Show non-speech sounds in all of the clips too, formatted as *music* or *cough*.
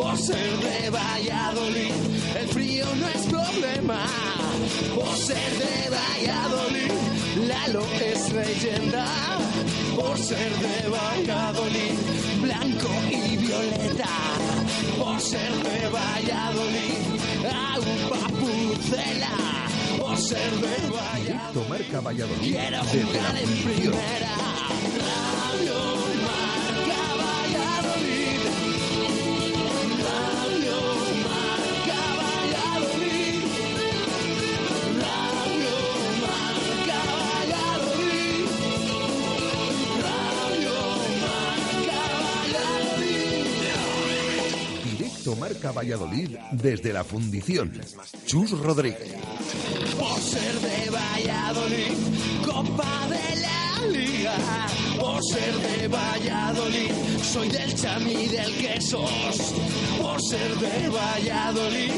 Por ser de Valladolid, el frío no es problema. Por ser de Valladolid, Lalo es leyenda. Por ser de Valladolid, blanco y violeta. Por ser de Valladolid, agua pucela. Por ser de Valladolid. Directo Marca Valladolid Quiero jugar en primera. Radio Directo Marca Valladolid desde la fundición. Chus Rodríguez. por ser de Valladolid, Copa de la Liga, por ser de Valladolid, soy del chamí del quesos, por ser de Valladolid,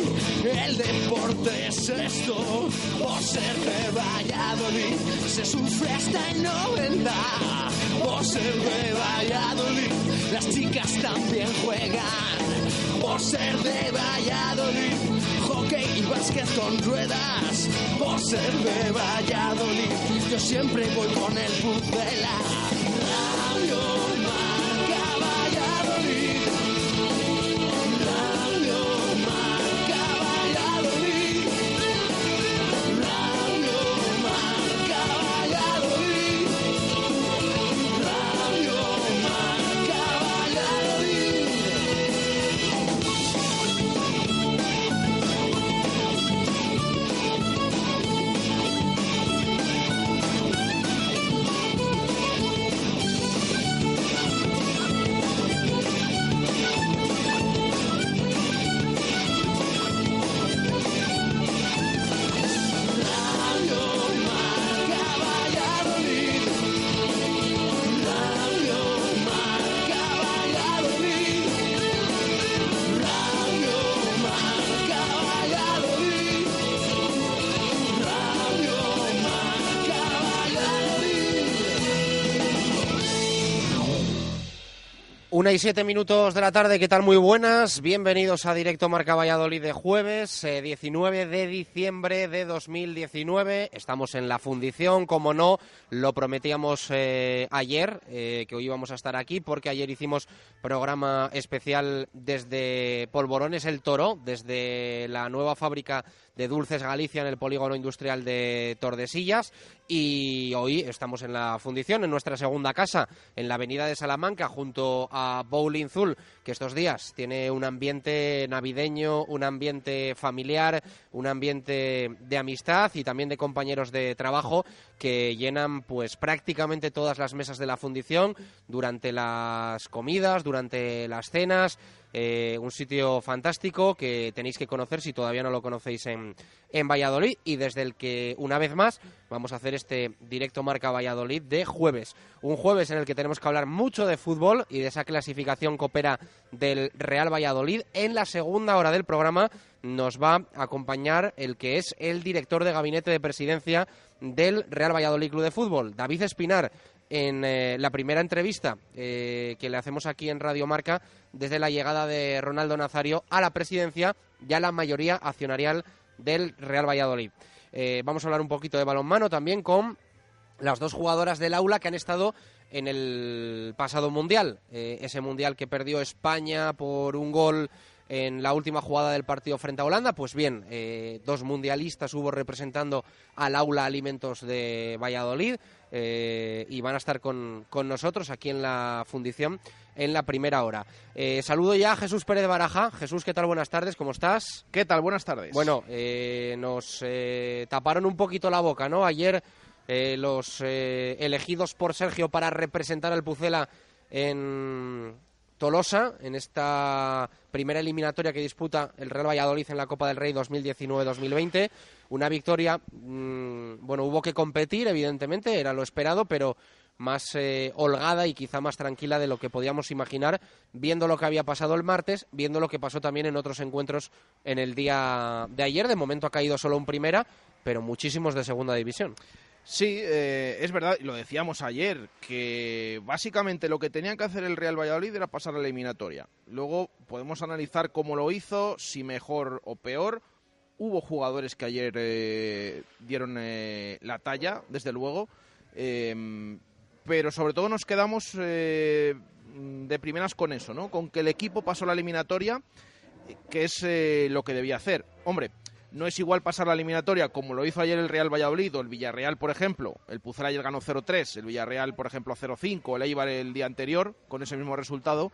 el deporte es esto, por ser de Valladolid, se sufre hasta en 90, por ser de Valladolid, las chicas también juegan, por ser de Valladolid, hockey y básquet con ruedas, por ser de Valladolid, yo siempre voy con el pucela. Una y siete minutos de la tarde, ¿qué tal? Muy buenas. Bienvenidos a Directo Marca Valladolid de jueves, eh, 19 de diciembre de 2019. Estamos en la fundición, como no, lo prometíamos eh, ayer, eh, que hoy íbamos a estar aquí, porque ayer hicimos programa especial desde Polvorones El Toro, desde la nueva fábrica de Dulces Galicia en el polígono industrial de Tordesillas. Y hoy estamos en la fundición, en nuestra segunda casa, en la avenida de Salamanca, junto a Bowling Zul, que estos días tiene un ambiente navideño, un ambiente familiar, un ambiente de amistad y también de compañeros de trabajo que llenan pues prácticamente todas las mesas de la fundición durante las comidas, durante las cenas, eh, un sitio fantástico que tenéis que conocer si todavía no lo conocéis en, en Valladolid y desde el que una vez más vamos a hacer este directo marca Valladolid de jueves. Un jueves en el que tenemos que hablar mucho de fútbol y de esa clasificación que opera del Real Valladolid. En la segunda hora del programa nos va a acompañar el que es el director de gabinete de presidencia del Real Valladolid Club de Fútbol, David Espinar en eh, la primera entrevista eh, que le hacemos aquí en Radio Marca desde la llegada de Ronaldo Nazario a la presidencia y a la mayoría accionarial del Real Valladolid. Eh, vamos a hablar un poquito de balonmano también con las dos jugadoras del aula que han estado en el pasado mundial, ese mundial que perdió España por un gol en la última jugada del partido frente a Holanda. Pues bien, eh, dos mundialistas hubo representando al aula alimentos de Valladolid eh, y van a estar con, con, nosotros aquí en la fundición en la primera hora. Eh, saludo ya a Jesús Pérez Baraja. Jesús, ¿qué tal? Buenas tardes, ¿cómo estás? ¿Qué tal? Buenas tardes. Bueno, nos taparon un poquito la boca, ¿no? Ayer los elegidos por Sergio para representar al Pucela en Tolosa, en esta primera eliminatoria que disputa el Real Valladolid en la Copa del Rey 2019-2020. Una victoria, mmm, bueno, hubo que competir, evidentemente, era lo esperado, pero más eh, holgada y quizá más tranquila de lo que podíamos imaginar, viendo lo que había pasado el martes, viendo lo que pasó también en otros encuentros en el día de ayer. De momento ha caído solo un primera, pero muchísimos de segunda división. Sí, eh, es verdad, lo decíamos ayer, que básicamente lo que tenía que hacer el Real Valladolid era pasar a la eliminatoria. Luego podemos analizar cómo lo hizo, si mejor o peor. Hubo jugadores que ayer eh, dieron eh, la talla, desde luego, em, pero sobre todo nos quedamos de primeras con eso, ¿no? Con que el equipo pasó la eliminatoria, que es lo que debía hacer. Hombre, no es igual pasar la eliminatoria como lo hizo ayer el Real Valladolid o el Villarreal, por ejemplo. El Pucela ayer ganó 0-3, el Villarreal, por ejemplo, 0-5, el Eibar el día anterior con ese mismo resultado.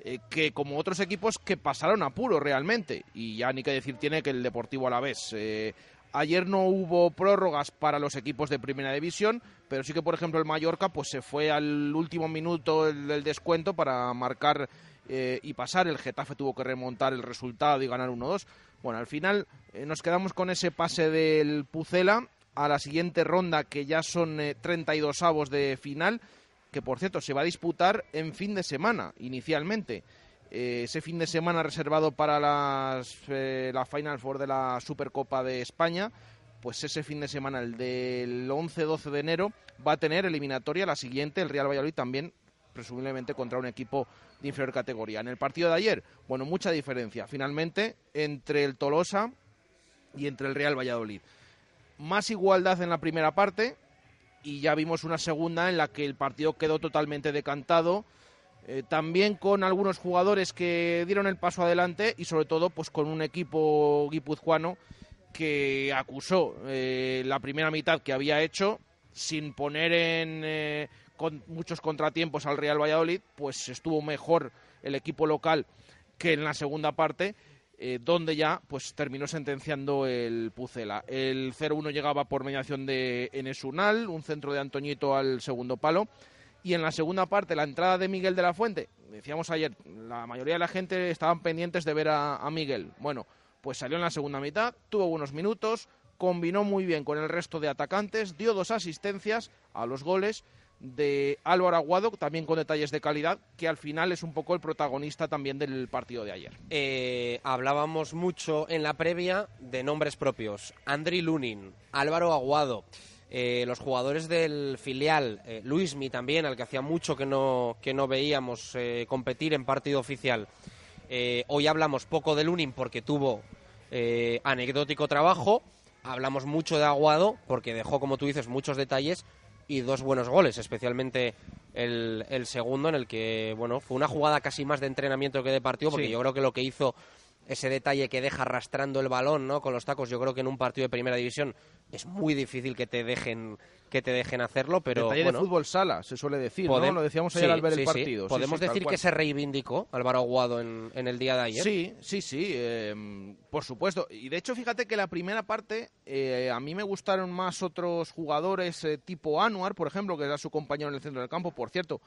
Eh, que como otros equipos que pasaron a puro realmente. Y ya ni que decir tiene que el Deportivo a la vez. Eh, ayer no hubo prórrogas para los equipos de primera división, pero sí que, por ejemplo, el Mallorca pues se fue al último minuto del descuento para marcar eh, y pasar. El Getafe tuvo que remontar el resultado y ganar 1-2. Bueno, al final eh, nos quedamos con ese pase del Pucela a la siguiente ronda, que ya son 32 eh, avos de final, que por cierto se va a disputar en fin de semana, inicialmente. Eh, ese fin de semana reservado para las, la Final Four de la Supercopa de España, pues ese fin de semana, el del 11-12 de enero, va a tener eliminatoria la siguiente, el Real Valladolid también, presumiblemente contra un equipo de inferior categoría. En el partido de ayer, bueno, mucha diferencia finalmente entre el Tolosa y entre el Real Valladolid. Más igualdad en la primera parte y ya vimos una segunda en la que el partido quedó totalmente decantado. Eh, también con algunos jugadores que dieron el paso adelante y sobre todo pues con un equipo guipuzcoano que acusó eh, la primera mitad que había hecho sin poner en eh, con muchos contratiempos al Real Valladolid, pues estuvo mejor el equipo local que en la segunda parte, eh, donde ya pues terminó sentenciando el Pucela. El 0-1 llegaba por mediación de Enesunal, un centro de Antoñito al segundo palo. Y en la segunda parte, la entrada de Miguel de la Fuente, decíamos ayer, la mayoría de la gente estaban pendientes de ver a, a Miguel. Bueno, pues salió en la segunda mitad, tuvo unos minutos, combinó muy bien con el resto de atacantes, dio dos asistencias a los goles de Álvaro Aguado, también con detalles de calidad, que al final es un poco el protagonista también del partido de ayer. Eh, hablábamos mucho en la previa de nombres propios. Andri Lunin, Álvaro Aguado, eh, los jugadores del filial, eh, Luismi también, al que hacía mucho que no, que no veíamos competir en partido oficial. hoy hablamos poco de Lunin porque tuvo anecdótico trabajo. Hablamos mucho de Aguado porque dejó, como tú dices, muchos detalles y dos buenos goles, especialmente el, el, segundo en el que, bueno, fue una jugada casi más de entrenamiento que de partido, porque yo creo que lo que hizo ese detalle que deja arrastrando el balón, ¿no? Con los tacos, yo creo que en un partido de primera división es muy difícil que te dejen que te dejen hacerlo, pero Detalle bueno, de fútbol sala, se suele decir, ¿no? Lo decíamos ayer al ver el partido. Podemos decir que se reivindicó Álvaro Aguado en, en, el día de ayer. Sí, sí, sí, eh, por supuesto. Y de hecho, fíjate que la primera parte eh, a mí me gustaron más otros jugadores eh, tipo Anuar, por ejemplo, que era su compañero en el centro del campo. Por cierto,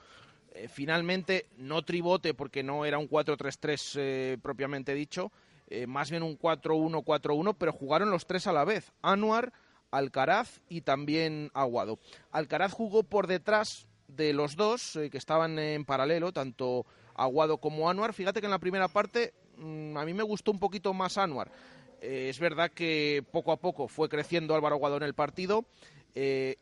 eh, finalmente no tribote porque no era un 4-3-3 eh, propiamente dicho, eh, más bien un 4-1-4-1, pero jugaron los tres a la vez. Anuar Alcaraz y también Aguado. Alcaraz jugó por detrás de los dos que estaban en paralelo, tanto Aguado como Anuar. Fíjate que en la primera parte mmm, a mí me gustó un poquito más Anuar. Es verdad que poco a poco fue creciendo Álvaro Aguado en el partido.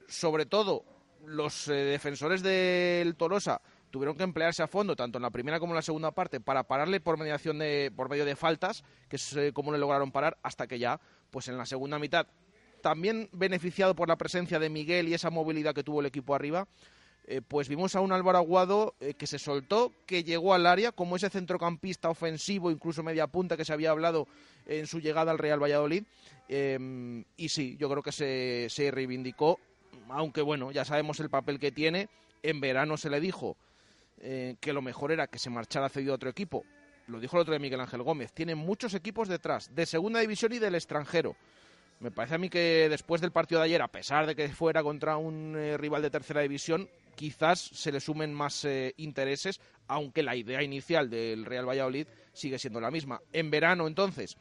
Sobre todo, los defensores del Tolosa tuvieron que emplearse a fondo, tanto en la primera como en la segunda parte, para pararle por mediación de, por medio de faltas, que es eh, como le lograron parar, hasta que ya, pues en la segunda mitad también beneficiado por la presencia de Miguel y esa movilidad que tuvo el equipo arriba, eh, pues vimos a un Álvaro Aguado eh, que se soltó, que llegó al área, como ese centrocampista ofensivo, incluso media punta que se había hablado en su llegada al Real Valladolid. Em, y sí, yo creo que se, se reivindicó, aunque bueno, ya sabemos el papel que tiene. En verano se le dijo eh, que lo mejor era que se marchara cedido a otro equipo. Lo dijo el otro de Miguel Ángel Gómez. Tiene muchos equipos detrás, de segunda división y del extranjero. Me parece a mí que después del partido de ayer, a pesar de que fuera contra un rival de tercera división, quizás se le sumen más eh, intereses, aunque la idea inicial del Real Valladolid sigue siendo la misma. En verano, entonces,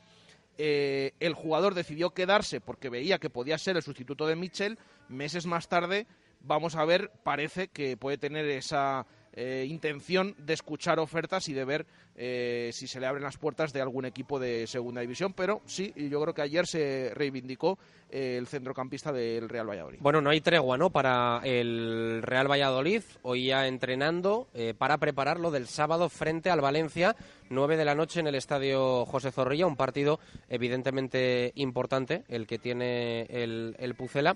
eh, el jugador decidió quedarse porque veía que podía ser el sustituto de Mitchell. Meses más tarde, vamos a ver, parece que puede tener esa eh, intención de escuchar ofertas y de ver eh, si se le abren las puertas de algún equipo de segunda división. Pero sí, yo creo que ayer se reivindicó eh, el centrocampista del Real Valladolid. Bueno, no hay tregua, ¿no? Para el Real Valladolid, hoy ya entrenando para prepararlo del sábado frente al Valencia, 9 de la noche en el estadio José Zorrilla, un partido evidentemente importante, el que tiene el, el Pucela.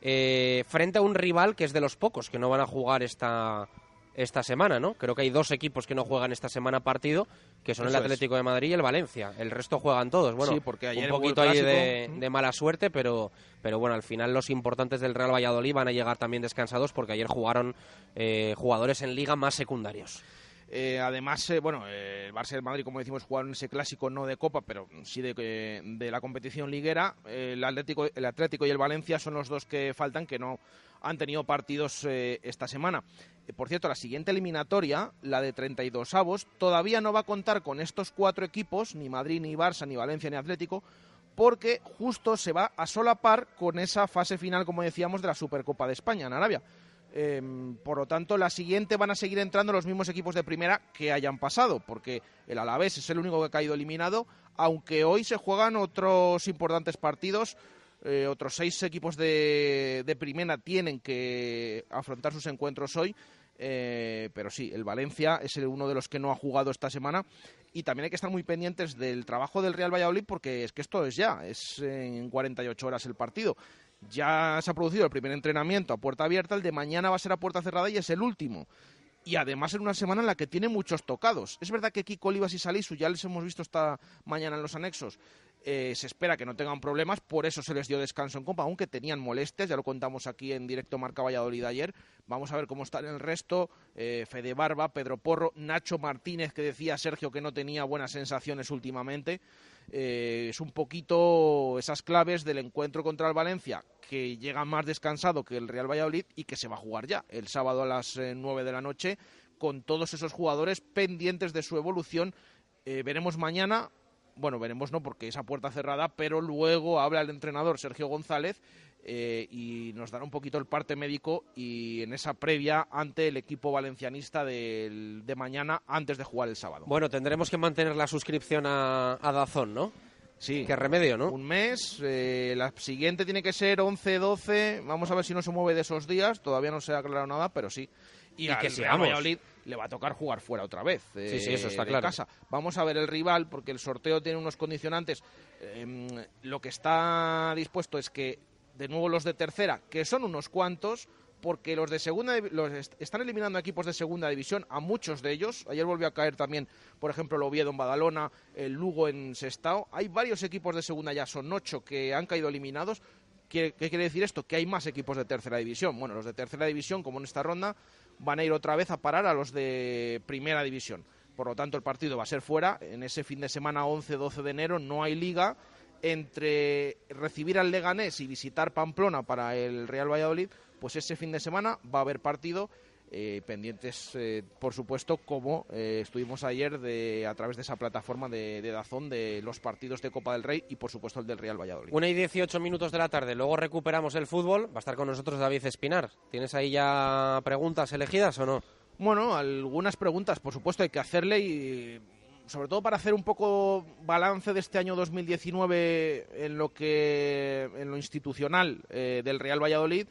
frente a un rival que es de los pocos que no van a jugar esta, esta semana, ¿no? Creo que hay dos equipos que no juegan esta semana partido, que son el Atlético de Madrid y el Valencia. El resto juegan todos. Bueno, porque ayer un poquito ahí de, mala suerte, pero, pero bueno, al final los importantes del Real Valladolid van a llegar también descansados porque ayer jugaron eh, jugadores en liga más secundarios. Eh, además, eh, bueno, el Barça y el Madrid, como decimos, jugaron ese clásico no de Copa, pero sí de, de la competición liguera. el, Atlético, el Atlético y el Valencia son los dos que faltan, que no han tenido partidos eh, esta semana. Eh, por cierto, la siguiente eliminatoria, la de 32 avos, todavía no va a contar con estos cuatro equipos, ni Madrid, ni Barça, ni Valencia, ni Atlético, porque justo se va a solapar con esa fase final, como decíamos, de la Supercopa de España en Arabia. Em, por lo tanto, la siguiente van a seguir entrando los mismos equipos de primera que hayan pasado, porque el Alavés es el único que ha caído eliminado, aunque hoy se juegan otros importantes partidos eh, otros seis equipos de, primera tienen que afrontar sus encuentros hoy. Eh, pero sí, el Valencia es uno de los que no ha jugado esta semana y también hay que estar muy pendientes del trabajo del Real Valladolid porque es que esto es ya, es en 48 horas el partido. Ya se ha producido el primer entrenamiento a puerta abierta, el de mañana va a ser a puerta cerrada y es el último. Y además en una semana en la que tiene muchos tocados. Es verdad que Kiko Olivas y Salisu ya les hemos visto esta mañana en los anexos, eh, se espera que no tengan problemas, por eso se les dio descanso en Copa, aunque tenían molestias, ya lo contamos aquí en directo Marca Valladolid ayer. Vamos a ver cómo están el resto. Eh, Fede Barba, Pedro Porro, Nacho Martínez, que decía Sergio que no tenía buenas sensaciones últimamente. Eh, es un poquito esas claves del encuentro contra el Valencia, que llega más descansado que el Real Valladolid y que se va a jugar ya el sábado a las nueve de la noche, con todos esos jugadores pendientes de su evolución. veremos mañana bueno, veremos no porque esa puerta cerrada, pero luego habla el entrenador Sergio González eh, y nos dará un poquito el parte médico y en esa previa ante el equipo valencianista de, mañana antes de jugar el sábado. Bueno, tendremos que mantener la suscripción a, Dazón, ¿no? Sí. Qué remedio, ¿no? Un mes. Eh, la siguiente tiene que ser 11-12. Vamos a ver si no se mueve de esos días. Todavía no se ha aclarado nada, pero sí. Y, que seamos le va a tocar jugar fuera otra vez. sí, sí, eso está eh, claro. Casa. Vamos a ver el rival, porque el sorteo tiene unos condicionantes. Em, lo que está dispuesto es que, de nuevo, los de tercera, que son unos cuantos, porque los de segunda los están eliminando equipos de segunda división a muchos de ellos. Ayer volvió a caer también, por ejemplo, el Oviedo en Badalona, el Lugo en Sestao. Hay varios equipos de segunda, ya son ocho que han caído eliminados. ¿Qué, ¿Qué quiere decir esto? Que hay más equipos de tercera división. Bueno, los de tercera división, como en esta ronda, van a ir otra vez a parar a los de primera división. Por lo tanto, el partido va a ser fuera. En ese fin de semana 11-12 de enero no hay liga. Entre recibir al Leganés y visitar Pamplona para el Real Valladolid, pues ese fin de semana va a haber partido eh, pendientes, eh, por supuesto, como eh, estuvimos ayer de, a través de esa plataforma de, Dazón de los partidos de Copa del Rey y, por supuesto, el del Real Valladolid. Una y 18 minutos de la tarde, luego recuperamos el fútbol. Va a estar con nosotros David Espinar. ¿Tienes ahí ya preguntas elegidas o no? Bueno, algunas preguntas, por supuesto, hay que hacerle y sobre todo para hacer un poco balance de este año 2019 en lo que en lo institucional del Real Valladolid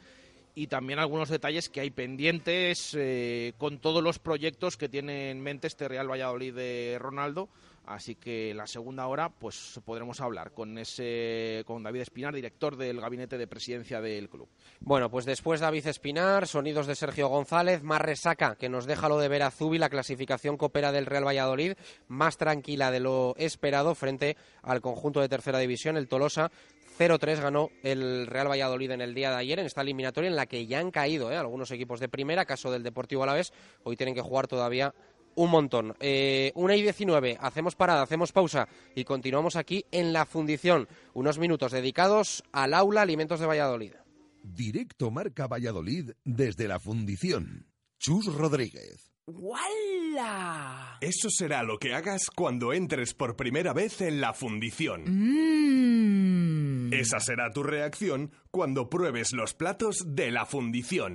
y también algunos detalles que hay pendientes eh, con todos los proyectos que tiene en mente este Real Valladolid de Ronaldo. Así que la segunda hora, pues podremos hablar con ese, con David Espinar, director del gabinete de presidencia del club. Bueno, pues después David Espinar, sonidos de Sergio González, más resaca que nos deja lo de ver a Zubi, la clasificación coopera del Real Valladolid, más tranquila de lo esperado frente al conjunto de tercera división, el Tolosa. 0-3 ganó el Real Valladolid en el día de ayer en esta eliminatoria en la que ya han caído ¿eh? algunos equipos de primera, caso del Deportivo Alavés, hoy tienen que jugar todavía un montón. Eh, una y 19, hacemos parada, hacemos pausa y continuamos aquí en la fundición. Unos minutos dedicados al aula Alimentos de Valladolid. Directo Marca Valladolid desde la fundición. Chus Rodríguez. ¡Wala! Eso será lo que hagas cuando entres por primera vez en la fundición. Mmm. Esa será tu reacción cuando pruebes los platos de la fundición.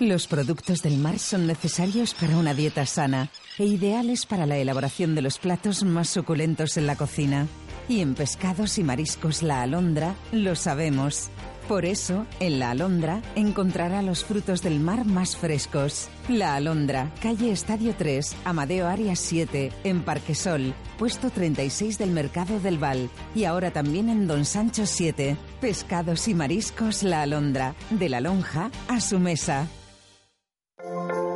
Los productos del mar son necesarios para una dieta sana e ideales para la elaboración de los platos más suculentos en la cocina. Y en pescados y mariscos La Alondra lo sabemos. Por eso, en La Alondra encontrará los frutos del mar más frescos. La Alondra, calle Estadio 3, Amadeo Arias 7, en Parquesol, puesto 36 del Mercado del Val. Y ahora también en Don Sancho 7. Pescados y mariscos La Alondra, de la lonja a su mesa. Thank you.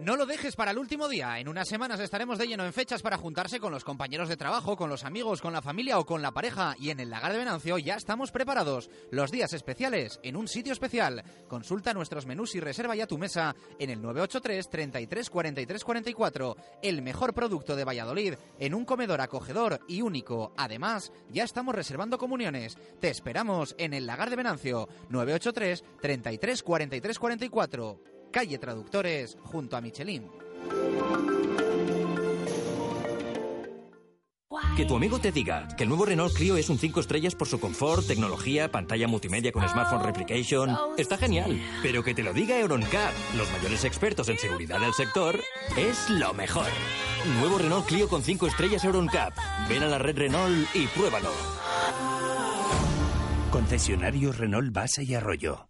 No lo dejes para el último día. En unas semanas estaremos de lleno en fechas para juntarse con los compañeros de trabajo, con los amigos, con la familia o con la pareja. Y en el Lagar de Venancio ya estamos preparados. Los días especiales en un sitio especial. Consulta nuestros menús y reserva ya tu mesa en el 983 33 43 44. El mejor producto de Valladolid en un comedor acogedor y único. Además, ya estamos reservando comuniones. Te esperamos en el Lagar de Venancio 983 33 43 44 calle Traductores, junto a Michelin. Que tu amigo te diga que el nuevo Renault Clio es un 5 estrellas por su confort, tecnología, pantalla multimedia con smartphone replication, está genial. Pero que te lo diga Euroncap, los mayores expertos en seguridad del sector, es lo mejor. Nuevo Renault Clio con 5 estrellas Euroncap. Ven a la red Renault y pruébalo. Concesionarios Renault Base y Arroyo.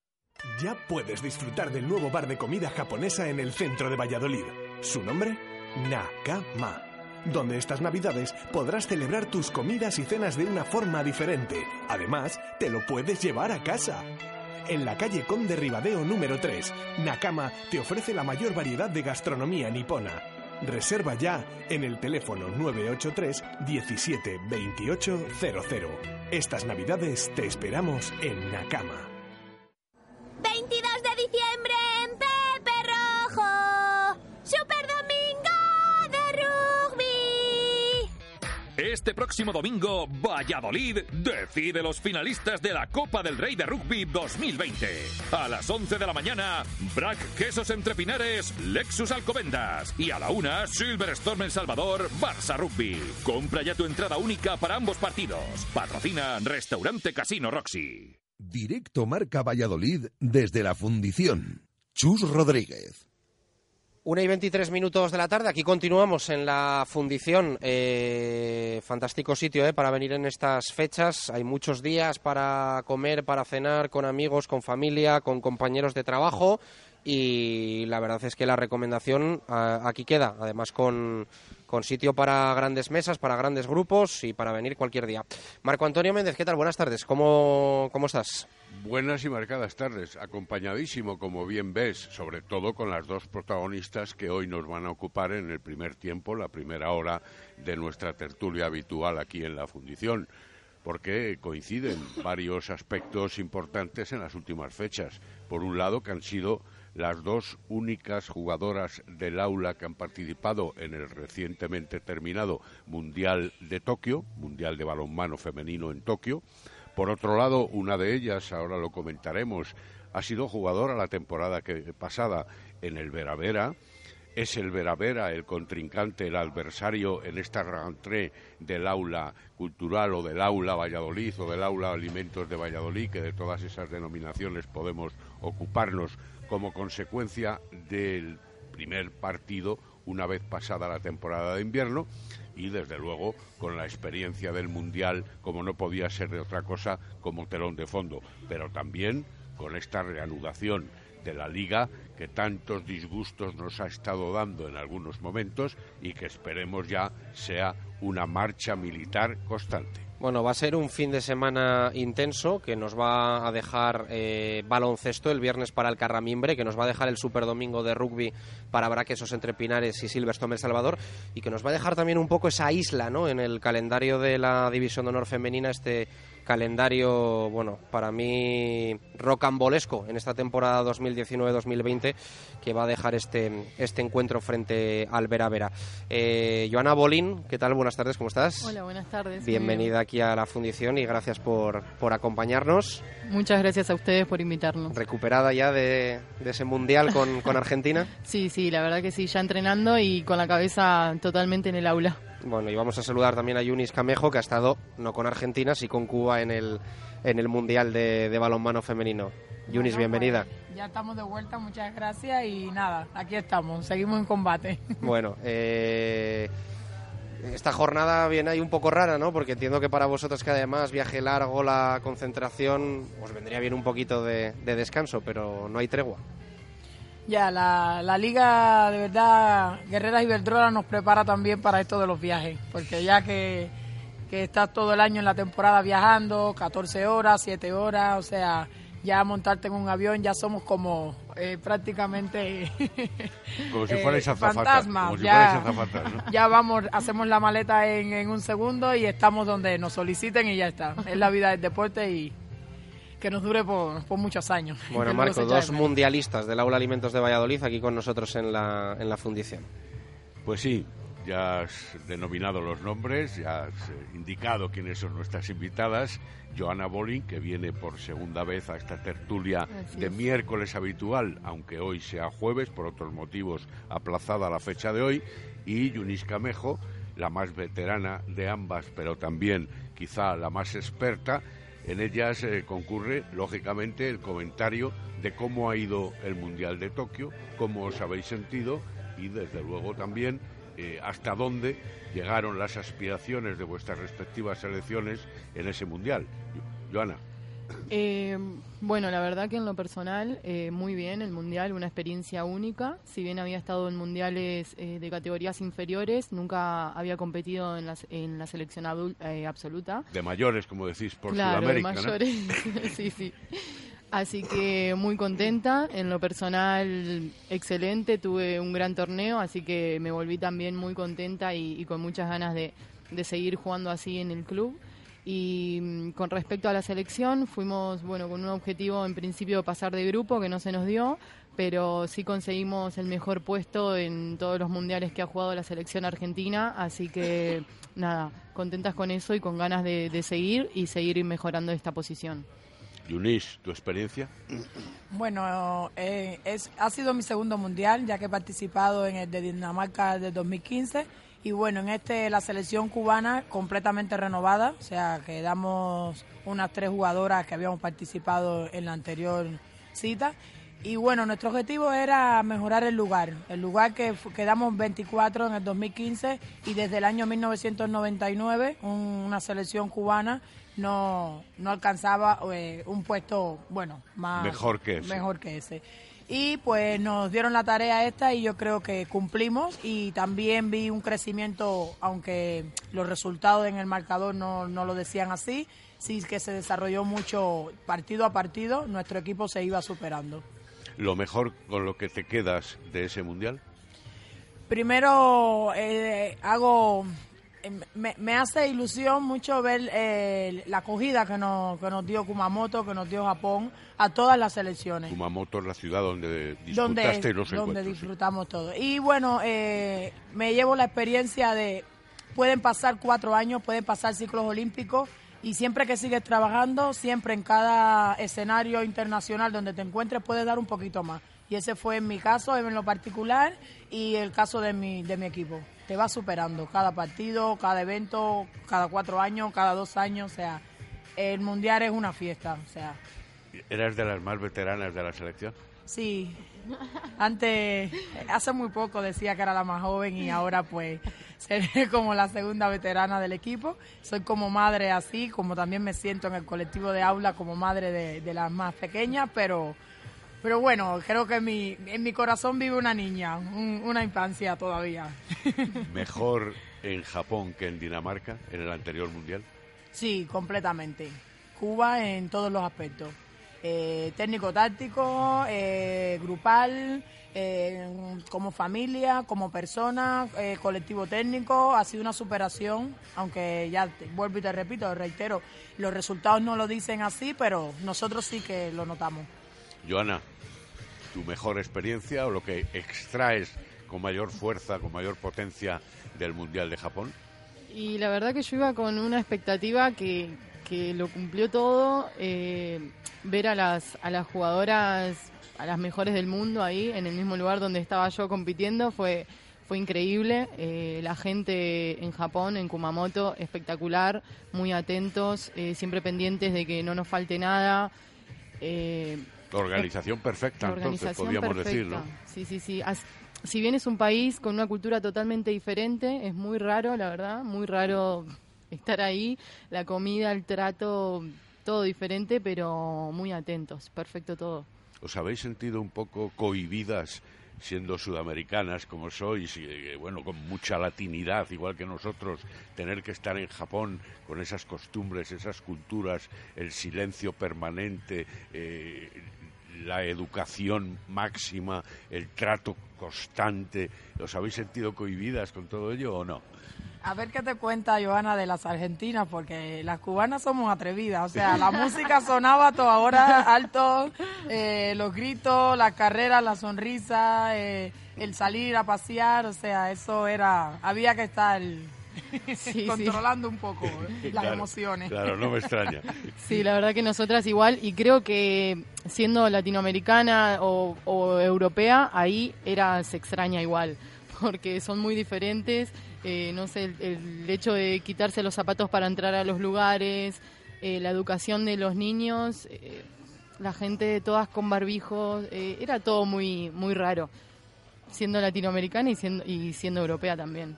Ya puedes disfrutar del nuevo bar de comida japonesa en el centro de Valladolid. Su nombre, Nakama. Donde estas navidades podrás celebrar tus comidas y cenas de una forma diferente. Además, te lo puedes llevar a casa. En la calle Conde Ribadeo número 3, Nakama te ofrece la mayor variedad de gastronomía nipona. Reserva ya en el teléfono 983 17 28 00. Estas navidades te esperamos en Nakama. 22 de diciembre en Pepe Rojo. Super Domingo de Rugby. Este próximo domingo, Valladolid decide los finalistas de la Copa del Rey de Rugby 2020. A las 11 de la mañana, Brack Quesos Entre Pinares, Lexus Alcobendas. Y a la una, Silverstone El Salvador, Barça Rugby. Compra ya tu entrada única para ambos partidos. Patrocina Restaurante Casino Roxy. Directo Marca Valladolid desde la fundición. Chus Rodríguez. Una y 23 minutos de la tarde, aquí continuamos en la fundición. Eh, fantástico sitio eh, para venir en estas fechas. Hay muchos días para comer, para cenar con amigos, con familia, con compañeros de trabajo. Y la verdad es que la recomendación ah, aquí queda, además con, con sitio para grandes mesas, para grandes grupos y para venir cualquier día. Marco Antonio Méndez, ¿qué tal? Buenas tardes, ¿cómo, cómo estás? Buenas y marcadas tardes, acompañadísimo, como bien ves, sobre todo con las dos protagonistas que hoy nos van a ocupar en el primer tiempo, la primera hora de nuestra tertulia habitual aquí en la fundición, porque coinciden varios aspectos importantes en las últimas fechas. Por un lado, que han sido las dos únicas jugadoras del aula que han participado en el recientemente terminado Mundial de Tokio, Mundial de Balonmano Femenino en Tokio. Por otro lado, una de ellas, ahora lo comentaremos, ha sido jugadora la temporada que, pasada en el Veravera. Es el Veravera el contrincante, el adversario en esta rentrée del aula cultural o del aula Valladolid o del aula Alimentos de Valladolid, que de todas esas denominaciones podemos ocuparnos como consecuencia del primer partido una vez pasada la temporada de invierno y desde luego con la experiencia del Mundial, como no podía ser de otra cosa, como telón de fondo, pero también con esta reanudación de la liga que tantos disgustos nos ha estado dando en algunos momentos y que esperemos ya sea una marcha militar constante. Bueno, va a ser un fin de semana intenso que nos va a dejar eh, baloncesto el viernes para el Carramimbre, que nos va a dejar el Super Domingo de rugby para Braquesos entre Pinares y Silverstone El Salvador y que nos va a dejar también un poco esa isla ¿no? en el calendario de la División de Honor Femenina, este calendario, bueno, para mí rocambolesco en esta temporada 2019-2020 que va a dejar este, este encuentro frente al Vera Vera. Eh, Joana Bolín, ¿qué tal? Buenas tardes, ¿cómo estás? Hola, buenas tardes. Bienvenida aquí a la fundición y gracias por, por acompañarnos. Muchas gracias a ustedes por invitarnos. ¿Recuperada ya de, de ese mundial con, con *laughs* Argentina? sí, sí, la verdad que sí, ya entrenando y con la cabeza totalmente en el aula. Bueno, y vamos a saludar también a Yunis Camejo, que ha estado no con Argentina, sí con Cuba en el, en el Mundial de, de Balonmano Femenino. Yunis, bienvenida. Pues, ya estamos de vuelta, muchas gracias y nada, aquí estamos, seguimos en combate. *laughs* Bueno, eh, esta jornada viene ahí un poco rara, ¿no? Porque entiendo que para vosotros que además viaje largo, la concentración, os vendría bien un poquito de, de descanso, pero no hay tregua. Ya, la, la liga, de verdad, Guerreras Iberdrola nos prepara también para esto de los viajes, porque ya que, que estás todo el año en la temporada viajando, 14 horas, 7 horas, o sea, ya montarte en un avión ya somos como eh, prácticamente *laughs* como si fuerais eh, fantasmas. Como si ya, ¿no? *laughs* ya vamos, hacemos la maleta en, en un segundo y estamos donde nos soliciten y ya está. Es la vida del deporte y que nos dure por, por muchos años. Bueno, *laughs* Marco, dos de mundialistas del Aula Alimentos de Valladolid aquí con nosotros en la, en la fundición. Pues sí, ya has denominado los nombres, ya has eh, indicado quiénes son nuestras invitadas. Joana Bolin, que viene por segunda vez a esta tertulia Así de es. miércoles habitual, aunque hoy sea jueves, por otros motivos aplazada la fecha de hoy. Y Yunis Camejo, la más veterana de ambas, pero también quizá la más experta. En ellas eh, concurre, lógicamente, el comentario de cómo ha ido el Mundial de Tokio, cómo os habéis sentido y, desde luego, también eh, hasta dónde llegaron las aspiraciones de vuestras respectivas selecciones en ese Mundial. Jo- Joana. Eh, bueno, la verdad que en lo personal, eh, muy bien, el Mundial, una experiencia única. Si bien había estado en mundiales eh, de categorías inferiores, nunca había competido en la, en la selección eh, absoluta. De mayores, como decís, por claro, de Sudamérica. ¿no? mayores. *laughs* sí, sí. Así que muy contenta. En lo personal, excelente. Tuve un gran torneo, así que me volví también muy contenta y, y con muchas ganas de, de seguir jugando así en el club. Y mm, con respecto a la selección, fuimos bueno con un objetivo en principio pasar de grupo que no se nos dio, pero sí conseguimos el mejor puesto en todos los mundiales que ha jugado la selección argentina, así que nada, contentas con eso y con ganas de, de seguir y seguir mejorando esta posición. Yunis, ¿tu experiencia? Bueno, eh, es, ha sido mi segundo mundial, ya que he participado en el de Dinamarca del 2015. Y bueno, en este la selección cubana completamente renovada, o sea, quedamos unas tres jugadoras que habíamos participado en la anterior cita. Y bueno, nuestro objetivo era mejorar el lugar. El lugar que quedamos 24 en el 2015 y desde el año 1999 un- una selección cubana no, no alcanzaba eh, un puesto, bueno, más... Mejor que ese. Mejor que ese. Y pues nos dieron la tarea esta y yo creo que cumplimos y también vi un crecimiento, aunque los resultados en el marcador no, no lo decían así, sí que se desarrolló mucho partido a partido, nuestro equipo se iba superando. Lo mejor con lo que te quedas de ese mundial. Primero eh, hago, me, me hace ilusión mucho ver eh, la acogida que nos, que nos dio Kumamoto, que nos dio Japón, a todas las selecciones. Kumamoto es la ciudad donde donde, los donde encuentros. disfrutamos todo. Y bueno, eh, me llevo la experiencia de, pueden pasar cuatro años, pueden pasar ciclos olímpicos y siempre que sigues trabajando, siempre en cada escenario internacional donde te encuentres puedes dar un poquito más. Y ese fue en mi caso, en lo particular, y el caso de mi, de mi equipo. Te va superando cada partido, cada evento, cada cuatro años, cada dos años, o sea, el mundial es una fiesta, o sea, ¿Eras de las más veteranas de la selección? Sí, antes, hace muy poco decía que era la más joven y ahora pues *laughs* seré como la segunda veterana del equipo. Soy como madre así, como también me siento en el colectivo de aula como madre de, de las más pequeñas, pero, pero bueno, creo que en mi, en mi corazón vive una niña, un- una infancia todavía. *laughs* ¿Mejor en Japón que en Dinamarca en el anterior mundial? Sí, completamente. Cuba en todos los aspectos. Eh, técnico-táctico, eh, grupal, eh, como familia, como persona, eh, colectivo técnico. Ha sido una superación, aunque ya te- vuelvo y te repito, reitero, los resultados no lo dicen así, pero nosotros sí que lo notamos. Joana, ¿tu mejor experiencia o lo que extraes con mayor fuerza, con mayor potencia del Mundial de Japón? Y la verdad que yo iba con una expectativa que, que lo cumplió todo. eh, ver a las, a las jugadoras, a las mejores del mundo ahí, en el mismo lugar donde estaba yo compitiendo, fue, fue increíble. Eh, la gente en Japón, en Kumamoto, espectacular, muy atentos, eh, siempre pendientes de que no nos falte nada. Organización perfecta, la entonces, podríamos perfecta. decir, ¿no? Sí, sí, sí. As- Si bien es un país con una cultura totalmente diferente, es muy raro, la verdad, muy raro estar ahí. La comida, el trato, todo diferente, pero muy atentos. Perfecto todo. ¿Os habéis sentido un poco cohibidas siendo sudamericanas como sois y eh, bueno, con mucha latinidad, igual que nosotros, tener que estar en Japón con esas costumbres, esas culturas, el silencio permanente, eh, la educación máxima, el trato constante? ¿Os habéis sentido cohibidas con todo ello o no? A ver qué te cuenta Joana de las argentinas, porque las cubanas somos atrevidas. O sea, la música sonaba a toda hora, alto, eh, los gritos, las carreras, la sonrisa, eh, el salir a pasear. O sea, eso era. Había que estar *laughs* sí. controlando un poco *laughs* las Claro, emociones. Claro, no me extraña. *laughs* Sí, la verdad que nosotras igual, y creo que siendo latinoamericana o, o europea, ahí era se extraña igual, porque son muy diferentes. eh, no sé, el, el hecho de quitarse los zapatos para entrar a los lugares, eh, la educación de los niños, eh, la gente todas con barbijos, eh, era todo muy muy raro, siendo latinoamericana y siendo, y siendo europea también.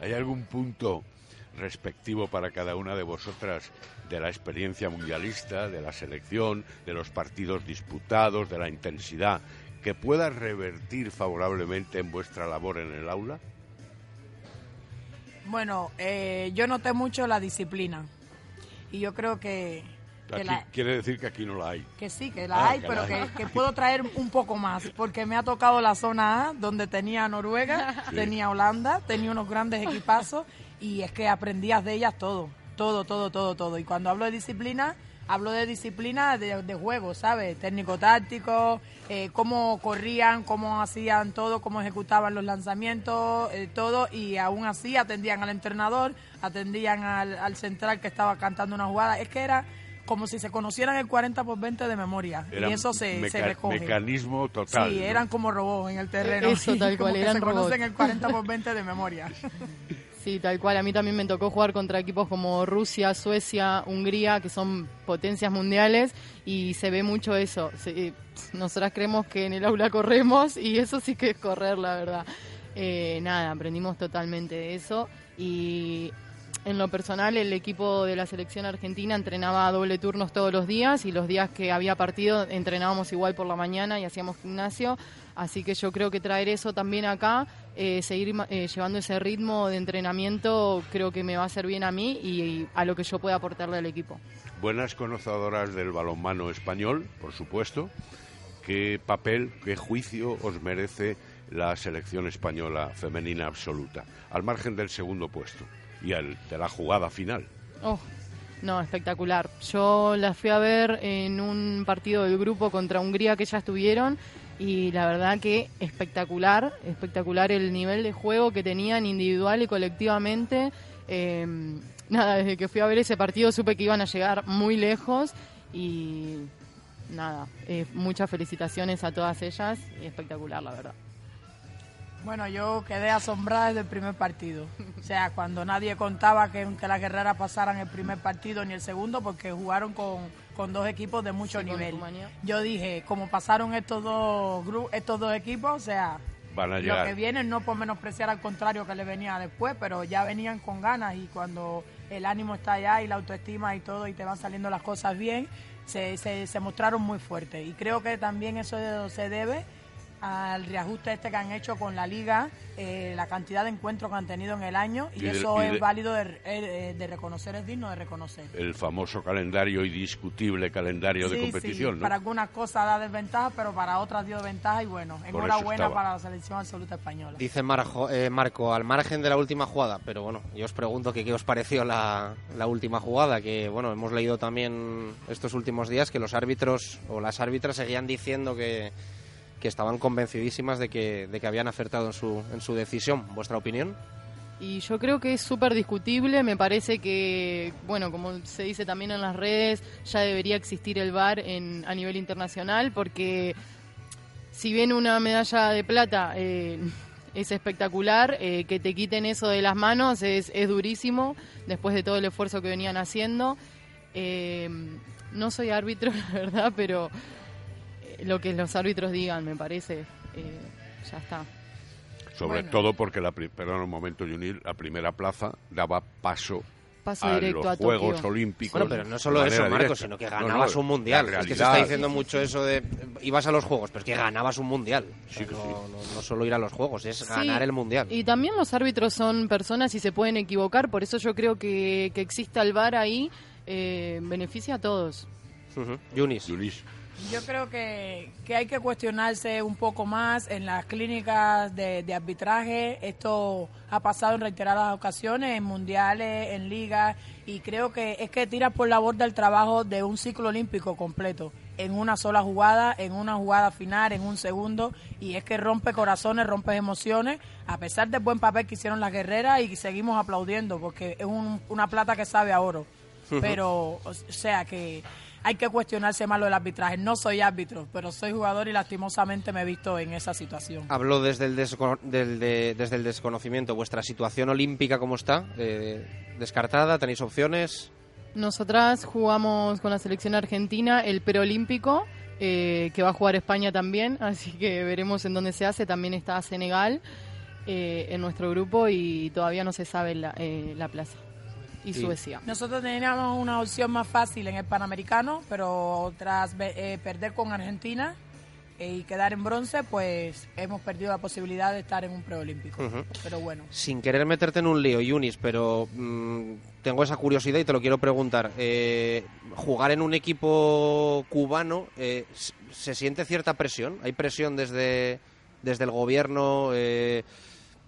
¿Hay algún punto respectivo para cada una de vosotras de la experiencia mundialista, de la selección, de los partidos disputados, de la intensidad, que pueda revertir favorablemente en vuestra labor en el aula? Bueno, eh, yo noté mucho la disciplina. Y yo creo que, que Aquí la, quiere decir que aquí no la hay. Que sí, que la Ah, hay, que pero la que, puedo traer un poco más, porque me ha tocado la zona A, donde tenía Noruega, Sí. tenía Holanda, tenía unos grandes equipazos, y es que aprendías de ellas todo, todo, todo, todo, todo. Y cuando hablo de disciplina, hablo de disciplina de, de juego, ¿sabes? Técnico-táctico, eh, cómo corrían, cómo hacían todo, cómo ejecutaban los lanzamientos, eh, todo, y aún así atendían al entrenador, atendían al, al central que estaba cantando una jugada. Es que era como si se conocieran el 40 por 20 de memoria. Era y eso se, meca- se recoge. mecanismo total. Sí, ¿no? eran como robots en el terreno. Eso, tal cual, eran se robots. conocen el 40 por 20 de memoria. *laughs* Sí, tal cual. A mí también me tocó jugar contra equipos como Rusia, Suecia, Hungría, que son potencias mundiales, y se ve mucho eso. Se- eh, nosotras creemos que en el aula corremos, y eso sí que es correr, la verdad. Eh, nada, aprendimos totalmente de eso. Y en lo personal, el equipo de la selección argentina entrenaba a doble turnos todos los días, y los días que había partido entrenábamos igual por la mañana y hacíamos gimnasio. Así que yo creo que traer eso también acá, eh, seguir eh, llevando ese ritmo de entrenamiento, creo que me va a hacer bien a mí y, y a lo que yo pueda aportarle al equipo. Buenas conocedoras del balonmano español, por supuesto. ¿Qué papel, qué juicio os merece la selección española femenina absoluta, al margen del segundo puesto y de la jugada final? Oh, no, espectacular. Yo las fui a ver en un partido del grupo contra Hungría que ya estuvieron y la verdad que espectacular, espectacular el nivel de juego que tenían individual y colectivamente. Eh, nada, desde que fui a ver ese partido supe que iban a llegar muy lejos y nada, eh, muchas felicitaciones a todas ellas espectacular, la verdad. Bueno, yo quedé asombrada desde el primer partido. O sea, cuando nadie contaba que, que las guerreras pasaran el primer partido ni el segundo, porque jugaron con, con dos equipos de mucho Sí, nivel. Yo dije, como pasaron estos dos gru- estos dos equipos, o sea, Van a lo que viene no por menospreciar al contrario que le venía después, pero ya venían con ganas y cuando el ánimo está allá y la autoestima y todo y te van saliendo las cosas bien, se, se, se mostraron muy fuertes. Y creo que también eso se debe al reajuste este que han hecho con la liga, eh, la cantidad de encuentros que han tenido en el año y, Y de- eso y es de- válido de, eh, de reconocer, es digno de reconocer. El famoso calendario y discutible calendario de competición, sí, ¿no? Para algunas cosas da desventaja, pero para otras dio ventaja y bueno, enhorabuena para la selección absoluta española. Dice Marjo- eh, Marco, al margen de la última jugada, pero bueno, yo os pregunto que qué os pareció la, la última jugada, que bueno, hemos leído también estos últimos días que los árbitros o las árbitras seguían diciendo que, que estaban convencidísimas de que, de que habían acertado en su, en su decisión. ¿Vuestra opinión? Y yo creo que es súper discutible, me parece que, bueno, como se dice también en las redes, ya debería existir el VAR en, a nivel internacional, porque si bien una medalla de plata eh, es espectacular, eh, que te quiten eso de las manos es, es durísimo, después de todo el esfuerzo que venían haciendo. Eh, no soy árbitro, *laughs* la verdad, pero lo que los árbitros digan, me parece, eh, ya está. Sobre Bueno. todo porque, la, pri- perdón un momento, Junil, la primera plaza daba paso, Paso a directo los a Tokio. Juegos Olímpicos. Bueno, pero no solo eso, Marco, directa. sino que No, ganabas no, un mundial. Es que se está diciendo mucho eso de ibas a los juegos, pero es que ganabas un mundial. O sea, Sí, que no, sí. no- no solo ir a los juegos, es Sí, ganar el mundial. Y también los árbitros son personas y se pueden equivocar, por eso yo creo que, que exista el VAR ahí eh, beneficia a todos. Ujú. Yunis. Yo creo que, que hay que cuestionarse un poco más en las clínicas de, de arbitraje. Esto ha pasado en reiteradas ocasiones, en mundiales, en ligas, y creo que es que tira por la borda el trabajo de un ciclo olímpico completo, en una sola jugada, en una jugada final, en un segundo, y es que rompe corazones, rompe emociones, a pesar del buen papel que hicieron las guerreras y seguimos aplaudiendo, porque es un- una plata que sabe a oro. Pero, o sea que hay que cuestionarse más lo del arbitraje. No soy árbitro, pero soy jugador y lastimosamente me he visto en esa situación. Hablo desde el, descono- del- de- desde el desconocimiento. ¿Vuestra situación olímpica cómo está? Eh, ¿Descartada? ¿Tenéis opciones? Nosotras jugamos con la selección argentina el preolímpico, eh, que va a jugar España también, *laughs* así que veremos en dónde se hace. También está Senegal eh, en nuestro grupo y todavía no se sabe la, eh, la plaza. Y Sí. Suecia. Nosotros teníamos una opción más fácil en el Panamericano, pero tras ve- eh, perder con Argentina eh, y quedar en bronce, pues hemos perdido la posibilidad de estar en un preolímpico. Pero bueno. Sin querer meterte en un lío, Yunis, pero mm, tengo esa curiosidad y te lo quiero preguntar. Eh, ¿Jugar en un equipo cubano eh, se siente cierta presión? ¿Hay presión desde, desde el gobierno?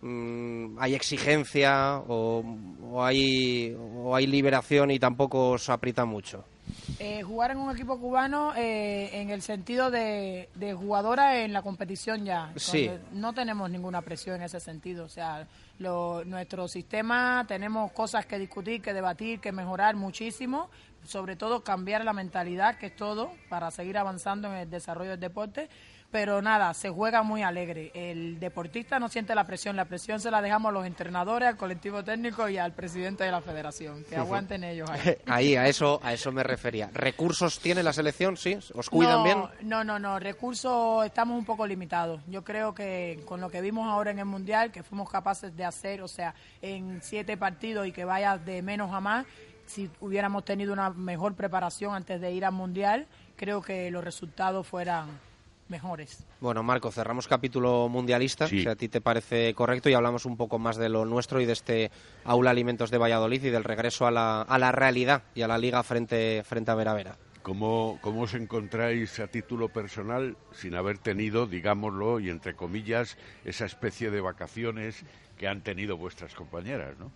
Mm, ¿Hay exigencia o, o hay, o hay liberación y tampoco os aprieta mucho? Eh, jugar en un equipo cubano eh, en el sentido de, de jugadora en la competición ya. Sí. No tenemos ninguna presión en ese sentido. O sea, lo- nuestro sistema tenemos cosas que discutir, que debatir, que mejorar muchísimo, sobre todo cambiar la mentalidad, que es todo, para seguir avanzando en el desarrollo del deporte. Pero nada, se juega muy alegre. El deportista no siente la presión, la presión se la dejamos a los entrenadores, al colectivo técnico y al presidente de la federación. Que aguanten ellos ahí. *laughs* Ahí, a eso, a eso me refería. ¿Recursos tiene la selección? ¿Sí? ¿Os cuidan no, bien? No, no, no. Recursos estamos un poco limitados. Yo creo que con lo que vimos ahora en el Mundial, que fuimos capaces de hacer, o sea, en siete partidos y que vaya de menos a más, si hubiéramos tenido una mejor preparación antes de ir al Mundial, creo que los resultados fueran mejores. Bueno, Marco, cerramos capítulo mundialista, si a ti te parece correcto, y hablamos un poco más de lo nuestro y de este Aula Alimentos de Valladolid y del regreso a la, a la realidad y a la liga frente, frente a Vera Vera. ¿Cómo, ¿Cómo os encontráis a título personal sin haber tenido, digámoslo, y entre comillas, esa especie de vacaciones que han tenido vuestras compañeras, no?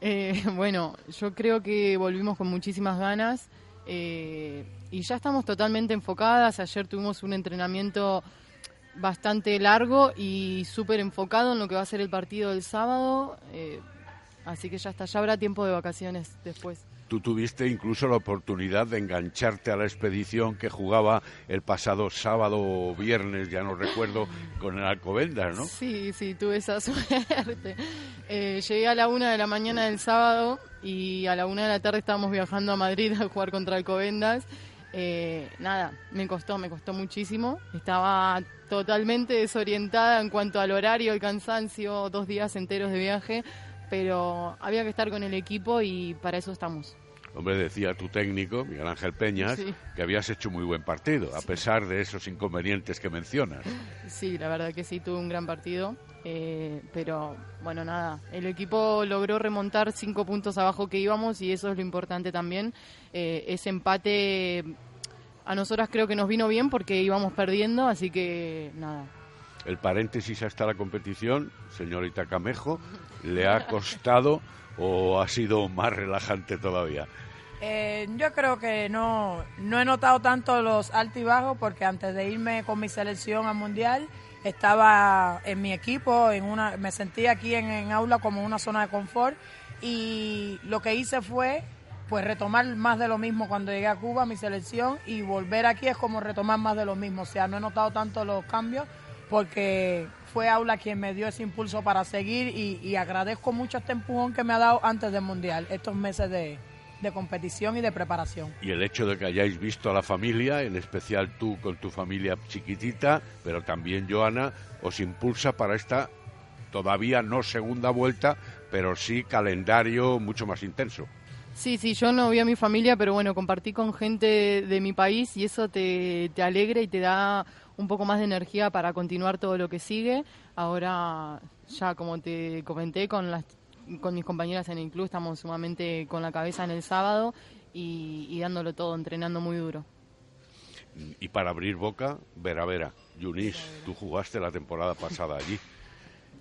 Eh, *laughs* bueno, yo creo que volvimos con muchísimas ganas eh, y ya estamos totalmente enfocadas. Ayer tuvimos un entrenamiento bastante largo y súper enfocado en lo que va a ser el partido del sábado. Eh, así que ya está, ya habrá tiempo de vacaciones después. Tú tuviste incluso la oportunidad de engancharte a la expedición que jugaba el pasado sábado o viernes, ya no recuerdo, con el Alcobendas, ¿no? Sí, sí, tuve esa *laughs* suerte. Eh, llegué a la una de la mañana del sábado y a la una de la tarde estábamos viajando a Madrid a jugar contra Alcobendas. Eh, nada, me costó, me costó muchísimo. Estaba totalmente desorientada en cuanto al horario, el cansancio, dos días enteros de viaje, pero había que estar con el equipo y para eso estamos. Hombre, decía tu técnico, Miguel Ángel Peñas, Sí. que habías hecho muy buen partido, a pesar de esos inconvenientes que mencionas. Sí, la verdad que sí, tuve un gran partido. Eh, pero bueno, nada, el equipo logró remontar cinco puntos abajo que íbamos y eso es lo importante también. Eh, ese empate a nosotras creo que nos vino bien porque íbamos perdiendo, así que nada. El paréntesis hasta la competición, señorita Camejo, ¿le ha costado o ha sido más relajante todavía? Eh, yo creo que no, no he notado tanto los altos y bajos porque antes de irme con mi selección al mundial estaba en mi equipo, en una, me sentía aquí en, en aula como una zona de confort y lo que hice fue pues retomar más de lo mismo cuando llegué a Cuba, mi selección, y volver aquí es como retomar más de lo mismo. O sea, no he notado tanto los cambios porque fue Aula quien me dio ese impulso para seguir y, y agradezco mucho este empujón que me ha dado antes del Mundial, estos meses de, de competición y de preparación. Y el hecho de que hayáis visto a la familia, en especial tú con tu familia chiquitita, pero también Joana, os impulsa para esta todavía no segunda vuelta, pero sí calendario mucho más intenso. Sí, sí, yo no vi a mi familia, pero bueno, compartí con gente de mi país y eso te, te alegra y te da un poco más de energía para continuar todo lo que sigue. Ahora, ya como te comenté, con, las, con mis compañeras en el club estamos sumamente con la cabeza en el sábado y, y dándolo todo, entrenando muy duro. Y para abrir boca, Vera Vera, Yunis, tú jugaste la temporada pasada allí.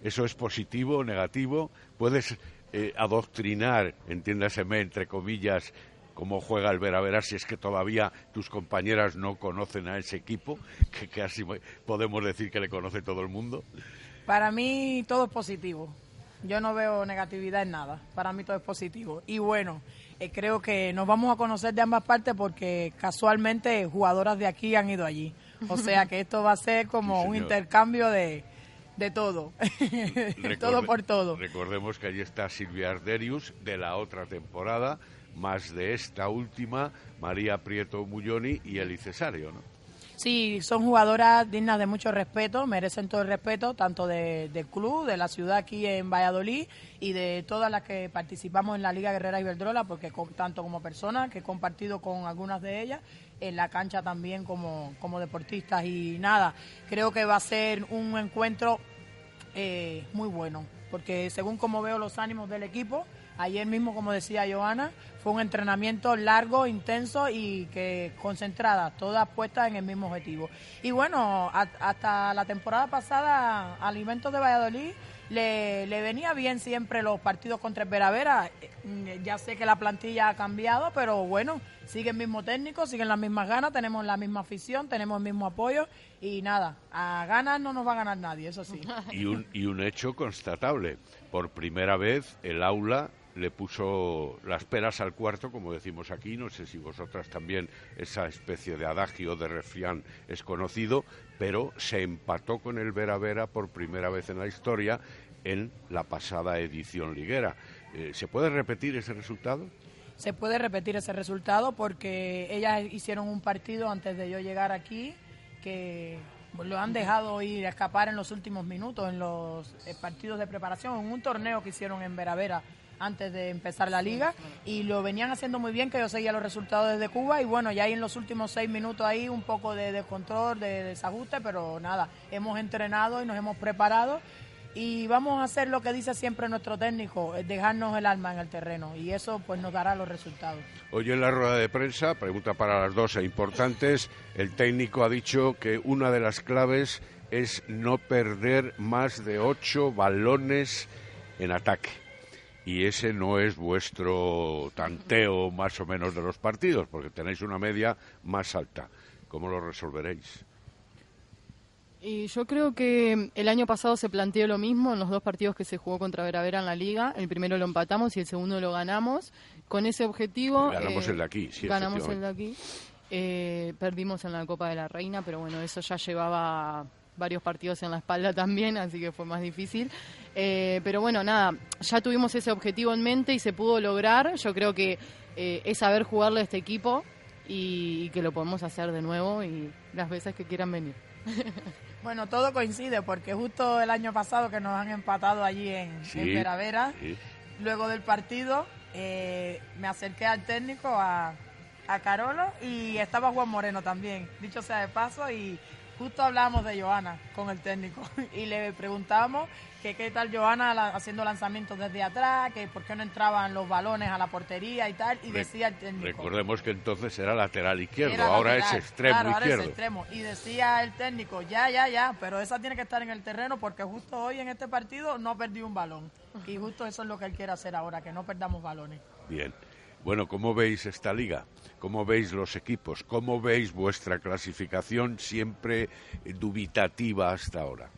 ¿Eso es positivo, negativo? ¿Puedes eh, adoctrinar, entiéndaseme, entre comillas, cómo juega el Vera Vera si es que todavía tus compañeras no conocen a ese equipo, que casi podemos decir que le conoce todo el mundo? Para mí todo es positivo. Yo no veo negatividad en nada. Para mí todo es positivo. Y bueno, eh, creo que nos vamos a conocer de ambas partes porque casualmente jugadoras de aquí han ido allí. O sea que esto va a ser como Sí, un intercambio de, de todo. *laughs* todo Recorde- por todo. Recordemos que allí está Silvia Arderius de la otra temporada, más de esta última, María Prieto Mulloni y Eli Cesario, ¿no? Sí, son jugadoras dignas de mucho respeto, merecen todo el respeto, tanto de- del club, de la ciudad aquí en Valladolid y de todas las que participamos en la Liga Guerrera Iberdrola, porque tanto como personas, que he compartido con algunas de ellas, en la cancha también como, como deportistas. Y nada, creo que va a ser un encuentro eh, muy bueno, porque según como veo los ánimos del equipo, ayer mismo, como decía Joana, fue un entrenamiento largo, intenso y que concentrada, todas puestas en el mismo objetivo. Y bueno, hasta la temporada pasada, Alimentos de Valladolid le, le venía bien siempre los partidos contra el Vera Vera. Eh, Ya sé que la plantilla ha cambiado, pero bueno, sigue el mismo técnico, siguen las mismas ganas, tenemos la misma afición, tenemos el mismo apoyo y nada, a ganas no nos va a ganar nadie, eso sí. *laughs* Y un, y un hecho constatable. Por primera vez el aula le puso las peras al cuarto, como decimos aquí. No sé si vosotras también esa especie de adagio de refrián es conocido, pero se empató con el Vera Vera por primera vez en la historia en la pasada edición liguera. Eh, ¿Se puede repetir ese resultado? Se puede repetir ese resultado porque ellas hicieron un partido antes de yo llegar aquí que lo han dejado ir a escapar en los últimos minutos, en los eh, partidos de preparación, en un torneo que hicieron en Vera Vera antes de empezar la liga. y lo venían haciendo muy bien, que yo seguía los resultados desde Cuba. Y bueno, ya ahí en los últimos seis minutos ahí un poco de descontrol, de desajuste, pero nada, hemos entrenado y nos hemos preparado. Y vamos a hacer lo que dice siempre nuestro técnico, dejarnos el alma en el terreno. Y eso pues nos dará los resultados. Hoy en la rueda de prensa, pregunta para las dos e importantes, el técnico ha dicho que una de las claves es no perder más de ocho balones en ataque. Y ese no es vuestro tanteo más o menos de los partidos, porque tenéis una media más alta. ¿Cómo lo resolveréis? Y yo creo que el año pasado se planteó lo mismo en los dos partidos que se jugó contra Veravera en la liga. El primero lo empatamos y el segundo lo ganamos. Con ese objetivo... Ganamos eh, el de aquí, sí. Ganamos el de aquí. Eh, perdimos en la Copa de la Reina, pero bueno, eso ya llevaba varios partidos en la espalda también, así que fue más difícil. Eh, pero bueno, nada, ya tuvimos ese objetivo en mente y se pudo lograr. Yo creo que es saber jugarle a este equipo y, y que lo podemos hacer de nuevo y las veces que quieran venir. *laughs* Bueno, todo coincide porque justo el año pasado que nos han empatado allí en, Sí, Vera Vera, sí. luego del partido eh, me acerqué al técnico, a, a Carolo, y estaba Juan Moreno también, dicho sea de paso, y justo hablábamos de Joana con el técnico *laughs* y le preguntamos que qué tal Joana la- haciendo lanzamientos desde atrás, que por qué no entraban los balones a la portería y tal, y Re- decía el técnico. Recordemos que entonces era lateral izquierdo, Era ahora lateral, es extremo claro, ahora es izquierdo. extremo. Y decía el técnico, ya, ya, ya, pero esa tiene que estar en el terreno porque justo hoy en este partido no perdí un balón. Y justo eso es lo que él quiere hacer ahora, que no perdamos balones. Bien. Bueno, ¿cómo veis esta liga? ¿Cómo veis los equipos? ¿Cómo veis vuestra clasificación siempre dubitativa hasta ahora?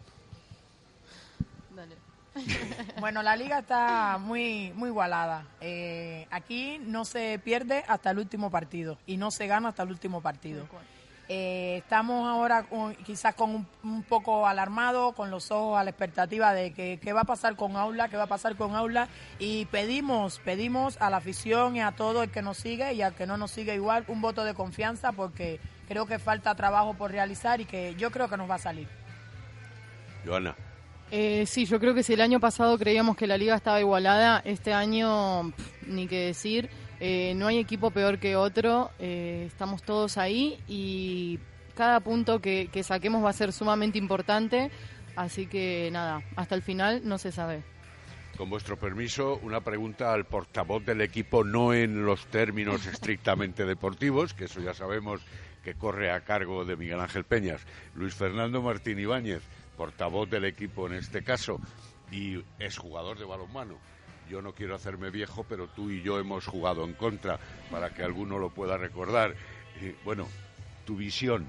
*laughs* Bueno, la liga está muy, muy igualada. Eh, aquí no se pierde hasta el último partido y no se gana hasta el último partido. Eh, estamos ahora con- quizás con un, un poco alarmados, con los ojos a la expectativa de que qué va a pasar con Aula, qué va a pasar con Aula y pedimos, pedimos a la afición y a todo el que nos sigue y al que no nos sigue igual un voto de confianza porque creo que falta trabajo por realizar y que yo creo que nos va a salir. Joana. Eh, sí, yo creo que si el año pasado creíamos que la liga estaba igualada, este año pff, ni qué decir. Eh, no hay equipo peor que otro, eh, estamos todos ahí y cada punto que, que saquemos va a ser sumamente importante, así que nada, hasta el final no se sabe. Con vuestro permiso, una pregunta al portavoz del equipo, no en los términos *laughs* estrictamente deportivos, que eso ya sabemos que corre a cargo de Miguel Ángel Peñas. Luis Fernando Martín Ibáñez, portavoz del equipo en este caso, y es jugador de balonmano. Yo no quiero hacerme viejo, pero tú y yo hemos jugado en contra, para que alguno lo pueda recordar. Bueno, tu visión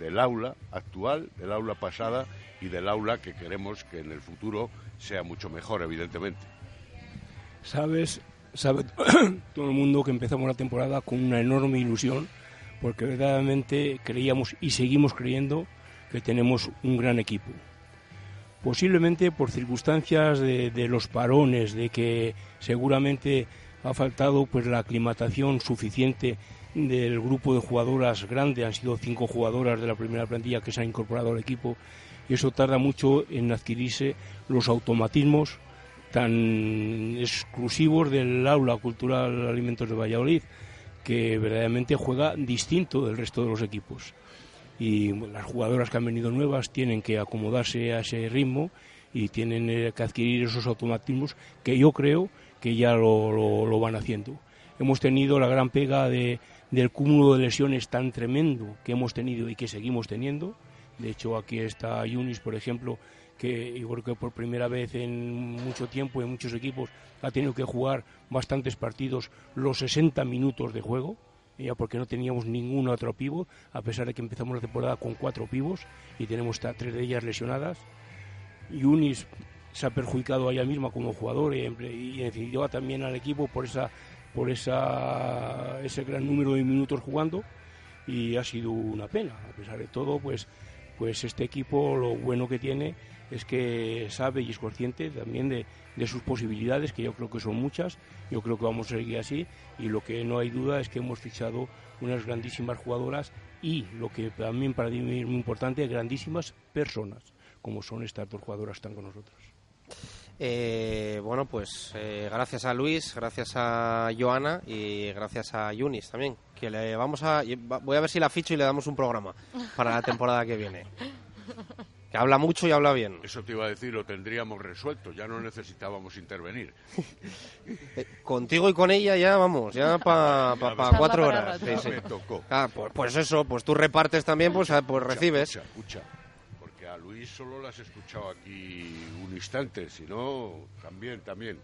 del aula actual, del aula pasada y del aula que queremos que en el futuro sea mucho mejor, evidentemente. Sabes, sabe *coughs* todo el mundo que empezamos la temporada con una enorme ilusión, porque verdaderamente creíamos y seguimos creyendo que tenemos un gran equipo. Posiblemente por circunstancias de, los parones, de que seguramente ha faltado pues la aclimatación suficiente del grupo de jugadoras grande, han sido cinco jugadoras de la primera plantilla que se han incorporado al equipo, y eso tarda mucho en adquirirse los automatismos tan exclusivos del aula cultural Alimentos de Valladolid, que verdaderamente juega distinto del resto de los equipos. Y las jugadoras que han venido nuevas tienen que acomodarse a ese ritmo y tienen eh, que adquirir esos automatismos que yo creo que ya lo, lo- lo van haciendo. Hemos tenido la gran pega de, del cúmulo de lesiones tan tremendo que hemos tenido y que seguimos teniendo. De hecho, aquí está Yunis, por ejemplo, que yo creo que por primera vez en mucho tiempo en muchos equipos ha tenido que jugar bastantes partidos los 60 minutos de juego, ya porque no teníamos ningún otro pivot, a pesar de que empezamos la temporada con cuatro pivos y tenemos tres de ellas lesionadas. Yunis se ha perjudicado a ella misma como jugador y, y en definitiva también al equipo por esa por esa, ese gran número de minutos jugando y ha sido una pena. A pesar de todo, pues, pues este equipo lo bueno que tiene es que sabe y es consciente también de, de sus posibilidades, que yo creo que son muchas, yo creo que vamos a seguir así y lo que no hay duda es que hemos fichado unas grandísimas jugadoras y lo que también para mí es muy importante, grandísimas personas, como son estas dos jugadoras que están con nosotros. Eh, bueno, pues eh, gracias a Luis, gracias a Joana y gracias a Yunis también. Que le vamos a. Voy a ver si la ficho y le damos un programa para la temporada que viene. *laughs* Que habla mucho y habla bien. Eso te iba a decir, lo tendríamos resuelto, ya no necesitábamos intervenir. *laughs* Eh, contigo y con ella ya vamos, ya para cuatro horas. Sí, sí. Me tocó. Ah, pues, pues, eso, pues tú repartes también, pues, pues recibes. Escucha, escucha a Luis solo las he escuchado aquí un instante, si no, también, también.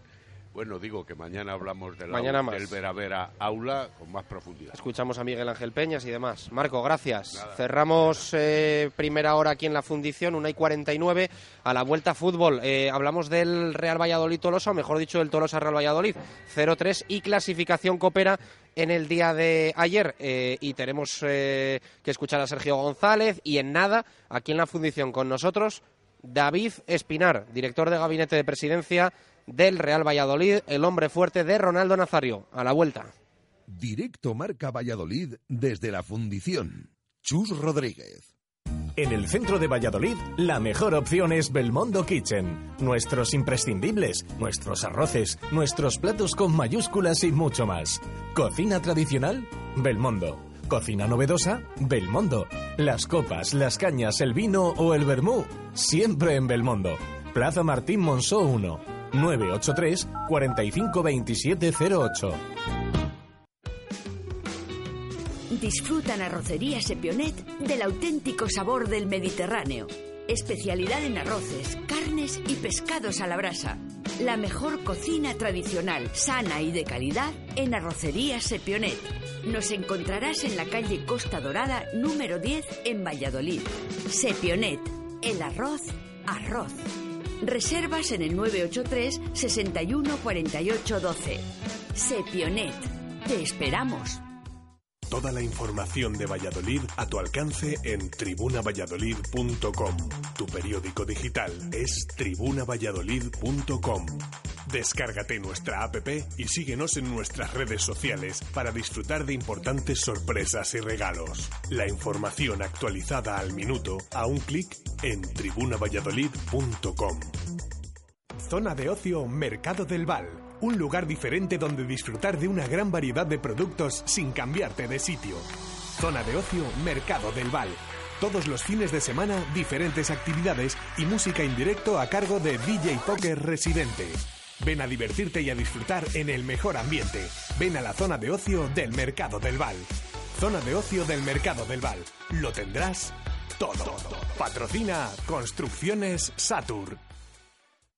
Bueno, digo que mañana hablamos de la, mañana del Vera Vera Aula con más profundidad. Escuchamos a Miguel Ángel Peñas y demás. Marco, gracias. Cerramos eh, primera hora aquí en la fundición, una y 49, a la vuelta a fútbol. Eh, hablamos del Real Valladolid Tolosa, o mejor dicho, del Tolosa Real Valladolid, 0-3 y clasificación coopera en el día de ayer eh, y tenemos que escuchar a Sergio González y en nada, aquí en la fundición con nosotros, David Espinar, director de Gabinete de Presidencia del Real Valladolid, el hombre fuerte de Ronaldo Nazario. A la vuelta. Directo Marca Valladolid desde la fundición. Chus Rodríguez. En el centro de Valladolid, la mejor opción es Belmondo Kitchen. Nuestros imprescindibles, nuestros arroces, nuestros platos con mayúsculas y mucho más. Cocina tradicional, Belmondo. Cocina novedosa, Belmondo. Las copas, las cañas, el vino o el vermú, siempre en Belmondo. Plaza Martín Monzó 1. 983 452708. Disfrutan arrocería Sepionet del auténtico sabor del Mediterráneo. Especialidad en arroces, carnes y pescados a la brasa. La mejor cocina tradicional, sana y de calidad en arrocería Sepionet. Nos encontrarás en la calle Costa Dorada número 10 en Valladolid. Sepionet, el arroz, arroz. Reservas en el 983 61 48 12. Sepionet. Te esperamos. Toda la información de Valladolid a tu alcance en tribunavalladolid.com. Tu periódico digital es tribunavalladolid.com. Descárgate nuestra app y síguenos en nuestras redes sociales para disfrutar de importantes sorpresas y regalos. La información actualizada al minuto a un clic en tribunavalladolid.com. Zona de ocio Mercado del Val. Un lugar diferente donde disfrutar de una gran variedad de productos sin cambiarte de sitio. Zona de ocio Mercado del Val. Todos los fines de semana, diferentes actividades y música en directo a cargo de DJ Poker Residente. Ven a divertirte y a disfrutar en el mejor ambiente. Ven a la zona de ocio del Mercado del Val. Zona de ocio del Mercado del Val. Lo tendrás todo. Patrocina Construcciones Satur.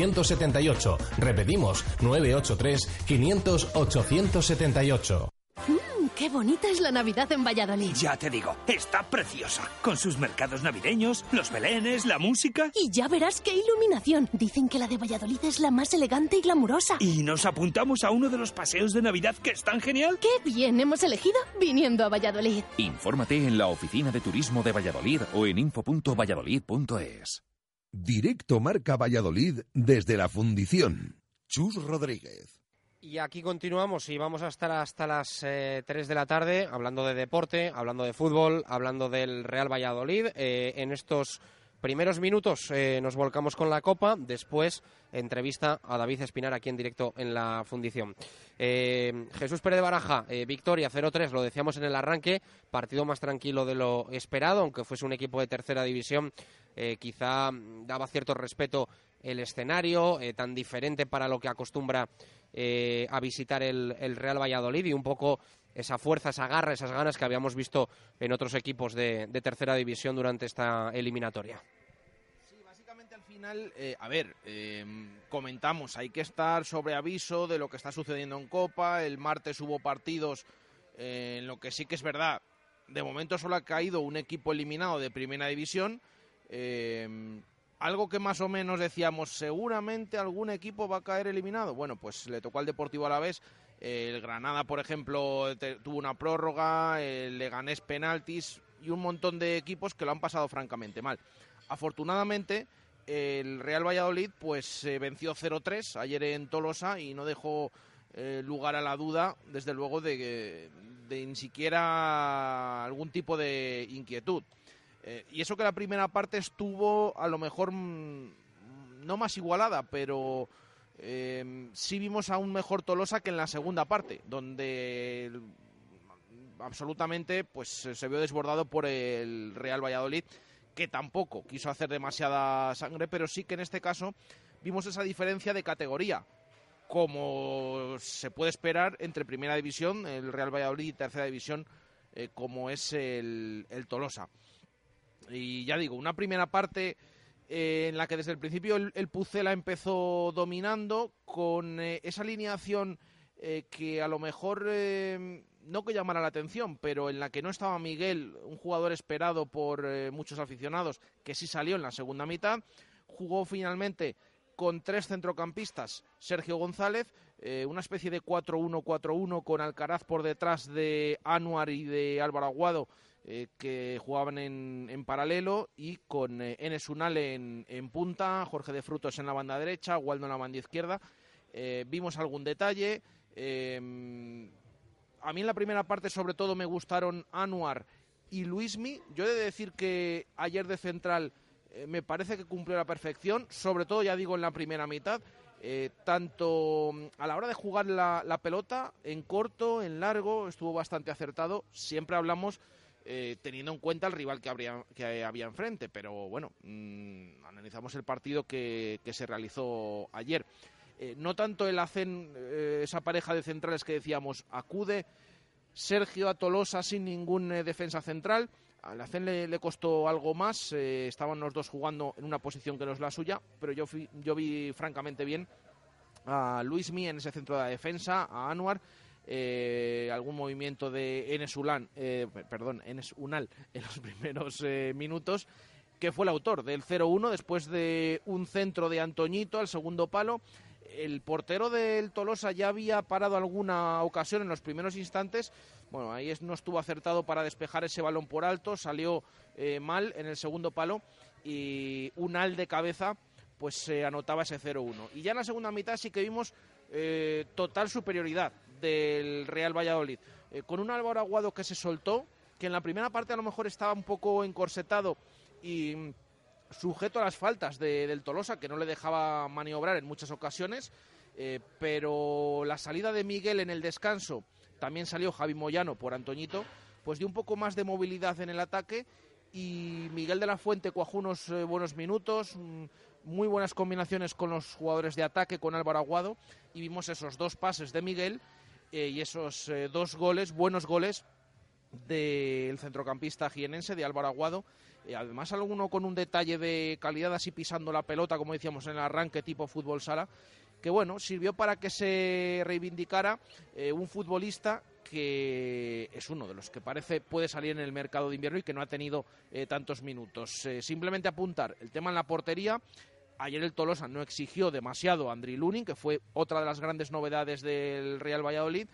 878. Repetimos, 983 500 878. Mmm, qué bonita es la Navidad en Valladolid. Ya te digo, está preciosa. Con sus mercados navideños, los belenes, la música. Y ya verás qué iluminación. Dicen que la de Valladolid es la más elegante y glamurosa. Y nos apuntamos a uno de los paseos de Navidad que es tan genial. Qué bien hemos elegido viniendo a Valladolid. Infórmate en la oficina de turismo de Valladolid o en info.valladolid.es. Directo Marca Valladolid desde la fundición. Chus Rodríguez. Y aquí continuamos y vamos a estar hasta las 3 eh, de la tarde hablando de deporte, hablando de fútbol, hablando del Real Valladolid. Eh, en estos primeros minutos eh, nos volcamos con la Copa, después entrevista a David Espinar aquí en directo en la fundición. Jesús Pérez de Baraja, victoria 0-3, lo decíamos en el arranque, partido más tranquilo de lo esperado, aunque fuese un equipo de tercera división eh, quizá daba cierto respeto el escenario eh, tan diferente para lo que acostumbra eh, a visitar el, Real Valladolid y un poco esa fuerza, esa garra, esas ganas que habíamos visto en otros equipos de tercera división durante esta eliminatoria. Al final, eh, a ver, eh, comentamos, hay que estar sobre aviso de lo que está sucediendo en Copa. El martes hubo partidos eh, en lo que sí que es verdad. De momento solo ha caído un equipo eliminado de primera división. Eh, algo que más o menos decíamos, seguramente algún equipo va a caer eliminado. Bueno, pues le tocó al Deportivo Alavés. El Granada, por ejemplo, tuvo una prórroga, el Leganés penaltis y un montón de equipos que lo han pasado francamente mal. Afortunadamente, el Real Valladolid pues eh, venció 0-3 ayer en Tolosa y no dejó eh, lugar a la duda, desde luego, de, de ni siquiera algún tipo de inquietud. Eh, y eso que la primera parte estuvo a lo mejor mm, no más igualada, pero eh, sí vimos a un mejor Tolosa que en la segunda parte, donde absolutamente pues se vio desbordado por el Real Valladolid, que tampoco quiso hacer demasiada sangre, pero sí que en este caso vimos esa diferencia de categoría como se puede esperar entre Primera División, el Real Valladolid y Tercera División, eh, como es el, Tolosa. Y ya digo, una primera parte eh, en la que desde el principio el, el Pucela empezó dominando con eh, esa alineación que a lo mejor no que llamara la atención, pero en la que no estaba Miguel, un jugador esperado por eh, muchos aficionados, que sí salió en la segunda mitad. Jugó finalmente con tres centrocampistas, Sergio González, eh, una especie de 4-1-4-1 con Alcaraz por detrás de Anuar y de Álvaro Aguado, eh, que jugaban en, en paralelo, y con Enes Unal en, en punta, Jorge de Frutos en la banda derecha, Waldo en la banda izquierda. Vimos algún detalle. A mí en la primera parte sobre todo me gustaron Anuar y Luismi. Yo he de decir que ayer de central eh, me parece que cumplió la perfección, sobre todo ya digo en la primera mitad. eh, tanto mm, a la hora de jugar la, pelota, en corto, en largo, estuvo bastante acertado. Siempre hablamos eh, teniendo en cuenta el rival que, habría, que había enfrente, pero bueno, mm, analizamos el partido que se realizó ayer. Eh, no tanto el hacen eh, esa pareja de centrales que decíamos, acude Sergio a Tolosa sin ningún eh, defensa central. Al Hacen le, costó algo más, estaban los dos jugando en una posición que no es la suya, pero yo, yo vi francamente bien a Luismi en ese centro de defensa, a Anuar, algún movimiento de Enes Ulan, eh, pe- perdón, Enes Unal *laughs* en los primeros minutos, que fue el autor del 0-1 después de un centro de Antoñito al segundo palo. El portero del Tolosa ya había parado alguna ocasión en los primeros instantes. Bueno, ahí no estuvo acertado para despejar ese balón por alto, salió eh, mal en el segundo palo y un al de cabeza pues se anotaba ese 0-1. Y ya en la segunda mitad sí que vimos eh, total superioridad del Real Valladolid, eh, con un Álvaro Aguado que se soltó, que en la primera parte a lo mejor estaba un poco encorsetado y sujeto a las faltas de- del Tolosa, que no le dejaba maniobrar en muchas ocasiones, eh, pero la salida de Miguel en el descanso, también salió Javi Moyano por Antoñito, pues dio un poco más de movilidad en el ataque y Miguel de la Fuente cuajó unos eh, buenos minutos, mm, muy buenas combinaciones con los jugadores de ataque, con Álvaro Aguado, y vimos esos dos pases de Miguel eh, y esos dos goles, buenos goles del centrocampista jienense, de Álvaro Aguado. Eh, además, alguno con un detalle de calidad así pisando la pelota, como decíamos en el arranque tipo fútbol sala, que bueno, sirvió para que se reivindicara eh, un futbolista que es uno de los que parece puede salir en el mercado de invierno y que no ha tenido eh, tantos minutos. Simplemente apuntar el tema en la portería. Ayer el Tolosa no exigió demasiado a Andriy Lunin, que fue otra de las grandes novedades del Real Valladolid.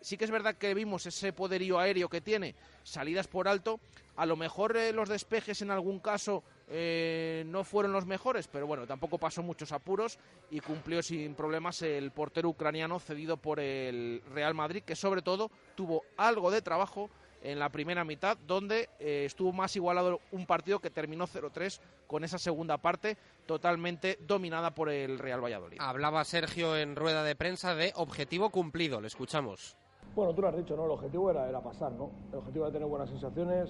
Sí que es verdad que vimos ese poderío aéreo que tiene, salidas por alto. A lo mejor eh, los despejes en algún caso eh, no fueron los mejores, pero bueno, tampoco pasó muchos apuros y cumplió sin problemas el portero ucraniano cedido por el Real Madrid, que sobre todo tuvo algo de trabajo en la primera mitad, donde eh, estuvo más igualado un partido que terminó 0-3 con esa segunda parte totalmente dominada por el Real Valladolid. Hablaba Sergio en rueda de prensa de objetivo cumplido, le escuchamos. Bueno, tú lo has dicho, ¿no? El objetivo era, era pasar, ¿no? El objetivo era tener buenas sensaciones,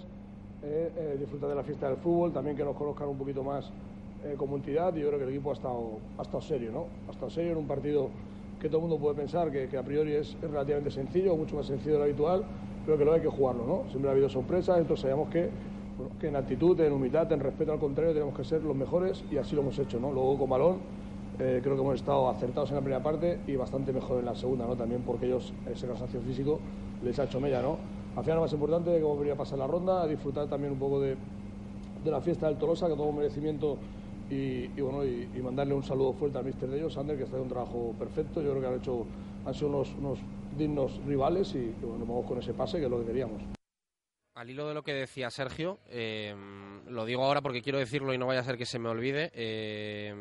eh, eh, disfrutar de la fiesta del fútbol, también que nos conozcan un poquito más eh, como entidad y yo creo que el equipo ha estado, ha estado serio, ¿no? Ha estado serio en un partido que todo el mundo puede pensar que, que a priori es, es relativamente sencillo, mucho más sencillo de lo habitual, pero que lo hay que jugarlo, ¿no? Siempre ha habido sorpresas, entonces sabíamos que, bueno, que en actitud, en humildad, en respeto al contrario, tenemos que ser los mejores y así lo hemos hecho, ¿no? Luego con balón eh, creo que hemos estado acertados en la primera parte y bastante mejor en la segunda, ¿no? También porque ellos ese cansancio físico les ha hecho mella, ¿no? Al final lo más importante que hemos venido a pasar la ronda, a disfrutar también un poco de, de la fiesta del Tolosa, que todo merecimiento y, bueno y, y mandarle un saludo fuerte al mister de ellos, Sander, que está haciendo un trabajo perfecto. Yo creo que han hecho han sido unos, unos dignos rivales y, y bueno, vamos con ese pase que es lo que queríamos. Al hilo de lo que decía Sergio, eh, lo digo ahora porque quiero decirlo y no vaya a ser que se me olvide. eh,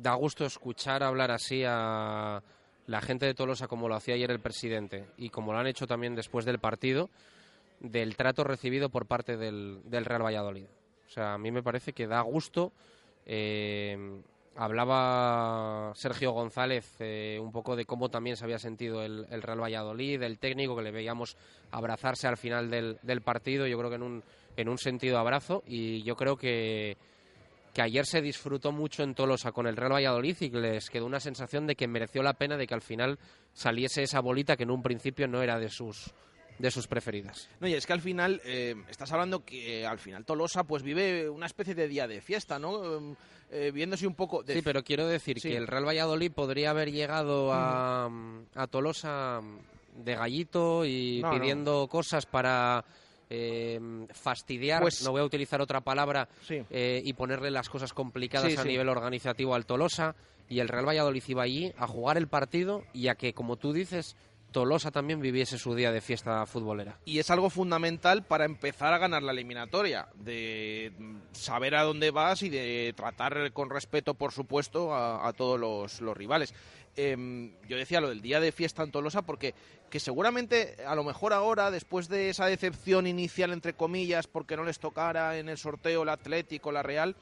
da gusto escuchar hablar así a la gente de Tolosa como lo hacía ayer el presidente y como lo han hecho también después del partido, del trato recibido por parte del, del Real Valladolid. O sea, a mí me parece que da gusto. eh, hablaba Sergio González eh, un poco de cómo también se había sentido el, el Real Valladolid, el técnico que le veíamos abrazarse al final del, del partido, yo creo que en un, en un sentido abrazo y yo creo que, que ayer se disfrutó mucho en Tolosa con el Real Valladolid y que les quedó una sensación de que mereció la pena de que al final saliese esa bolita que en un principio no era de sus de sus preferidas. No, y es que al final, eh, estás hablando que eh, al final Tolosa pues vive una especie de día de fiesta, ¿no? Eh, viéndose un poco... De... Sí, pero quiero decir Sí. que el Real Valladolid podría haber llegado a, a Tolosa de gallito y No, no. pidiendo cosas para eh, fastidiar, Pues- no voy a utilizar otra palabra, Sí. eh, y ponerle las cosas complicadas Sí, a sí. nivel organizativo al Tolosa. Y el Real Valladolid iba allí a jugar el partido y a que, como tú dices, Tolosa también viviese su día de fiesta futbolera. Y es algo fundamental para empezar a ganar la eliminatoria, de saber a dónde vas y de tratar con respeto, por supuesto, a, a todos los, los rivales. Em, yo decía lo del día de fiesta en Tolosa porque que seguramente a lo mejor ahora, después de esa decepción inicial, entre comillas, porque no les tocara en el sorteo el Atlético, la Real,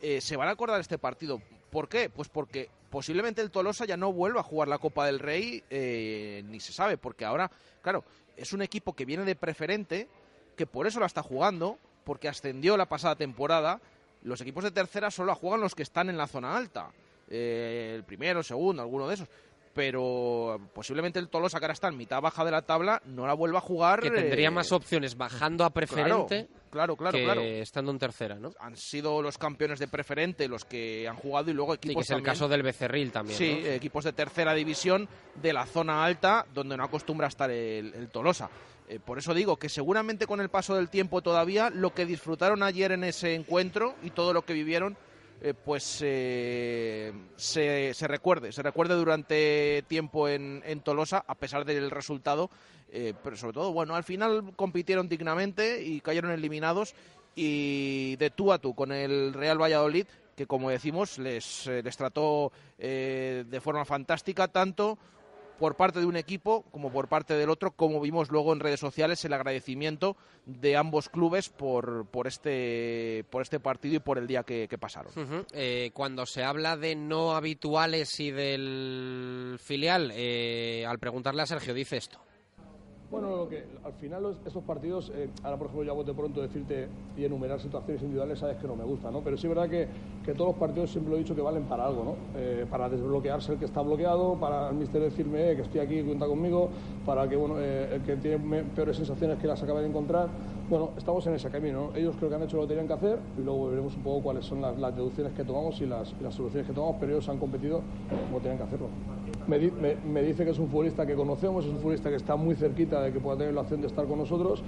eh, se van a acordar este partido. ¿Por qué? Pues porque posiblemente el Tolosa ya no vuelva a jugar la Copa del Rey, eh, ni se sabe, porque ahora, claro, es un equipo que viene de preferente, que por eso la está jugando, porque ascendió la pasada temporada. Los equipos de tercera solo la juegan los que están en la zona alta, eh, el primero, el segundo, alguno de esos. Pero posiblemente el Tolosa, que ahora está en mitad baja de la tabla, no la vuelva a jugar. Que tendría eh, más opciones bajando a preferente claro, claro, que claro. estando en tercera, ¿no? Han sido los campeones de preferente los que han jugado y luego Sí, equipos que es el caso del Becerril también. Sí, ¿no? equipos de tercera división de la zona alta, donde no acostumbra a estar el, el Tolosa. Eh, por eso digo que seguramente con el paso del tiempo todavía lo que disfrutaron ayer en ese encuentro y todo lo que vivieron, eh, pues eh, se, se recuerde, se recuerde durante tiempo en, en Tolosa, a pesar del resultado. eh, pero sobre todo, bueno, al final compitieron dignamente y cayeron eliminados y de tú a tú con el Real Valladolid que como decimos les, les trató de forma fantástica tanto por parte de un equipo como por parte del otro, como vimos luego en redes sociales el agradecimiento de ambos clubes por, por, este, por este partido y por el día que, pasaron. Eh, cuando se habla de no habituales y del filial, eh, al preguntarle a Sergio dice esto. Bueno, lo que, al final los- esos partidos, eh, ahora por ejemplo ya voy de pronto decirte y enumerar situaciones individuales, sabes que no me gusta, ¿no? Pero sí es verdad que, que todos los partidos siempre lo he dicho que valen para algo, ¿no? Eh, para desbloquearse el que está bloqueado, para el mister decirme eh, que estoy aquí, cuenta conmigo, para que bueno, eh, el que tiene peores sensaciones que las acaba de encontrar. Bueno, estamos en ese camino, ¿no? Ellos creo que han hecho lo que tenían que hacer y luego veremos un poco cuáles son las, las deducciones que tomamos y las, y las soluciones que tomamos, pero ellos han competido como tenían que hacerlo. Me, me- dice que es un futbolista que conocemos, es un futbolista que está muy cerquita de que pueda tener la opción de estar con nosotros,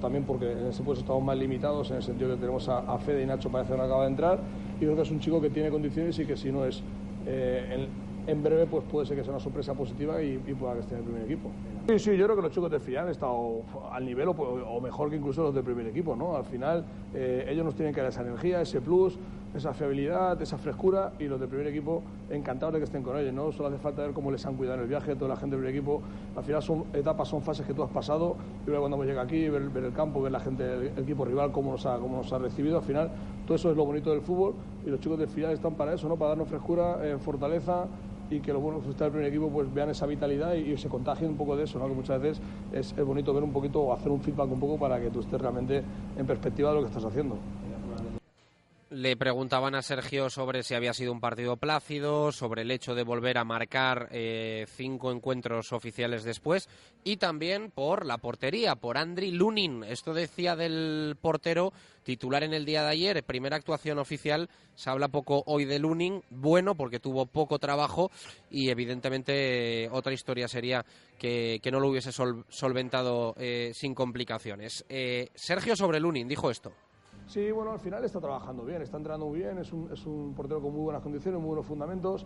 también porque en ese puesto estamos más limitados, en el sentido que tenemos a, a Fede y Nacho parece que no acaba de entrar, y creo que es un chico que tiene condiciones y que si no es eh, en, en breve, pues puede ser que sea una sorpresa positiva y, y pueda que esté en el primer equipo. Sí, sí, yo creo que los chicos del filial han estado al nivel o, o mejor que incluso los del primer equipo, ¿no? Al final eh, ellos nos tienen que dar esa energía, ese plus, esa fiabilidad, esa frescura y los del primer equipo encantados de que estén con ellos, ¿no? Solo hace falta ver cómo les han cuidado en el viaje, toda la gente del primer equipo. Al final son etapas, son fases que tú has pasado y luego cuando hemos llegado aquí, ver, el campo, ver la gente, el, el equipo rival, cómo nos, ha, cómo nos ha recibido, al final todo eso es lo bonito del fútbol y los chicos del filial están para eso, ¿no? Para darnos frescura, eh, fortaleza y que los buenos futbolistas del primer equipo pues vean esa vitalidad y, y se contagien un poco de eso, ¿no? que muchas veces es, es bonito ver un poquito o hacer un feedback un poco para que tú estés realmente en perspectiva de lo que estás haciendo. Le preguntaban a Sergio sobre si había sido un partido plácido, sobre el hecho de volver a marcar eh, cinco encuentros oficiales después y también por la portería, por Andri Lunin. Esto decía del portero titular en el día de ayer, primera actuación oficial. Se habla poco hoy de Lunin, bueno porque tuvo poco trabajo y evidentemente otra historia sería que, que no lo hubiese sol- solventado eh, sin complicaciones. Eh, Sergio sobre Lunin dijo esto. Sí, bueno, al final está trabajando bien, está entrenando bien, es un, es un portero con muy buenas condiciones, muy buenos fundamentos.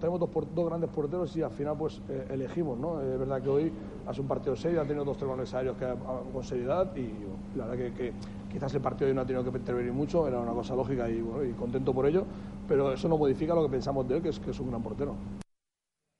Tenemos dos, dos grandes porteros y al final pues eh, elegimos, ¿no? Eh, Es verdad que hoy hace un partido serio, ha tenido dos tres balones aéreos que, con seriedad y la verdad que, que quizás el partido hoy no ha tenido que intervenir mucho, era una cosa lógica y, bueno, y contento por ello, pero eso no modifica lo que pensamos de él, que es que es un gran portero.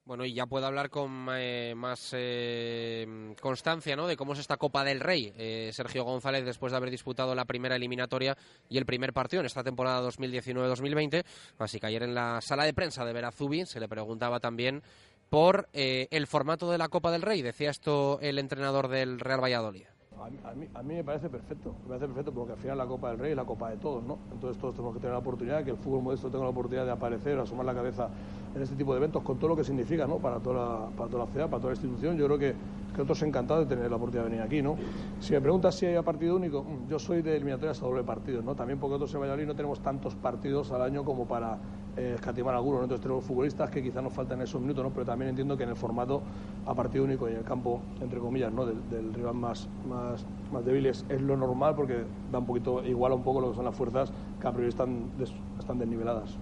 Bueno, y ya puedo hablar con eh, más eh, constancia ¿no? de cómo es esta Copa del Rey. Eh, Sergio González, después de haber disputado la primera eliminatoria y el primer partido en esta temporada 2019-2020. Así que ayer en la sala de prensa de Verazubi se le preguntaba también por eh, el formato de la Copa del Rey. Decía esto el entrenador del Real Valladolid. A a, mí, a mí me parece perfecto, me parece perfecto porque al final la Copa del Rey es la Copa de todos, ¿no? Entonces todos tenemos que tener la oportunidad, que el fútbol modesto tenga la oportunidad de aparecer, asomar la cabeza en este tipo de eventos con todo lo que significa, ¿no? Para toda la, para toda la ciudad, para toda la institución. Yo creo que, que nosotros encantados de tener la oportunidad de venir aquí, ¿no? Si me preguntas si hay partido único, mm, yo soy de eliminatorias a doble partido, ¿no? También porque nosotros en Valladolid no tenemos tantos partidos al año como para eh, escatimar algunos, ¿no? Entonces tenemos futbolistas que quizás nos faltan esos minutos, ¿no? Pero también entiendo que en el formato a partido único y en el campo, entre comillas, ¿no? Del, del rival más, más, más débil es, lo normal porque da un poquito, iguala un poco lo que son las fuerzas que a priori están, están desniveladas.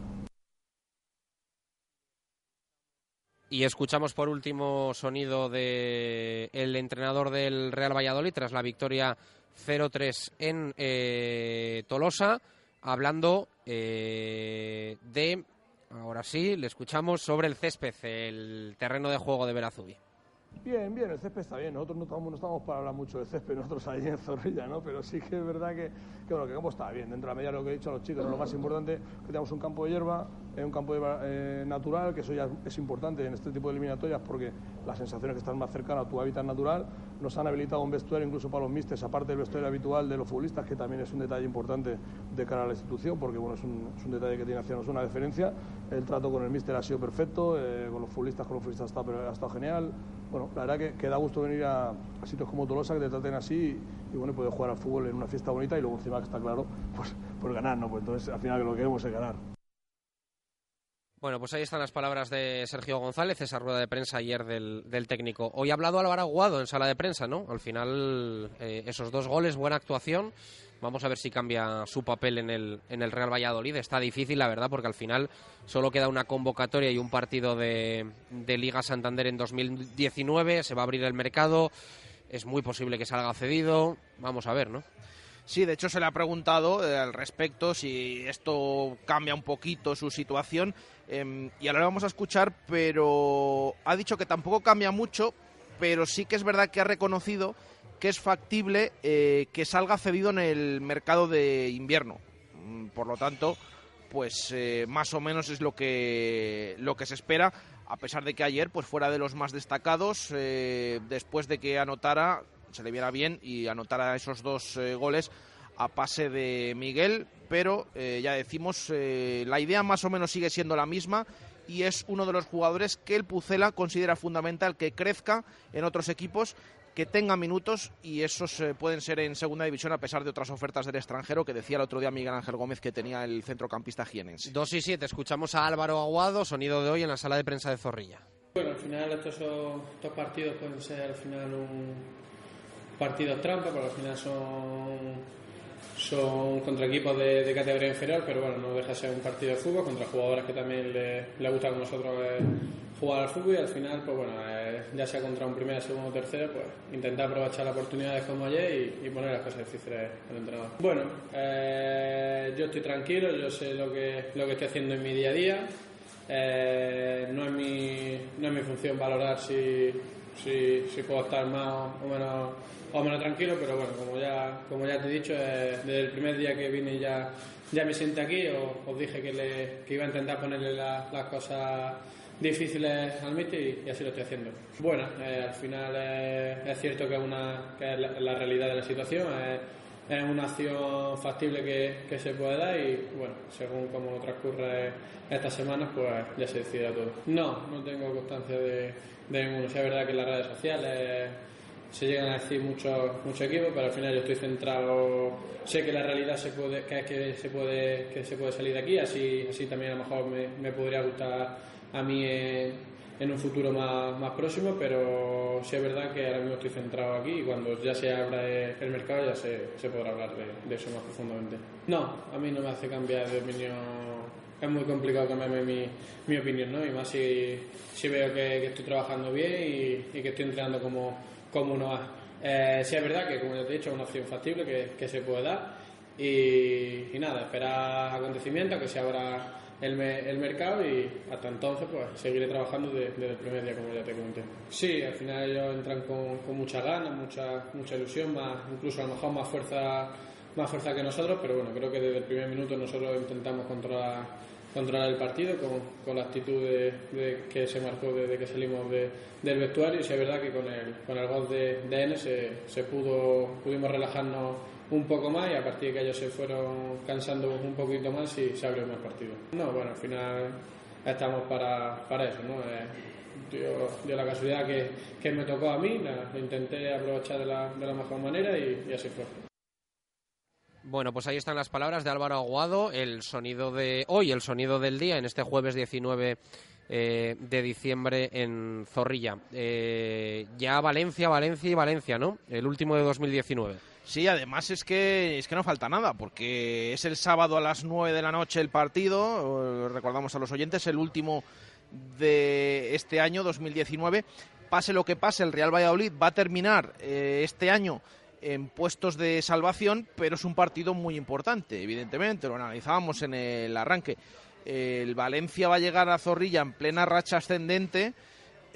Y escuchamos por último sonido de el entrenador del Real Valladolid tras la victoria 0-3 en eh, Tolosa, hablando eh, de, ahora sí, le escuchamos sobre el césped, el terreno de juego de Verazubi. Bien, bien, el césped está bien. Nosotros no estamos, no estamos para hablar mucho de césped, nosotros ahí en Zorrilla, ¿no? Pero sí que es verdad que, que, bueno, que el campo está bien. Dentro de la medida de lo que he dicho a los chicos, lo más importante que tenemos un campo de hierba, eh, un campo de, eh, natural, que eso ya es importante en este tipo de eliminatorias porque las sensaciones que están más cercanas a tu hábitat natural nos han habilitado un vestuario incluso para los místers, aparte del vestuario habitual de los futbolistas, que también es un detalle importante de cara a la institución, porque bueno, es un, detalle que tiene hacia una diferencia. El trato con el míster ha sido perfecto, eh, con los futbolistas, con los futbolistas ha estado, ha estado genial. Bueno, la verdad que, que da gusto venir a, sitios como Tolosa que te traten así y, y bueno, poder jugar al fútbol en una fiesta bonita y luego encima que está claro, pues, pues ganar, ¿no? Pues entonces al final lo que queremos es ganar. Bueno, pues ahí están las palabras de Sergio González, esa rueda de prensa ayer del, del técnico. Hoy ha hablado Álvaro Aguado en sala de prensa, ¿no? Al final, eh, esos dos goles, buena actuación. Vamos a ver si cambia su papel en el, en el Real Valladolid. Está difícil, la verdad, porque al final solo queda una convocatoria y un partido de, de Liga Santander en 2019. Se va a abrir el mercado. Es muy posible que salga cedido. Vamos a ver, ¿no? Sí, de hecho se le ha preguntado eh, al respecto si esto cambia un poquito su situación eh, y ahora vamos a escuchar, pero ha dicho que tampoco cambia mucho, pero sí que es verdad que ha reconocido que es factible eh, que salga cedido en el mercado de invierno. Mm, Por lo tanto, pues eh, más o menos es lo que lo que se espera, a pesar de que ayer pues fuera de los más destacados, después de que anotara se le viera bien y anotara esos dos eh, goles a pase de Miguel, pero eh, ya decimos, eh, la idea más o menos sigue siendo la misma y es uno de los jugadores que el Pucela considera fundamental que crezca en otros equipos, que tenga minutos y esos eh, pueden ser en segunda división a pesar de otras ofertas del extranjero que decía el otro día Miguel Ángel Gómez que tenía el centrocampista jienense. 2 y 7, escuchamos a Álvaro Aguado, sonido de hoy en la sala de prensa de Zorrilla. Bueno, al final estos, estos partidos pueden ser al final un partidos trampa, porque al final son, son contra equipos de, categoría inferior, pero bueno, no deja de ser un partido de fútbol contra jugadores que también le, le gusta con nosotros eh, jugar al fútbol y al final, pues bueno, eh, ya sea contra un primero, segundo o tercero, pues intentar aprovechar las oportunidades como ayer y, poner las cosas difíciles al entrenador. Bueno, eh, yo estoy tranquilo, yo sé lo que, lo que estoy haciendo en mi día a día. No, es mi, no es mi función valorar si, si, si puedo estar más o menos o menos tranquilo, pero bueno, como ya, como ya te he dicho, eh, desde el primer día que vine ya, ya me siento aquí, os, dije que, le, que, iba a intentar ponerle la, las cosas difíciles al míster y, así lo estoy haciendo. Bueno, eh, al final es cierto que, una, que es la, realidad de la situación, una acción factible que, que se puede dar y bueno, según como transcurre estas semanas, pues ya se decida todo. No, no tengo constancia de, de ninguno. Es verdad que en las redes sociales se llegan a decir muchos muchos equipos, pero al final yo estoy centrado. Sé que la realidad se puede, que es que se puede, que se puede salir de aquí, así, así también a lo mejor me, me podría gustar a mí en, en un futuro más, más próximo, pero sí es verdad que ahora mismo estoy centrado aquí y cuando ya se abra el mercado ya se, se podrá hablar de, de eso más profundamente. No, a mí no me hace cambiar de opinión es muy complicado cambiarme mi, mi opinión, ¿no? Y más si, si veo que, que estoy trabajando bien y, y que estoy entrenando como, como uno va. Eh, sí es verdad que, como ya te he dicho, es una opción factible que, que se puede dar y, y nada, esperar acontecimientos, que se abra el, me- el mercado y hasta entonces pues seguiré trabajando de- desde el primer día, como ya te comenté. Sí, al final ellos entran con, con muchas ganas, mucha, mucha ilusión, más, incluso a lo mejor más fuerza más fuerza que nosotros, pero bueno, creo que desde el primer minuto nosotros intentamos controlar, controlar el partido con, con la actitud de, de que se marcó desde que salimos de- del vestuario y sí es verdad que con el, con el gol de, de N se, se pudo, pudimos relajarnos un poco más y a partir de que ellos se fueron cansando un poquito más y se abrió más partido. No, bueno, al final estamos para, para eso, ¿no? Eh, dio, la casualidad que, que me tocó a mí, intenté aprovechar de la, de la mejor manera y, y así fue. Bueno, pues ahí están las palabras de Álvaro Aguado, el sonido de hoy, el sonido del día, en este jueves 19 eh, de diciembre en Zorrilla. Eh, ya Valencia, Valencia y Valencia, ¿no? El último de 2019. Sí, además es que es que no falta nada, porque es el sábado a las 9 de la noche el partido, recordamos a los oyentes, el último de este año 2019. Pase lo que pase, el Real Valladolid va a terminar eh, este año en puestos de salvación, pero es un partido muy importante, evidentemente, lo analizábamos en el arranque. El Valencia va a llegar a Zorrilla en plena racha ascendente,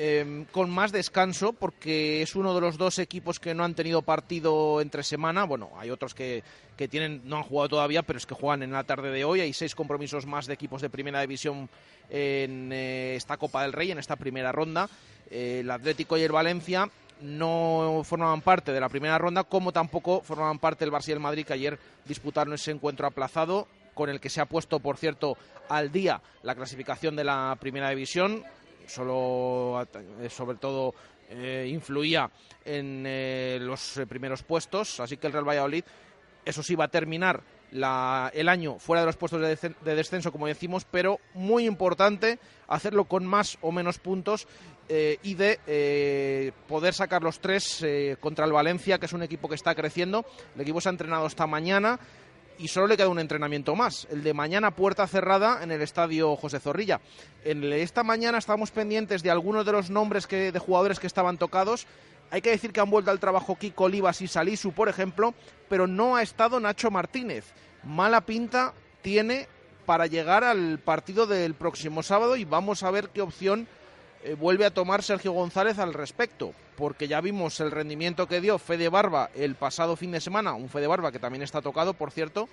eh, con más descanso, porque es uno de los dos equipos que no han tenido partido entre semana. Bueno, hay otros que, que tienen, no han jugado todavía, pero es que juegan en la tarde de hoy. Hay seis compromisos más de equipos de primera división en eh, esta Copa del Rey, en esta primera ronda. Eh, el Atlético y el Valencia no formaban parte de la primera ronda, como tampoco formaban parte el Barça y el Madrid, que ayer disputaron ese encuentro aplazado, con el que se ha puesto, por cierto, al día la clasificación de la primera división. Solo, eh, sobre todo, eh, influía en eh, los eh, primeros puestos, así que el Real Valladolid, eso sí, va a terminar la- el año fuera de los puestos de, descen- de descenso, como decimos, pero muy importante hacerlo con más o menos puntos y de poder sacar los tres eh, contra el Valencia, que es un equipo que está creciendo. El equipo se ha entrenado esta mañana y solo le queda un entrenamiento más, el de mañana puerta cerrada en el estadio José Zorrilla. En esta mañana estábamos pendientes de algunos de los nombres que, de jugadores que estaban tocados. Hay que decir que han vuelto al trabajo Kiko Olivas y Salisu, por ejemplo, pero no ha estado Nacho Martínez. Mala pinta tiene para llegar al partido del próximo sábado y vamos a ver qué opción eh, vuelve a tomar Sergio González al respecto, porque ya vimos el rendimiento que dio Fede Barba el pasado fin de semana, un Fede Barba que también está tocado, por cierto,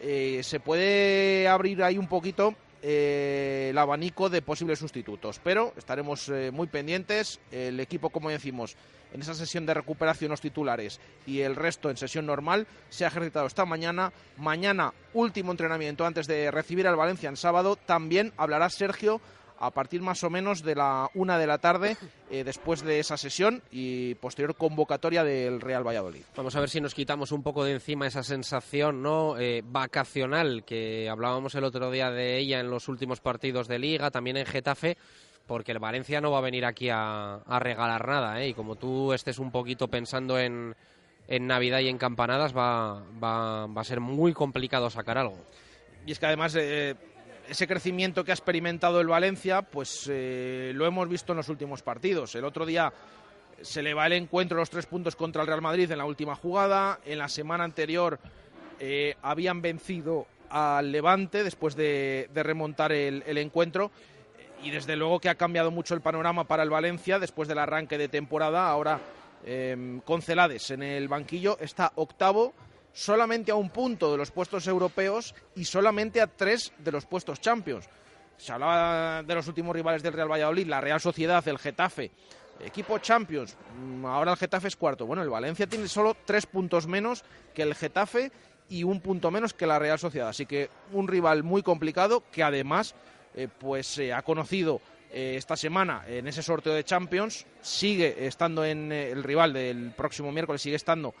eh, se puede abrir ahí un poquito eh, el abanico de posibles sustitutos, pero estaremos muy pendientes, el equipo, como decimos, en esa sesión de recuperación los titulares y el resto en sesión normal se ha ejercitado esta mañana, mañana último entrenamiento antes de recibir al Valencia en sábado, también hablará Sergio a partir más o menos de la una de la tarde eh, después de esa sesión y posterior convocatoria del Real Valladolid. Vamos a ver si nos quitamos un poco de encima esa sensación no Eh, vacacional que hablábamos el otro día de ella en los últimos partidos de liga, también en Getafe, porque el Valencia no va a venir aquí a, a regalar nada, ¿eh? y como tú estés un poquito pensando en, en Navidad y en campanadas, va, va, va a ser muy complicado sacar algo. Y es que además eh, ese crecimiento que ha experimentado el Valencia, pues eh, lo hemos visto en los últimos partidos. El otro día se le va el encuentro los tres puntos contra el Real Madrid en la última jugada. En la semana anterior eh, habían vencido al Levante después de, remontar el, el encuentro. Y desde luego que ha cambiado mucho el panorama para el Valencia después del arranque de temporada. Ahora eh, con Celades en el banquillo está octavo solamente a un punto de los puestos europeos y solamente a tres de los puestos Champions. Se hablaba de los últimos rivales del Real Valladolid, la Real Sociedad, el Getafe. Equipo Champions, mm, ahora el Getafe es cuarto. Bueno, el Valencia tiene solo tres puntos menos que el Getafe y un punto menos que la Real Sociedad. Así que un rival muy complicado que además eh, pues ha conocido eh, esta semana en ese sorteo de Champions, sigue estando en eh, el rival del próximo miércoles, sigue estando,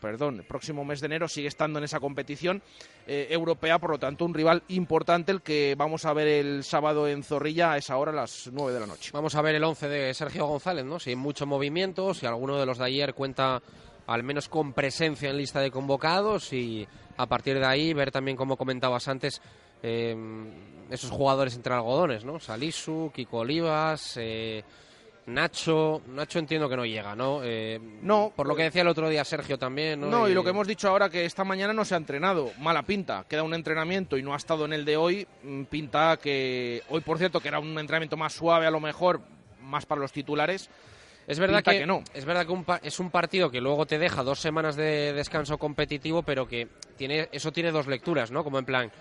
perdón, el próximo mes de enero sigue estando en esa competición eh, europea, por lo tanto un rival importante el que vamos a ver el sábado en Zorrilla a esa hora, a las 9 de la noche. Vamos a ver el 11 de Sergio González, ¿no? Si hay mucho movimiento, si alguno de los de ayer cuenta al menos con presencia en lista de convocados y a partir de ahí ver también, como comentabas antes, eh, esos jugadores entre algodones, ¿no? Salisu, Kiko Olivas, eh, Nacho. Nacho entiendo que no llega, ¿no? Eh, No, Por lo que decía el otro día Sergio también, ¿no? No, y lo que hemos dicho ahora que esta mañana no se ha entrenado. Mala pinta. Queda un entrenamiento y no ha estado en el de hoy. mm, Pinta que hoy, por cierto, que era un entrenamiento más suave a lo mejor, más para los titulares. Es verdad pinta que, no. es verdad que un pa- es un partido que luego te deja dos semanas de descanso competitivo, pero que tiene eso tiene dos lecturas, ¿no? Como en plan,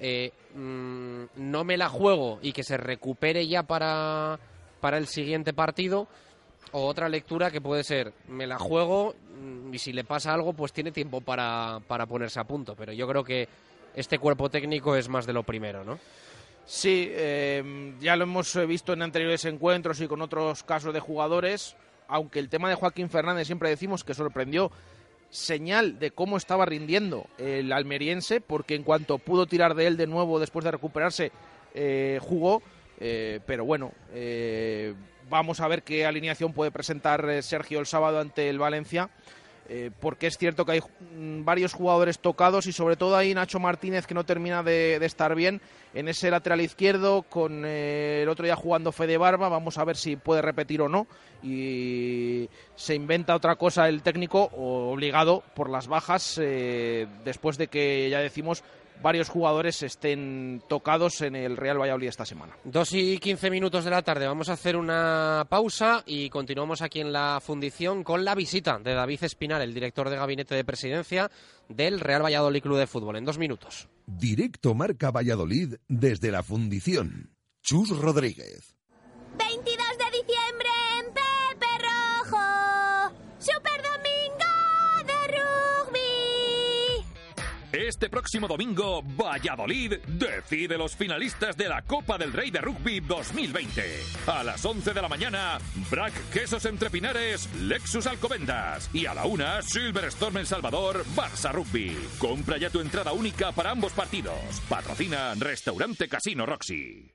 eh, mm, no me la juego y que se recupere ya para, para el siguiente partido. O otra lectura que puede ser, me la juego mm, y si le pasa algo, pues tiene tiempo para, para ponerse a punto. Pero yo creo que este cuerpo técnico es más de lo primero, ¿no? Sí, eh, ya lo hemos eh, visto en anteriores encuentros y con otros casos de jugadores, aunque el tema de Joaquín Fernández siempre decimos que sorprendió, señal de cómo estaba rindiendo el almeriense, porque en cuanto pudo tirar de él de nuevo después de recuperarse, eh, jugó, eh, pero bueno, eh, vamos a ver qué alineación puede presentar Sergio el sábado ante el Valencia. Eh, porque es cierto que hay mm, varios jugadores tocados y sobre todo hay Nacho Martínez que no termina de, estar bien en ese lateral izquierdo con eh, el otro día jugando Fede Barba, vamos a ver si puede repetir o no y se inventa otra cosa el técnico obligado por las bajas eh, después de que ya decimos varios jugadores estén tocados en el Real Valladolid esta semana. Dos y quince minutos de la tarde. Vamos a hacer una pausa y continuamos aquí en la fundición con la visita de David Espinar, el director de gabinete de presidencia del Real Valladolid Club de Fútbol. En dos minutos. Directo Marca Valladolid desde la fundición. Chus Rodríguez. 22 Este próximo domingo, Valladolid decide los finalistas de la Copa del Rey de Rugby 2020. A las 11 de la mañana, Brack Quesos Entre Pinares, Lexus Alcobendas. Y a la una, Silverstone El Salvador, Barça Rugby. Compra ya tu entrada única para ambos partidos. Patrocina Restaurante Casino Roxy.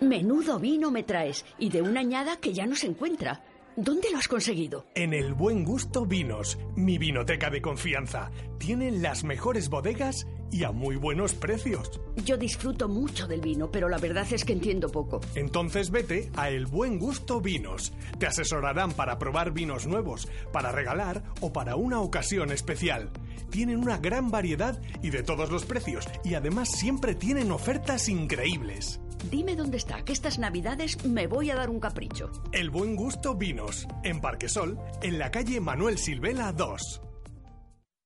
Menudo vino me traes y de una añada que ya no se encuentra. ¿Dónde lo has conseguido? En el Buen Gusto Vinos, mi vinoteca de confianza. Tienen las mejores bodegas y a muy buenos precios. Yo disfruto mucho del vino, pero la verdad es que entiendo poco. Entonces vete a El Buen Gusto Vinos. Te asesorarán para probar vinos nuevos, para regalar o para una ocasión especial. Tienen una gran variedad y de todos los precios y además siempre tienen ofertas increíbles. Dime dónde está, que estas navidades me voy a dar un capricho. El Buen Gusto Vinos, en Parquesol, en la calle Manuel Silvela 2.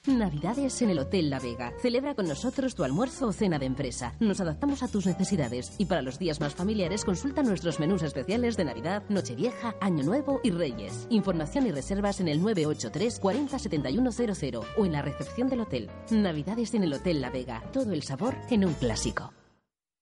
Navidades en el Hotel La Vega. Celebra con nosotros tu almuerzo o cena de empresa. Nos adaptamos a tus necesidades y para los días más familiares consulta nuestros menús especiales de Navidad, Nochevieja, Año Nuevo y Reyes. Información y reservas en el 983 40 7100 o en la recepción del hotel. Navidades en el Hotel La Vega. Todo el sabor en un clásico.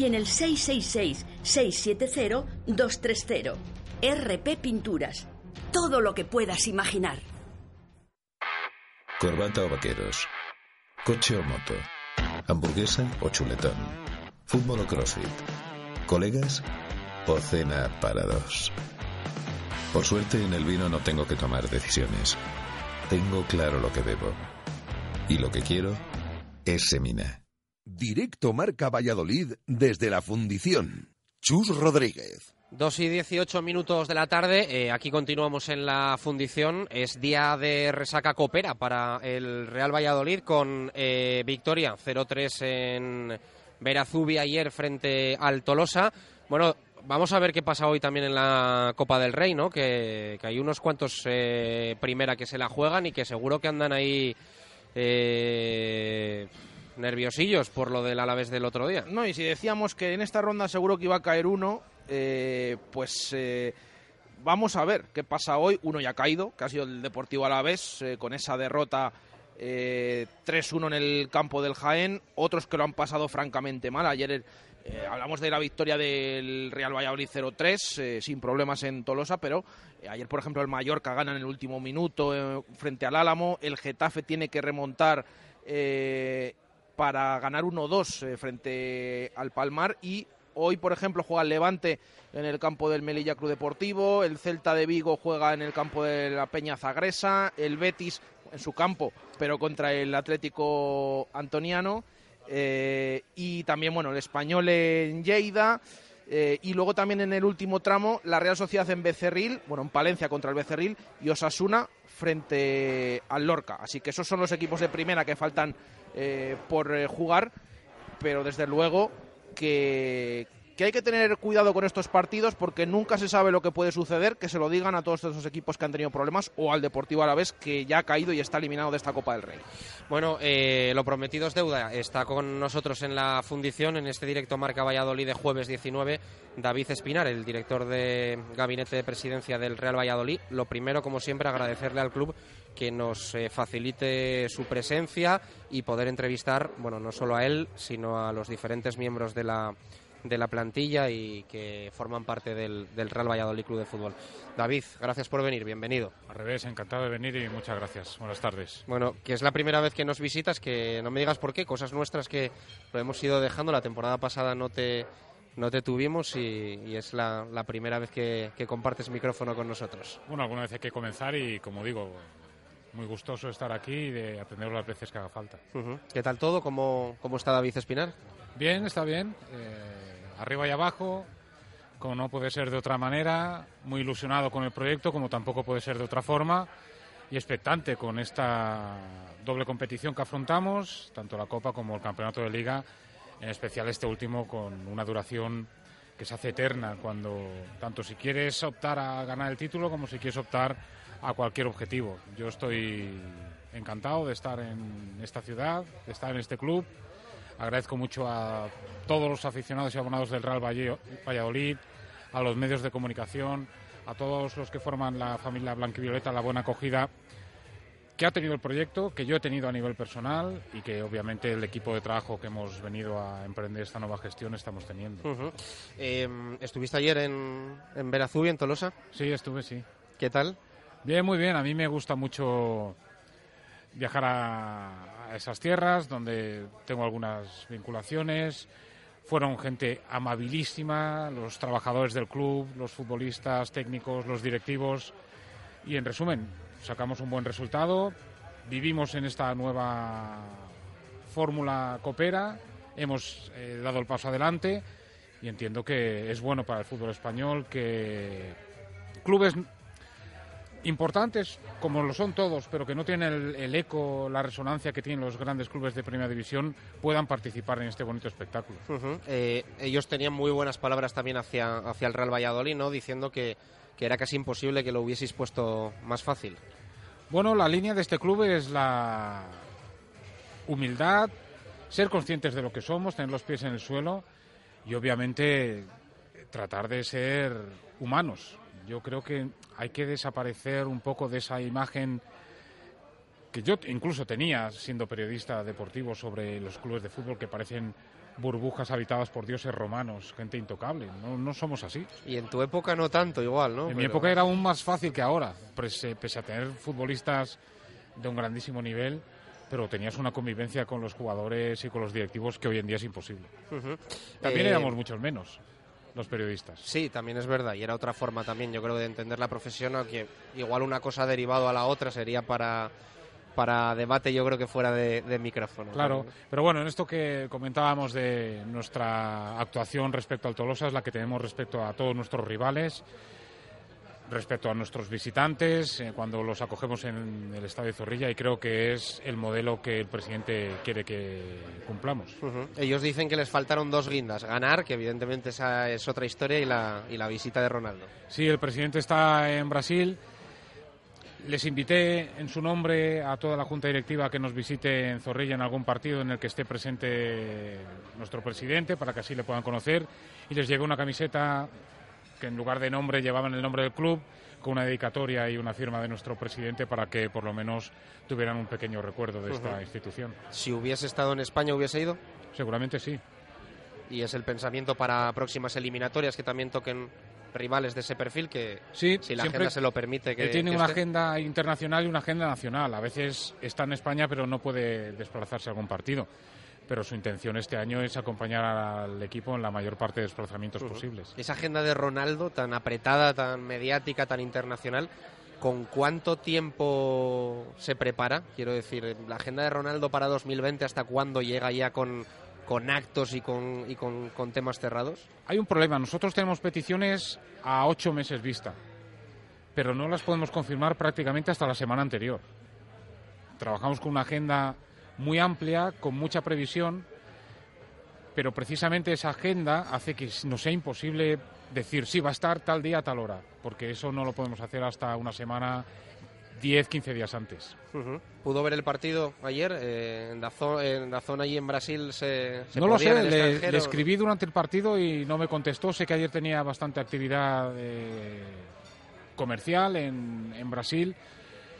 y en el 666-670-230. RP Pinturas. Todo lo que puedas imaginar. Corbata o vaqueros. Coche o moto. Hamburguesa o chuletón. Fútbol o crossfit. Colegas o cena para dos. Por suerte en el vino no tengo que tomar decisiones. Tengo claro lo que bebo. Y lo que quiero es Semina. Directo Marca Valladolid desde la fundición. Chus Rodríguez. Dos y dieciocho minutos de la tarde, eh, aquí continuamos en la fundición. Es día de resaca copera para el Real Valladolid con eh, victoria 0-3 en Verazubi ayer frente al Tolosa. Bueno, vamos a ver qué pasa hoy también en la Copa del Rey, ¿no? Que, hay unos cuantos eh, primera que se la juegan y que seguro que andan ahí nerviosillos por lo del Alavés del otro día. No, y si decíamos que en esta ronda seguro que iba a caer uno, eh, pues eh, vamos a ver qué pasa hoy. Uno ya ha caído, que ha sido el Deportivo Alavés, eh, con esa derrota 3-1 en el campo del Jaén. Otros que lo han pasado francamente mal. Ayer hablamos de la victoria del Real Valladolid 0-3, sin problemas en Tolosa, pero ayer, por ejemplo, el Mallorca gana en el último minuto frente al Álamo. El Getafe tiene que remontar para ganar 1-2 frente al Palmar y Hoy, por ejemplo, juega el Levante en el campo del Melilla Club Deportivo, el Celta de Vigo juega en el campo de la Peña Zagresa, el Betis en su campo, pero contra el Atlético Antoniano, eh, y también, bueno, el Español en Lleida. Eh, y luego también en el último tramo, la Real Sociedad en Becerril, bueno, en Palencia contra el Becerril y Osasuna frente al Lorca. Así que esos son los equipos de primera que faltan eh, por jugar, pero desde luego que, que hay que tener cuidado con estos partidos porque nunca se sabe lo que puede suceder, que se lo digan a todos esos equipos que han tenido problemas o al Deportivo Alavés que ya ha caído y está eliminado de esta Copa del Rey. Bueno, eh, lo prometido es deuda. Está con nosotros en la fundición, en este directo Marca Valladolid de jueves 19, David Espinar, el director de gabinete de presidencia del Real Valladolid. Lo primero, como siempre, agradecerle al club que nos eh, facilite su presencia y poder entrevistar, bueno, no solo a él, sino a los diferentes miembros de la de la plantilla y que forman parte del, Real Valladolid Club de Fútbol. David, gracias por venir, bienvenido. Al revés, encantado de venir y muchas gracias. Buenas tardes. Bueno, que es la primera vez que nos visitas, que no me digas por qué, cosas nuestras que lo hemos ido dejando. La temporada pasada no te, no te tuvimos y, es la, primera vez que, compartes micrófono con nosotros. Bueno, alguna vez hay que comenzar y, como digo, muy gustoso estar aquí y de atenderos las veces que haga falta. ¿Qué tal todo? ¿Cómo, ¿Cómo está David Espinar? Bien, está bien. Eh, arriba y abajo, como no puede ser de otra manera, muy ilusionado con el proyecto, como tampoco puede ser de otra forma, y expectante con esta doble competición que afrontamos, tanto la Copa como el Campeonato de Liga, en especial este último con una duración que se hace eterna, cuando tanto si quieres optar a ganar el título como si quieres optar a cualquier objetivo. Yo estoy encantado de estar en esta ciudad, de estar en este club Agradezco mucho a todos los aficionados y abonados del Real Valladolid, a los medios de comunicación, a todos los que forman la familia Blanquivioleta, la buena acogida que ha tenido el proyecto, que yo he tenido a nivel personal y que obviamente el equipo de trabajo que hemos venido a emprender esta nueva gestión estamos teniendo. Em, ¿Estuviste ayer en, en Verazubia, en Tolosa? Sí, estuve, sí. ¿Qué tal? Bien, muy bien. A mí me gusta mucho viajar a, esas tierras donde tengo algunas vinculaciones. Fueron gente amabilísima, los trabajadores del club, los futbolistas, técnicos, los directivos. Y en resumen, sacamos un buen resultado, vivimos en esta nueva fórmula copera, hemos eh, dado el paso adelante y entiendo que es bueno para el fútbol español que clubes importantes, como lo son todos, pero que no tienen el, eco, la resonancia que tienen los grandes clubes de Primera División, puedan participar en este bonito espectáculo. Eh, ellos tenían muy buenas palabras también hacia, hacia el Real Valladolid, ¿no? diciendo que, que era casi imposible que lo hubieseis puesto más fácil. Bueno, la línea de este club es la humildad, ser conscientes de lo que somos, tener los pies en el suelo y obviamente tratar de ser humanos, yo creo que hay que desaparecer un poco de esa imagen que yo incluso tenía siendo periodista deportivo sobre los clubes de fútbol que parecen burbujas habitadas por dioses romanos, gente intocable. No, no somos así. Y en tu época no tanto, igual, ¿no? En mi época era aún más fácil que ahora, pese, pese a tener futbolistas de un grandísimo nivel, pero tenías una convivencia con los jugadores y con los directivos que hoy en día es imposible. También Eh, éramos muchos menos los periodistas. Sí, también es verdad. Y era otra forma también, yo creo, de entender la profesión, aunque igual una cosa derivado a la otra sería para, para debate, yo creo que fuera de, de micrófono. Claro, pero bueno, en esto que comentábamos de nuestra actuación respecto al Tolosa es la que tenemos respecto a todos nuestros rivales, respecto a nuestros visitantes, eh, cuando los acogemos en el Estadio Zorrilla y creo que es el modelo que el presidente quiere que cumplamos. Ujú. Ellos dicen que les faltaron dos guindas. Ganar, que evidentemente esa es otra historia, y la, y la visita de Ronaldo. Sí, el presidente está en Brasil. Les invité en su nombre a toda la junta directiva que nos visite en Zorrilla en algún partido en el que esté presente nuestro presidente para que así le puedan conocer. Y les llegó una camiseta que en lugar de nombre llevaban el nombre del club con una dedicatoria y una firma de nuestro presidente para que por lo menos tuvieran un pequeño recuerdo de esta institución. Si hubiese estado en España, ¿hubiese ido? Seguramente sí. Y es el pensamiento para próximas eliminatorias que también toquen rivales de ese perfil, que Sí, si la agenda se lo permite. Que, tiene que una esté. agenda internacional y una agenda nacional. A veces está en España, pero no puede desplazarse a algún partido. Pero su intención este año es acompañar al equipo en la mayor parte de desplazamientos Ujú. posibles. Esa agenda de Ronaldo tan apretada, tan mediática, tan internacional, ¿con cuánto tiempo se prepara? Quiero decir, la agenda de Ronaldo para 2020, ¿hasta cuándo llega ya con, con actos y, con, y con, con temas cerrados? Hay un problema. Nosotros tenemos peticiones a ocho meses vista, pero no las podemos confirmar prácticamente hasta la semana anterior. Trabajamos con una agenda muy amplia, con mucha previsión, pero precisamente esa agenda hace que nos sea imposible decir, sí, va a estar tal día, tal hora, porque eso no lo podemos hacer hasta una semana, 10, 15 días antes. Ujú. ¿Pudo ver el partido ayer? Eh, en, la zo- en la zona allí en Brasil se, se no lo sé, le, le escribí durante el partido y no me contestó. Sé que ayer tenía bastante actividad eh, comercial en, en Brasil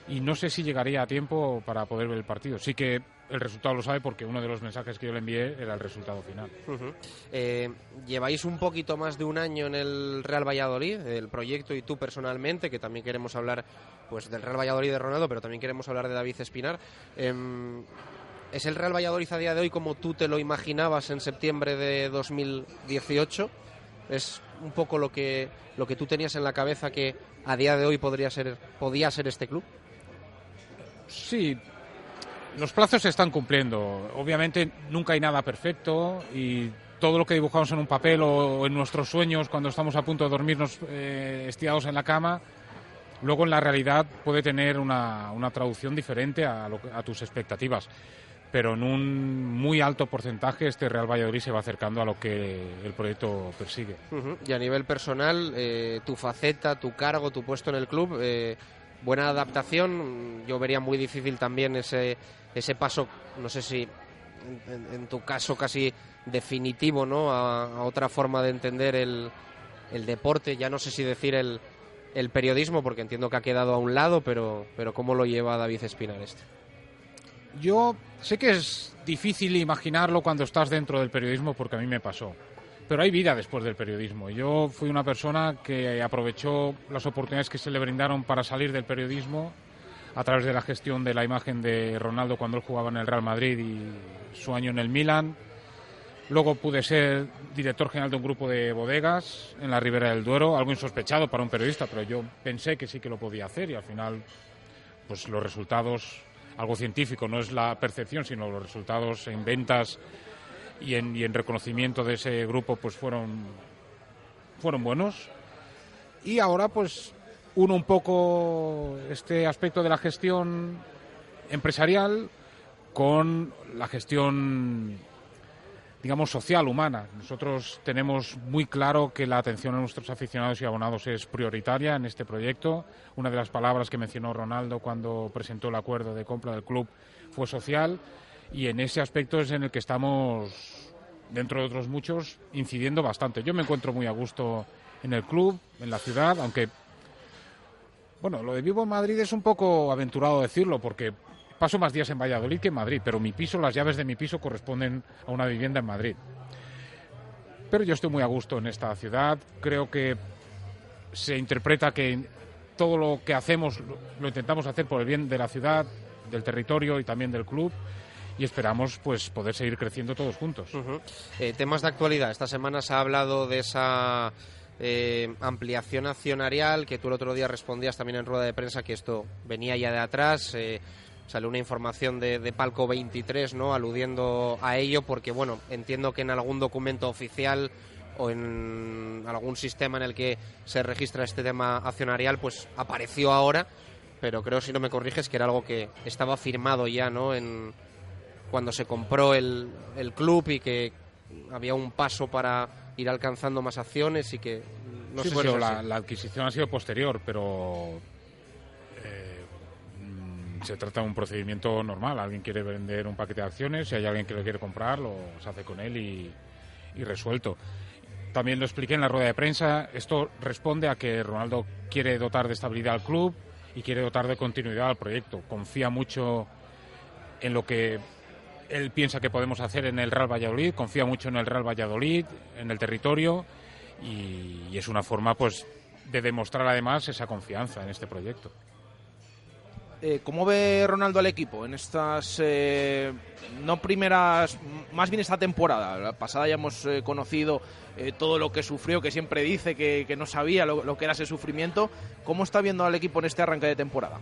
y no sé si llegaría a tiempo para poder ver el partido. Sí que el resultado lo sabe porque uno de los mensajes que yo le envié era el resultado final. Ujú. Eh, lleváis un poquito más de un año en el Real Valladolid, el proyecto y tú personalmente, que también queremos hablar pues del Real Valladolid de Ronaldo, pero también queremos hablar de David Espinar. Em, ¿Es el Real Valladolid a día de hoy como tú te lo imaginabas en septiembre de 2018? ¿Es un poco lo que, lo que tú tenías en la cabeza que a día de hoy podría ser, podía ser este club? Sí, los plazos se están cumpliendo. Obviamente nunca hay nada perfecto y todo lo que dibujamos en un papel o en nuestros sueños cuando estamos a punto de dormirnos eh, estirados en la cama, luego en la realidad puede tener una, una traducción diferente a, lo a tus expectativas. Pero en un muy alto porcentaje este Real Valladolid se va acercando a lo que el proyecto persigue. Y a nivel personal, eh, tu faceta, tu cargo, tu puesto en el club, eh, buena adaptación. Yo vería muy difícil también ese, ese paso, no sé si en, en- tu caso casi definitivo, ¿no? A, a otra forma de entender el, el deporte. Ya no sé si decir el, el periodismo, porque entiendo que ha quedado a un lado, pero, pero ¿cómo lo lleva David Espinar este? Yo sé que es difícil imaginarlo cuando estás dentro del periodismo porque a mí me pasó. Pero hay vida después del periodismo. Yo fui una persona que aprovechó las oportunidades que se le brindaron para salir del periodismo a través de la gestión de la imagen de Ronaldo cuando él jugaba en el Real Madrid y su año en el Milan. Luego pude ser director general de un grupo de bodegas en la Ribera del Duero, algo insospechado para un periodista, pero yo pensé que sí que lo podía hacer y al final pues los resultados, algo científico, no es la percepción, sino los resultados en ventas y en, y en reconocimiento de ese grupo pues fueron, fueron buenos. Y ahora pues uno un poco este aspecto de la gestión empresarial con la gestión digamos social humana. Nosotros tenemos muy claro que la atención a nuestros aficionados y abonados es prioritaria en este proyecto. Una de las palabras que mencionó Ronaldo cuando presentó el acuerdo de compra del club fue social y en ese aspecto es en el que estamos dentro de otros muchos incidiendo bastante. Yo me encuentro muy a gusto en el club, en la ciudad, aunque bueno, lo de vivo en Madrid es un poco aventurado decirlo porque paso más días en Valladolid que en Madrid, pero mi piso, las llaves de mi piso corresponden a una vivienda en Madrid. Pero yo estoy muy a gusto en esta ciudad. Creo que se interpreta que todo lo que hacemos lo, intentamos hacer por el bien de la ciudad, del territorio y también del club y esperamos pues poder seguir creciendo todos juntos. Eh, temas de actualidad. Esta semana se ha hablado de esa eh, ampliación accionarial que tú el otro día respondías también en rueda de prensa que esto venía ya de atrás. Eh, salió una información de, Palco 23, ¿no? Aludiendo a ello porque, bueno, entiendo que en algún documento oficial o en algún sistema en el que se registra este tema accionarial, pues apareció ahora, pero creo, si no me corriges, que era algo que estaba firmado ya, ¿no? En, cuando se compró el club y que había un paso para ir alcanzando más acciones y que no Sí, sé bueno, si la, adquisición ha sido posterior, pero eh, mm, se trata de un procedimiento normal. Alguien quiere vender un paquete de acciones, si hay alguien que lo quiere comprar, lo se hace con él y, y resuelto. También lo expliqué en la rueda de prensa. Esto responde a que Ronaldo quiere dotar de estabilidad al club y quiere dotar de continuidad al proyecto. Confía mucho en lo que él piensa que podemos hacer en el Real Valladolid, confía mucho en el Real Valladolid, en el territorio y, y es una forma pues de demostrar además esa confianza en este proyecto. Eh, ¿Cómo ve Ronaldo al equipo en estas, eh, no primeras, más bien esta temporada? La pasada ya hemos eh, conocido eh, todo lo que sufrió, que siempre dice que, que no sabía lo, lo que era ese sufrimiento. ¿Cómo está viendo al equipo en este arranque de temporada?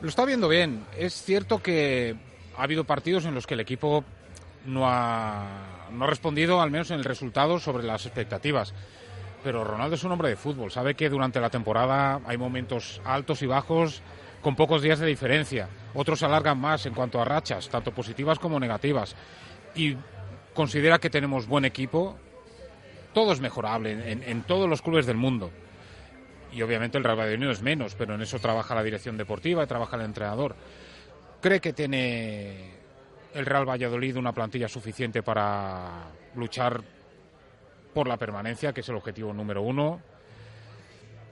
Lo está viendo bien. Es cierto que ha habido partidos en los que el equipo no ha, no ha respondido, al menos en el resultado, sobre las expectativas. Pero Ronaldo es un hombre de fútbol. Sabe que durante la temporada hay momentos altos y bajos con pocos días de diferencia. Otros alargan más en cuanto a rachas, tanto positivas como negativas. Y considera que tenemos buen equipo. Todo es mejorable en, en- todos los clubes del mundo. Y obviamente el Real Valladolid no es menos, pero en eso trabaja la dirección deportiva y trabaja el entrenador. ¿Cree que tiene el Real Valladolid una plantilla suficiente para luchar por la permanencia, que es el objetivo número uno?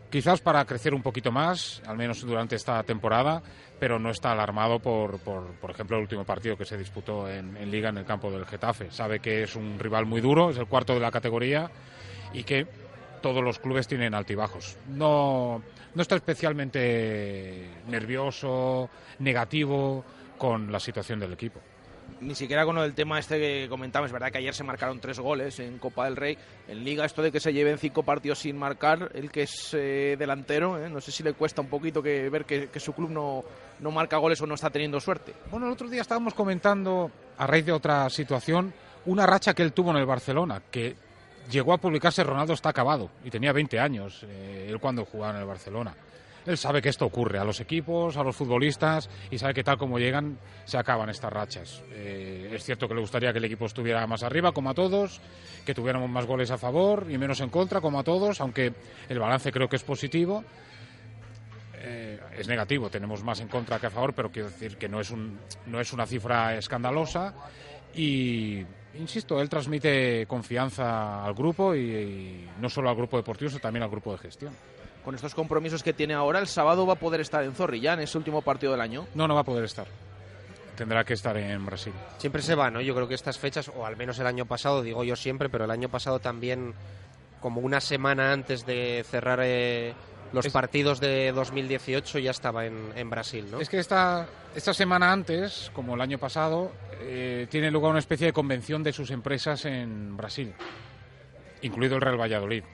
Quizás para crecer un poquito más, al menos durante esta temporada, pero no está alarmado por, por, por ejemplo, el último partido que se disputó en, en Liga en el campo del Getafe. Sabe que es un rival muy duro, es el cuarto de la categoría y que todos los clubes tienen altibajos. No, no está especialmente nervioso, negativo con la situación del equipo. Ni siquiera con el tema este que comentaba, es verdad que ayer se marcaron tres goles en Copa del Rey. En Liga, esto de que se lleven cinco partidos sin marcar, el que es eh, delantero, eh, no sé si le cuesta un poquito que ver que, que su club no, no marca goles o no está teniendo suerte. Bueno, el otro día estábamos comentando, a raíz de otra situación, una racha que él tuvo en el Barcelona, que llegó a publicarse Ronaldo está acabado, y tenía 20 años, eh, él cuando jugaba en el Barcelona. Él sabe que esto ocurre a los equipos, a los futbolistas, y sabe que tal como llegan, se acaban estas rachas. Eh, es cierto que le gustaría que el equipo estuviera más arriba, como a todos, que tuviéramos más goles a favor y menos en contra, como a todos, aunque el balance creo que es positivo. Eh, es negativo, tenemos más en contra que a favor, pero quiero decir que no es, un, no es una cifra escandalosa y, insisto, él transmite confianza al grupo y, y no solo al grupo deportivo, sino también al grupo de gestión. Con estos compromisos que tiene ahora, el sábado va a poder estar en Zorrilla, en ese último partido del año. No, no va a poder estar. Tendrá que estar en Brasil. Siempre se va, ¿no? Yo creo que estas fechas, o al menos el año pasado, digo yo siempre, pero el año pasado también, como una semana antes de cerrar eh, los Es- partidos de 2018, ya estaba en, en Brasil, ¿no? Es que esta, esta semana antes, como el año pasado, eh, tiene lugar una especie de convención de sus empresas en Brasil, incluido el Real Valladolid.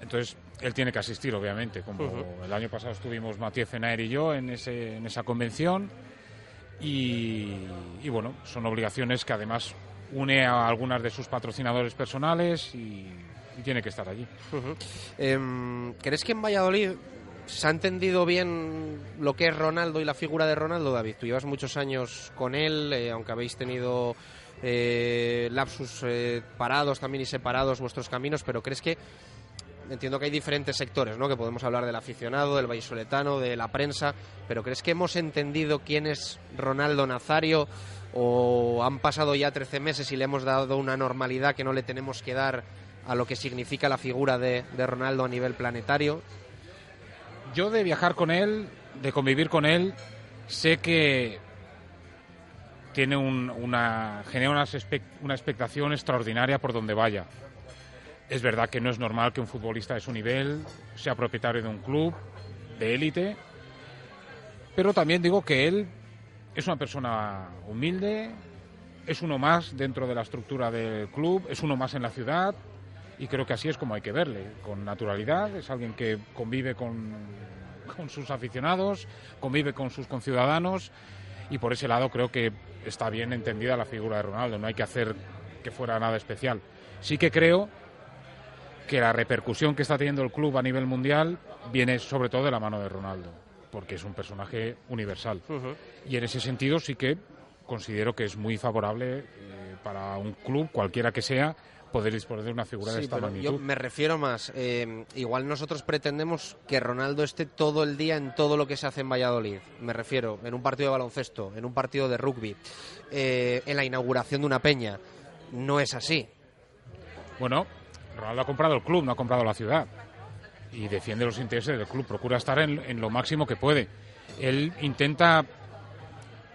Entonces, él tiene que asistir, obviamente. Como el año pasado estuvimos Matías Fenaer y yo en, ese, en esa convención. Y, y bueno, son obligaciones que además une a algunas de sus patrocinadores personales y, y tiene que estar allí. Em, ¿Crees que en Valladolid se ha entendido bien lo que es Ronaldo y la figura de Ronaldo, David? Tú llevas muchos años con él, eh, aunque habéis tenido eh, lapsus eh, parados también y separados vuestros caminos, pero ¿crees que entiendo que hay diferentes sectores, ¿no? Que podemos hablar del aficionado, del vallisoletano, de la prensa, pero ¿crees que hemos entendido quién es Ronaldo Nazario o han pasado ya 13 meses y le hemos dado una normalidad que no le tenemos que dar a lo que significa la figura de, Ronaldo a nivel planetario? Yo de viajar con él, de convivir con él, sé que tiene un- una, genera una, una expectación extraordinaria por donde vaya. Es verdad que no es normal que un futbolista de su nivel sea propietario de un club de élite, pero también digo que él es una persona humilde, es uno más dentro de la estructura del club, es uno más en la ciudad y creo que así es como hay que verle, con naturalidad, es alguien que convive con, con sus aficionados, convive con sus conciudadanos y por ese lado creo que está bien entendida la figura de Ronaldo, no hay que hacer que fuera nada especial. Sí que creo que la repercusión que está teniendo el club a nivel mundial viene sobre todo de la mano de Ronaldo, porque es un personaje universal. Y en ese sentido sí que considero que es muy favorable eh, para un club, cualquiera que sea, poder disponer de una figura de esta pero magnitud. yo me refiero más. eh, igual nosotros pretendemos que Ronaldo esté todo el día en todo lo que se hace en Valladolid. Me refiero en un partido de baloncesto, en un partido de rugby, eh, en la inauguración de una peña. No es así. Bueno, Ronaldo ha comprado el club, no ha comprado la ciudad. Y defiende los intereses del club, procura estar en, en lo máximo que puede. Él intenta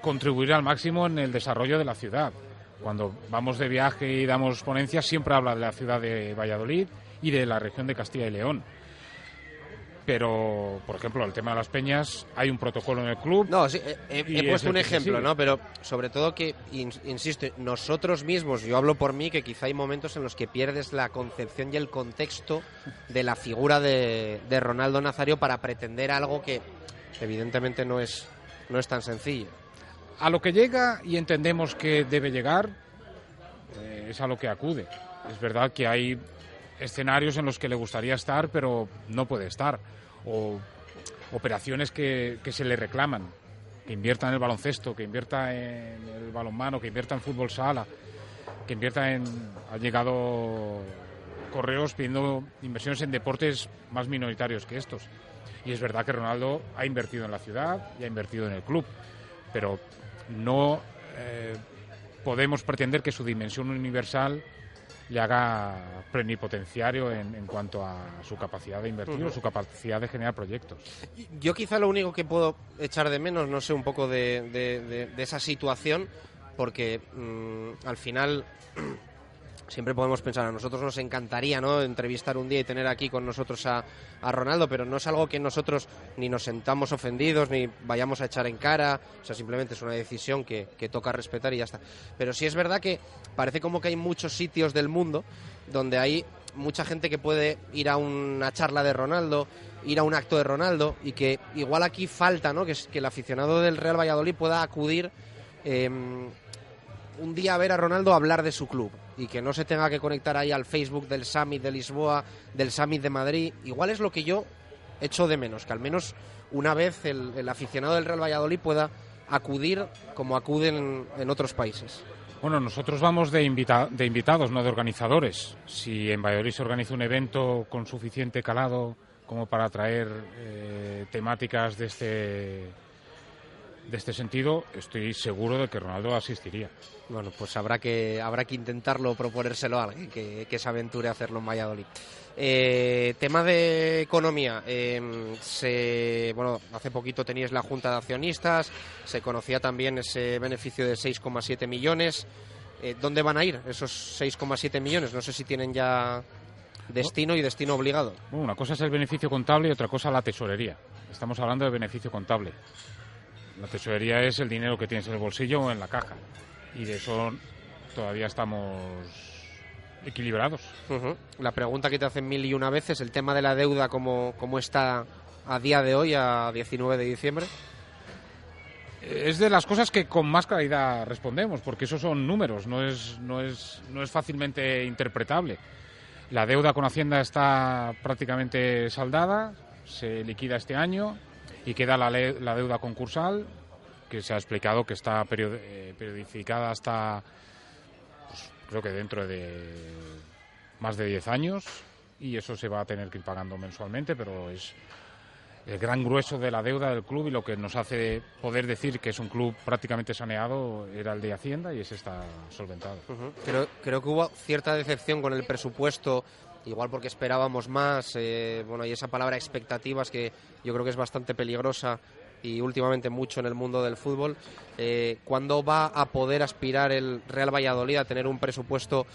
contribuir al máximo en el desarrollo de la ciudad. Cuando vamos de viaje y damos ponencias, siempre habla de la ciudad de Valladolid y de la región de Castilla y León. Pero, por ejemplo, el tema de las peñas, hay un protocolo en el club. No, sí, he, puesto un ejemplo. ¿no? Pero sobre todo que, in- insisto, nosotros mismos, yo hablo por mí, que quizá hay momentos en los que pierdes la concepción y el contexto de la figura de, de Ronaldo Nazario para pretender algo que evidentemente no es, no es tan sencillo. A lo que llega y entendemos que debe llegar eh, es a lo que acude. Es verdad que hay escenarios en los que le gustaría estar, pero no puede estar. O operaciones que, que se le reclaman. Que invierta en el baloncesto, que invierta en el balonmano, que invierta en fútbol sala, que invierta en... Ha llegado correos pidiendo inversiones en deportes más minoritarios que estos. Y es verdad que Ronaldo ha invertido en la ciudad y ha invertido en el club, pero no eh, podemos pretender que su dimensión universal le haga plenipotenciario en, en cuanto a su capacidad de invertir o su capacidad de generar proyectos. Yo quizá lo único que puedo echar de menos, no sé, un poco de, de- de- de esa situación, porque mm, al final *clears throat* siempre podemos pensar, a nosotros nos encantaría ¿no? entrevistar un día y tener aquí con nosotros a, a Ronaldo, pero no es algo que nosotros ni nos sentamos ofendidos ni vayamos a echar en cara, o sea, simplemente es una decisión que, que toca respetar y ya está. Pero sí es verdad que parece como que hay muchos sitios del mundo donde hay mucha gente que puede ir a una charla de Ronaldo, ir a un acto de Ronaldo y que igual aquí falta, ¿no? Que, el aficionado del Real Valladolid pueda acudir eh, un día ver a Ronaldo hablar de su club y que no se tenga que conectar ahí al Facebook del Summit de Lisboa, del Summit de Madrid. Igual es lo que yo echo de menos, que al menos una vez el, aficionado del Real Valladolid pueda acudir como acuden en otros países. Bueno, nosotros vamos de, de invitados, no de organizadores. Si en Valladolid se organiza un evento con suficiente calado como para atraer eh, temáticas de este, de este sentido, estoy seguro de que Ronaldo asistiría. Bueno, pues habrá que, habrá que intentarlo, proponérselo a alguien que, que se aventure a hacerlo en Valladolid. Eh, tema de economía. eh, se, bueno, hace poquito teníais la Junta de Accionistas, se conocía también ese beneficio de 6,7 millones. Eh, ¿Dónde van a ir esos 6,7 millones? No sé si tienen ya destino y destino obligado. Bueno, una cosa es el beneficio contable y otra cosa la tesorería. Estamos hablando de beneficio contable. La tesorería es el dinero que tienes en el bolsillo o en la caja. Y de eso todavía estamos equilibrados. La pregunta que te hacen mil y una veces, el tema de la deuda, ¿cómo, cómo está a día de hoy, a 19 de diciembre? Es de las cosas que con más claridad respondemos, porque esos son números, no es, no es, no es fácilmente interpretable. La deuda con Hacienda está prácticamente saldada, se liquida este año y queda la, la deuda concursal, que se ha explicado que está period- eh, periodificada hasta, pues, creo que dentro de más de 10 años, y eso se va a tener que ir pagando mensualmente, pero es el gran grueso de la deuda del club y lo que nos hace poder decir que es un club prácticamente saneado era el de Hacienda y ese está solventado. Creo, creo que hubo cierta decepción con el presupuesto, igual porque esperábamos más, eh, bueno, y esa palabra expectativas que yo creo que es bastante peligrosa y últimamente mucho en el mundo del fútbol, eh, ¿cuándo va a poder aspirar el Real Valladolid a tener un presupuesto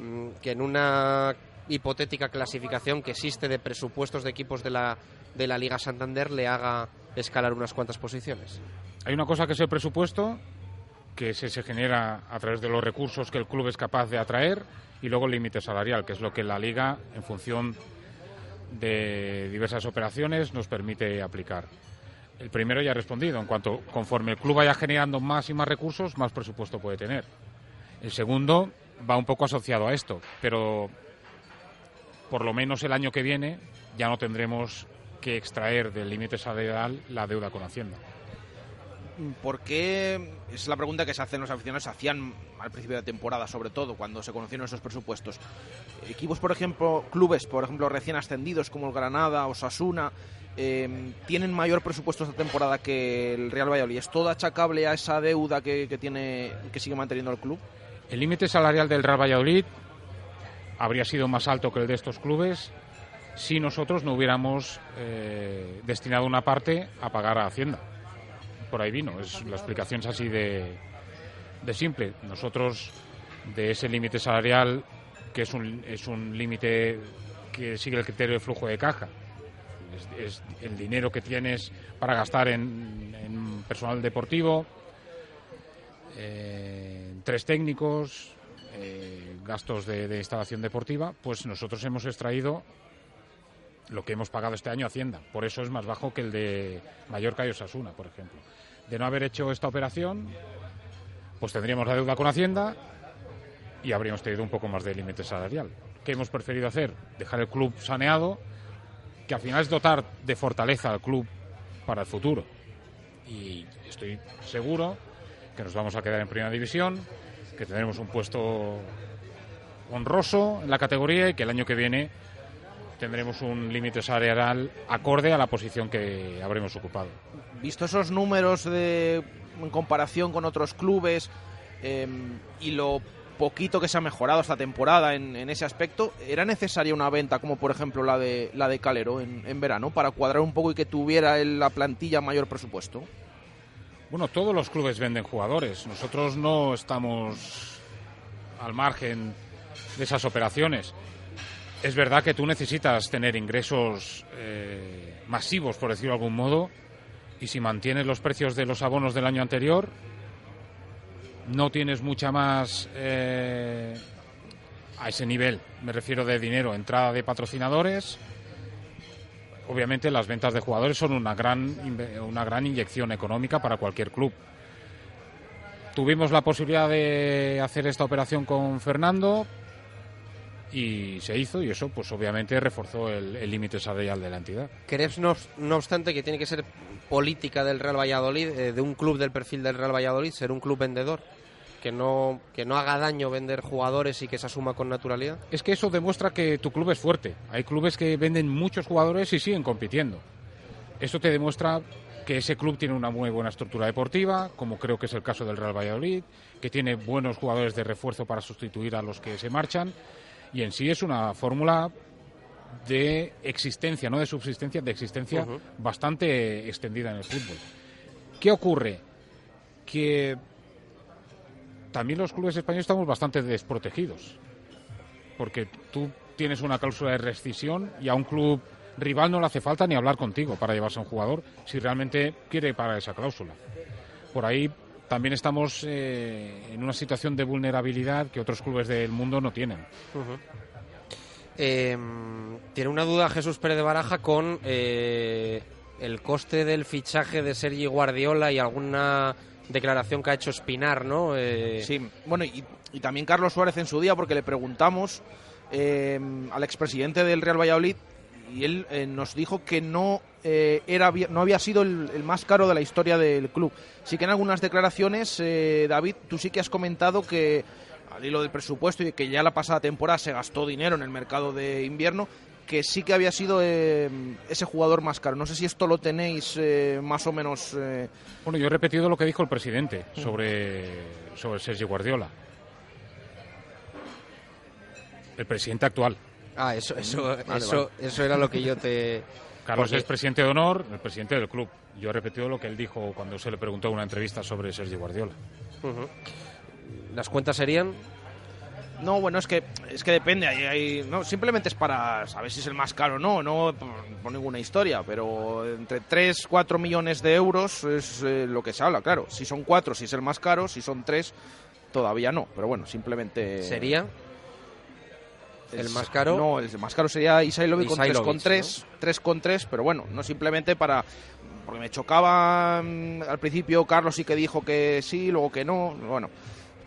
mm, que en una hipotética clasificación que existe de presupuestos de equipos de la, de la Liga Santander le haga escalar unas cuantas posiciones? Hay una cosa que es el presupuesto, que se, se genera a través de los recursos que el club es capaz de atraer, y luego el límite salarial, que es lo que la Liga, en función de diversas operaciones, nos permite aplicar. El primero ya ha respondido. En cuanto conforme el club vaya generando más y más recursos, más presupuesto puede tener. El segundo va un poco asociado a esto, pero por lo menos el año que viene ya no tendremos que extraer del límite salarial la deuda con Hacienda. ¿Por qué? Es la pregunta que se hacen los aficionados, hacían al principio de temporada, sobre todo, cuando se conocieron esos presupuestos. Equipos, por ejemplo, clubes, por ejemplo, recién ascendidos como el Granada o Sasuna, eh, tienen mayor presupuesto esta temporada que el Real Valladolid. ¿Es todo achacable a esa deuda que, que tiene, que sigue manteniendo el club? El límite salarial del Real Valladolid habría sido más alto que el de estos clubes si nosotros no hubiéramos eh, destinado una parte a pagar a Hacienda. Por ahí vino, es, la explicación es así de, de simple. Nosotros, de ese límite salarial, que es un, es un límite que sigue el criterio de flujo de caja, es, el dinero que tienes para gastar en, personal deportivo, eh, tres técnicos, eh, gastos de instalación deportiva, pues nosotros hemos extraído lo que hemos pagado este año Hacienda. Por eso es más bajo que el de Mallorca y Osasuna, por ejemplo. De no haber hecho esta operación, pues tendríamos la deuda con Hacienda y habríamos tenido un poco más de límite salarial. ¿Qué hemos preferido hacer? Dejar el club saneado, que al final es dotar de fortaleza al club para el futuro. Y estoy seguro que nos vamos a quedar en primera división, que tendremos un puesto honroso en la categoría y que el año que viene tendremos un límite salarial acorde a la posición que habremos ocupado. Visto esos números de, en comparación con otros clubes eh, y lo poquito que se ha mejorado esta temporada en, en, ese aspecto, ¿era necesaria una venta como por ejemplo la de, la de Calero en, en verano para cuadrar un poco y que tuviera en la plantilla mayor presupuesto? Bueno, todos los clubes venden jugadores. Nosotros no estamos al margen de esas operaciones. Es verdad que tú necesitas tener ingresos eh, masivos, por decirlo de algún modo, y si mantienes los precios de los abonos del año anterior, no tienes mucha más eh, a ese nivel, me refiero de dinero, entrada de patrocinadores. Obviamente las ventas de jugadores son una gran, una gran inyección económica para cualquier club. Tuvimos la posibilidad de hacer esta operación con Fernando, y se hizo y eso pues obviamente reforzó el límite salarial de la entidad. ¿Crees no, no, obstante que tiene que ser política del Real Valladolid, eh, de un club del perfil del Real Valladolid, ser un club vendedor? Que no, que no haga daño vender jugadores y que se asuma con naturalidad. Es que eso demuestra que tu club es fuerte. Hay clubes que venden muchos jugadores y siguen compitiendo. Eso te demuestra que ese club tiene una muy buena estructura deportiva, como creo que es el caso del Real Valladolid, que tiene buenos jugadores de refuerzo para sustituir a los que se marchan y en sí es una fórmula de existencia, no de subsistencia, de existencia uh -huh. bastante extendida en el fútbol. ¿Qué ocurre? Que también los clubes españoles estamos bastante desprotegidos, porque tú tienes una cláusula de rescisión y a un club rival no le hace falta ni hablar contigo para llevarse a un jugador si realmente quiere pagar esa cláusula. Por ahí también estamos eh, en una situación de vulnerabilidad que otros clubes del mundo no tienen. Uh -huh. eh, tiene una duda Jesús Pérez de Baraja con eh, el coste del fichaje de Sergi Guardiola y alguna declaración que ha hecho Espinar, ¿no? Eh, sí, bueno, y, y, también Carlos Suárez en su día, porque le preguntamos eh, al expresidente del Real Valladolid y él eh, nos dijo que no eh, era no había sido el, el, más caro de la historia del club. Sí que en algunas declaraciones, eh, David, tú sí que has comentado que al hilo del presupuesto y que ya la pasada temporada se gastó dinero en el mercado de invierno, que sí que había sido eh, ese jugador más caro. No sé si esto lo tenéis eh, más o menos. eh, Bueno, yo he repetido lo que dijo el presidente sobre, sobre Sergio Guardiola. El presidente actual. Ah, eso, eso, vale, eso, vale. eso era lo que yo te, Carlos Porque- es presidente de honor, el presidente del club. Yo he repetido lo que él dijo cuando se le preguntó en una entrevista sobre Sergio Guardiola. Las cuentas serían No, bueno, es que es que depende. Hay, hay- no, simplemente es para saber si es el más caro o no, no por, por ninguna historia. Pero entre 3, 4 millones de euros es eh, lo que se habla, claro. Si son 4, si es el más caro. Si son 3, todavía no. Pero bueno, simplemente. ¿Sería? ¿El más caro? No, el más caro sería Isailovic con Isailovic, 3,3. 3,3, pero bueno, no simplemente para. Porque me chocaba mm, al principio, Carlos sí que dijo que sí, luego que no. Bueno,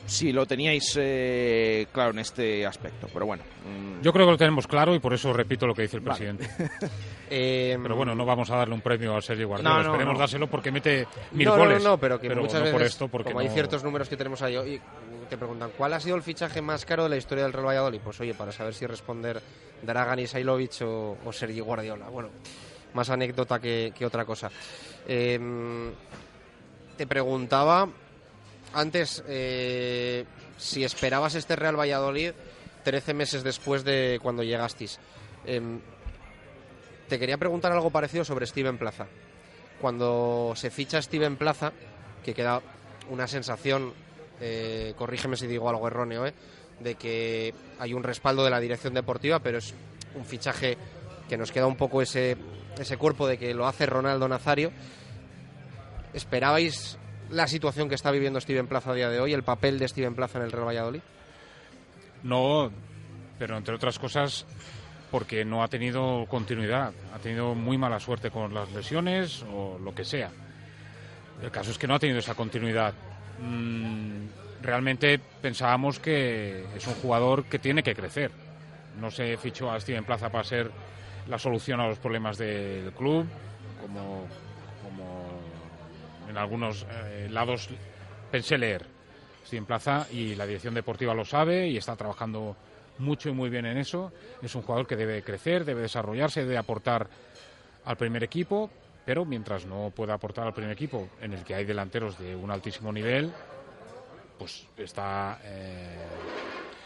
si lo teníais eh, claro en este aspecto, pero bueno. mm, Yo creo que lo tenemos claro y por eso repito lo que dice el Vale. presidente. *laughs* Eh, Pero bueno, no vamos a darle un premio a Sergio Guardiola. No, no, Esperemos no. dárselo porque mete mil no, no, goles. no, pero que muchas no veces, por esto, porque como hay no- ciertos números que tenemos ahí, y te preguntan, ¿cuál ha sido el fichaje más caro de la historia del Real Valladolid? Pues oye, para saber si responder Dragan Isailovic o, o Sergi Guardiola. Bueno, más anécdota que, otra cosa. Eh, te preguntaba antes eh, si esperabas este Real Valladolid 13 meses después de cuando llegasteis. Em, te quería preguntar algo parecido sobre Steven Plaza. Cuando se ficha Steven Plaza, que queda una sensación, eh, corrígeme si digo algo erróneo, eh, de que hay un respaldo de la dirección deportiva, pero es un fichaje que nos queda un poco ese, ese cuerpo de que lo hace Ronaldo Nazario. ¿Esperabais la situación que está viviendo Steven Plaza a día de hoy, el papel de Steven Plaza en el Real Valladolid? No, pero entre otras cosas porque no ha tenido continuidad, ha tenido muy mala suerte con las lesiones o lo que sea. El caso es que no ha tenido esa continuidad. Mm, realmente pensábamos que es un jugador que tiene que crecer. No se fichó a Steven Plaza para ser la solución a los problemas del club, como, como en algunos eh, lados pensé leer. Steven Plaza y la dirección deportiva lo sabe y está trabajando mucho y muy bien en eso. Es un jugador que debe crecer, debe desarrollarse, debe aportar al primer equipo, pero mientras no pueda aportar al primer equipo, en el que hay delanteros de un altísimo nivel, pues está eh,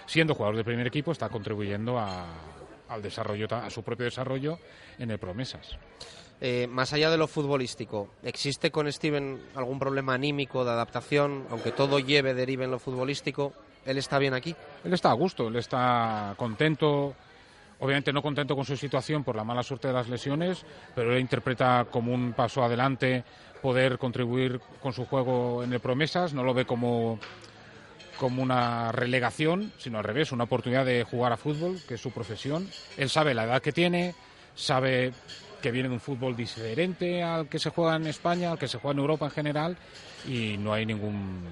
siendo jugador del primer equipo, está contribuyendo a, al desarrollo, a su propio desarrollo en el Promesas. Eh, más allá de lo futbolístico, ¿existe con Steven algún problema anímico de adaptación? Aunque todo lleve, derive en lo futbolístico, ¿él está bien aquí? Él está a gusto, él está contento, obviamente no contento con su situación por la mala suerte de las lesiones, pero él interpreta como un paso adelante poder contribuir con su juego en el Promesas, no lo ve como como una relegación, sino al revés, una oportunidad de jugar a fútbol, que es su profesión. Él sabe la edad que tiene, sabe que viene de un fútbol diferente al que se juega en España, al que se juega en Europa en general, y no hay ningún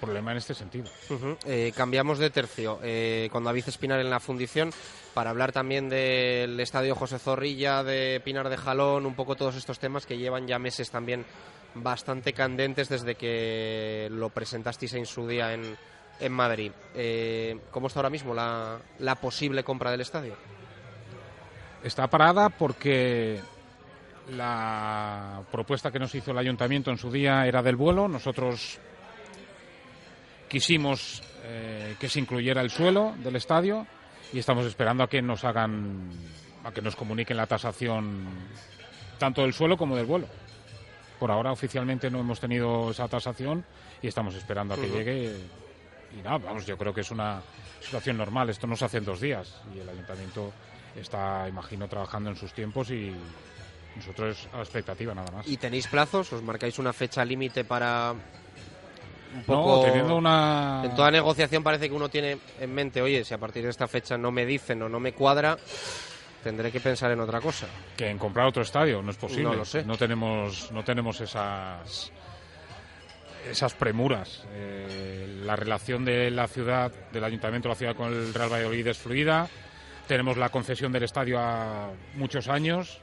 problema en este sentido. Eh, cambiamos de tercio eh, con David Espinar en la fundición para hablar también del estadio José Zorrilla, de Pinar de Jalón, un poco todos estos temas que llevan ya meses también bastante candentes desde que lo presentasteis en su día en, en Madrid. Eh, ¿Cómo está ahora mismo la, la posible compra del estadio? Está parada porque la propuesta que nos hizo el ayuntamiento en su día era del vuelo. Nosotros quisimos eh, que se incluyera el suelo del estadio y estamos esperando a que nos hagan, a que nos comuniquen la tasación tanto del suelo como del vuelo. Por ahora oficialmente no hemos tenido esa tasación y estamos esperando a que llegue. Y nada, vamos, yo creo que es una situación normal. Esto no se hace en dos días y el ayuntamiento está, imagino, trabajando en sus tiempos y nosotros a la expectativa nada más. ¿Y tenéis plazos? ¿Os marcáis una fecha límite para un No, poco... teniendo una- En toda negociación parece que uno tiene en mente, oye, si a partir de esta fecha no me dicen o no me cuadra, tendré que pensar en otra cosa. que en comprar otro estadio no es posible. No lo sé. No tenemos, no tenemos esas esas premuras. Eh, la relación de la ciudad, del ayuntamiento de la ciudad con el Real Valladolid es fluida. Tenemos la concesión del estadio a muchos años.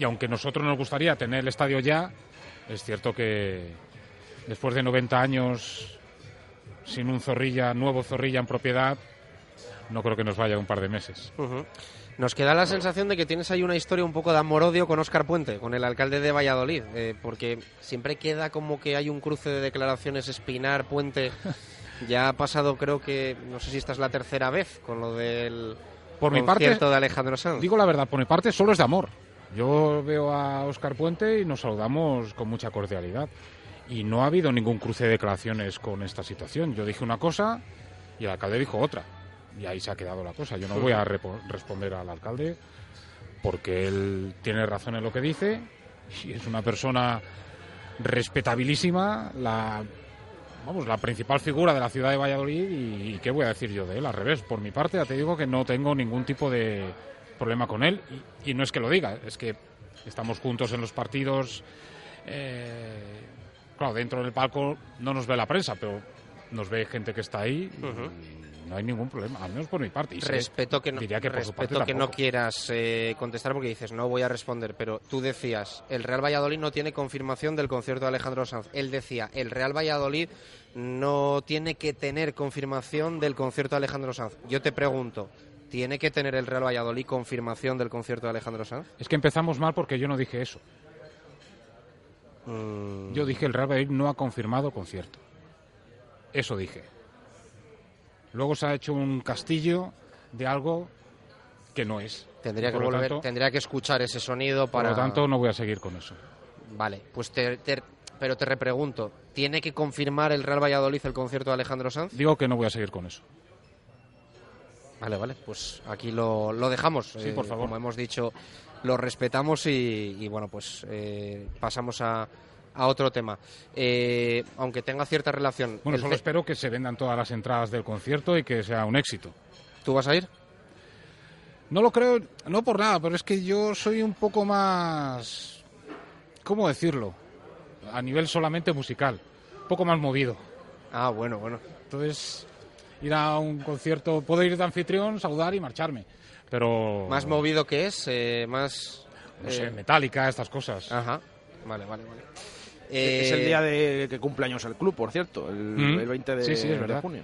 Y aunque nosotros nos gustaría tener el estadio ya, es cierto que después de 90 años sin un zorrilla, nuevo zorrilla en propiedad, no creo que nos vaya un par de meses. Nos queda la sensación de que tienes ahí una historia un poco de amor-odio con Óscar Puente, con el alcalde de Valladolid, eh, porque siempre queda como que hay un cruce de declaraciones Espinar, Puente. Ya ha pasado, creo que, no sé si esta es la tercera vez con lo del Por mi parte, de Alejandro Sanz. Digo la verdad, por mi parte solo es de amor. Yo veo a Óscar Puente y nos saludamos con mucha cordialidad. Y no ha habido ningún cruce de declaraciones con esta situación. Yo dije una cosa y el alcalde dijo otra. Y ahí se ha quedado la cosa. Yo no voy a responder al alcalde porque él tiene razón en lo que dice y es una persona respetabilísima, la vamos, la principal figura de la ciudad de Valladolid y qué voy a decir yo de él, al revés, por mi parte ya te digo que no tengo ningún tipo de problema con él y, y no es que lo diga, es que estamos juntos en los partidos, eh, claro, dentro del palco no nos ve la prensa, pero nos ve gente que está ahí y no hay ningún problema, al menos por mi parte. Y sé- Respeto que no, diría que por su parte respeto que no quieras eh, contestar porque dices no voy a responder, pero tú decías el Real Valladolid no tiene confirmación del concierto de Alejandro Sanz. Él decía el Real Valladolid no tiene que tener confirmación del concierto de Alejandro Sanz. Yo te pregunto, ¿tiene que tener el Real Valladolid confirmación del concierto de Alejandro Sanz? Es que empezamos mal porque yo no dije eso. Mm. Yo dije el Real Madrid no ha confirmado concierto. Eso dije. Luego se ha hecho un castillo de algo que no es. Tendría que Por volver, tanto- tendría que escuchar ese sonido Por para. lo tanto, no voy a seguir con eso. Vale, pues te, te- pero te repregunto, ¿tiene que confirmar el Real Valladolid el concierto de Alejandro Sanz? Digo que no voy a seguir con eso. Vale, vale, pues aquí lo, lo dejamos. Sí, por favor. Como hemos dicho, lo respetamos y, y, bueno, pues eh, pasamos a, a otro tema. Eh, aunque tenga cierta relación. Bueno, solo espero que se vendan todas las entradas del concierto y que sea un éxito. ¿Tú vas a ir? No lo creo, no por nada, pero es que yo soy un poco más... ¿Cómo decirlo? A nivel solamente musical. Un poco más movido. Ah, bueno, bueno. Entonces, ir a un concierto, puedo ir de anfitrión, saludar y marcharme. Pero... Más movido que es, eh, más... No sé, eh, metálica, estas cosas. Ajá, vale, vale, vale. es el Eh, día de que cumple años el club, por cierto, el, Mm. el 20 de, Sí, sí, es de verdad. junio.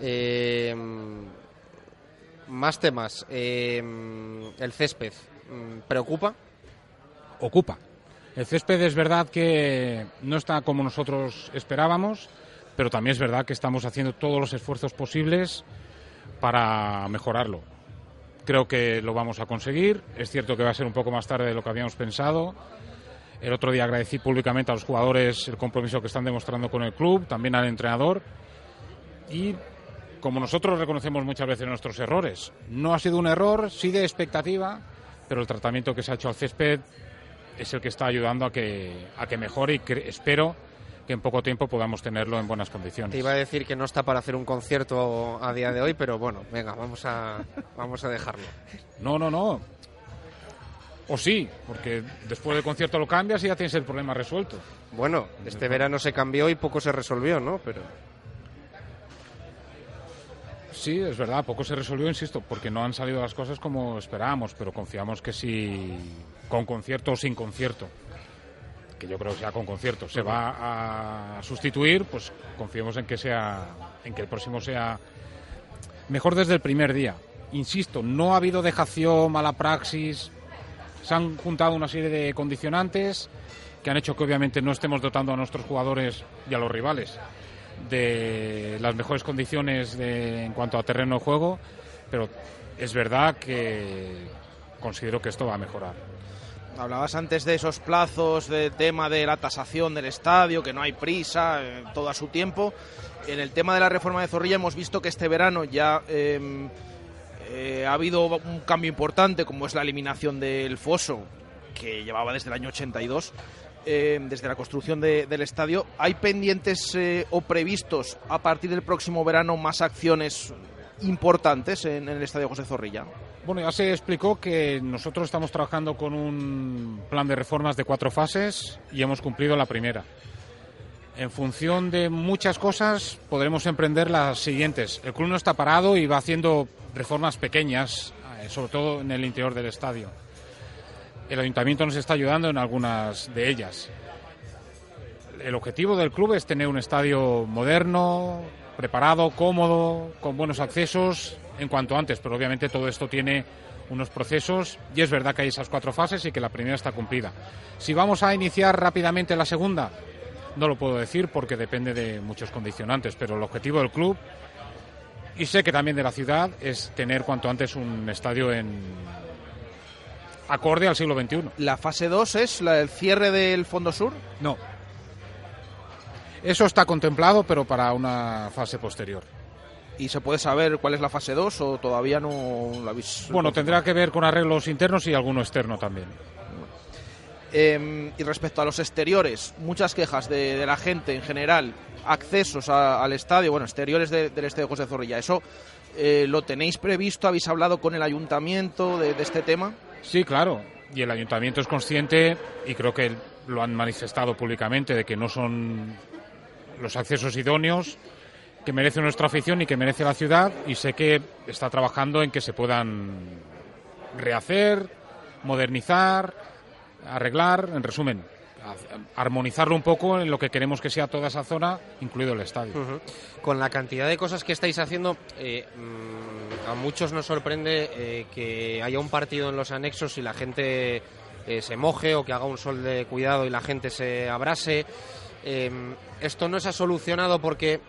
Eh, más temas. Eh, el césped. mm, ¿Preocupa? Ocupa. El césped es verdad que no está como nosotros esperábamos, pero también es verdad que estamos haciendo todos los esfuerzos posibles para mejorarlo. Creo que lo vamos a conseguir. Es cierto que va a ser un poco más tarde de lo que habíamos pensado. El otro día agradecí públicamente a los jugadores el compromiso que están demostrando con el club, también al entrenador. Y como nosotros reconocemos muchas veces nuestros errores, no ha sido un error, sí de expectativa, pero el tratamiento que se ha hecho al césped es el que está ayudando a que, a que mejore y espero que en poco tiempo podamos tenerlo en buenas condiciones. Te iba a decir que no está para hacer un concierto a día de hoy, pero bueno, venga, vamos a, vamos a dejarlo. No, no, no. O sí, porque después del concierto lo cambias y ya tienes el problema resuelto. Bueno, este verano se cambió y poco se resolvió, ¿no? Pero Sí, es verdad, poco se resolvió, insisto, porque no han salido las cosas como esperábamos, pero confiamos que si con concierto o sin concierto, que yo creo que sea con concierto, se va a sustituir, pues confiemos en que sea, en que el próximo sea mejor desde el primer día. Insisto, no ha habido dejación, mala praxis, se han juntado una serie de condicionantes que han hecho que obviamente no estemos dotando a nuestros jugadores y a los rivales de las mejores condiciones de- en cuanto a terreno de juego, pero es verdad que considero que esto va a mejorar. Hablabas antes de esos plazos, del tema de la tasación del estadio, que no hay prisa, eh, todo a su tiempo. En el tema de la reforma de Zorrilla hemos visto que este verano ya eh, eh, ha habido un cambio importante, como es la eliminación del foso, que llevaba desde el año 82, eh, desde la construcción de- del estadio. ¿Hay pendientes eh, o previstos a partir del próximo verano más acciones importantes en, en el estadio José Zorrilla? Bueno, ya se explicó que nosotros estamos trabajando con un plan de reformas de cuatro fases y hemos cumplido la primera. En función de muchas cosas podremos emprender las siguientes. El club no está parado y va haciendo reformas pequeñas, eh, sobre todo en el interior del estadio. El ayuntamiento nos está ayudando en algunas de ellas. El objetivo del club es tener un estadio moderno, preparado, cómodo, con buenos accesos en cuanto antes, pero obviamente todo esto tiene unos procesos y es verdad que hay esas cuatro fases y que la primera está cumplida. Si vamos a iniciar rápidamente la segunda, no lo puedo decir porque depende de muchos condicionantes, pero el objetivo del club y sé que también de la ciudad es tener cuanto antes un estadio en, acorde al siglo XXI. ¿La fase 2 es la del cierre del Fondo Sur? No. Eso está contemplado, pero para una fase posterior. ¿Y se puede saber cuál es la fase 2 o todavía no la habéis...? Bueno, tendrá que ver con arreglos internos y alguno externo también. Eh, y respecto a los exteriores, muchas quejas de, de la gente en general, accesos a- al estadio, bueno, exteriores de- del estadio José Zorrilla. ¿Eso eh, lo tenéis previsto? ¿Habéis hablado con el ayuntamiento de, de este tema? Sí, claro. Y el ayuntamiento es consciente, y creo que lo han manifestado públicamente, de que no son los accesos idóneos que merece nuestra afición y que merece la ciudad. Y sé que está trabajando en que se puedan rehacer, modernizar, arreglar, en resumen, armonizarlo un poco en lo que queremos que sea toda esa zona, incluido el estadio. Con la cantidad de cosas que estáis haciendo, eh, mm, a muchos nos sorprende eh, que haya un partido en los anexos y la gente eh, se moje o que haga un sol de cuidado y la gente se abrase. Eh, esto no se ha solucionado porque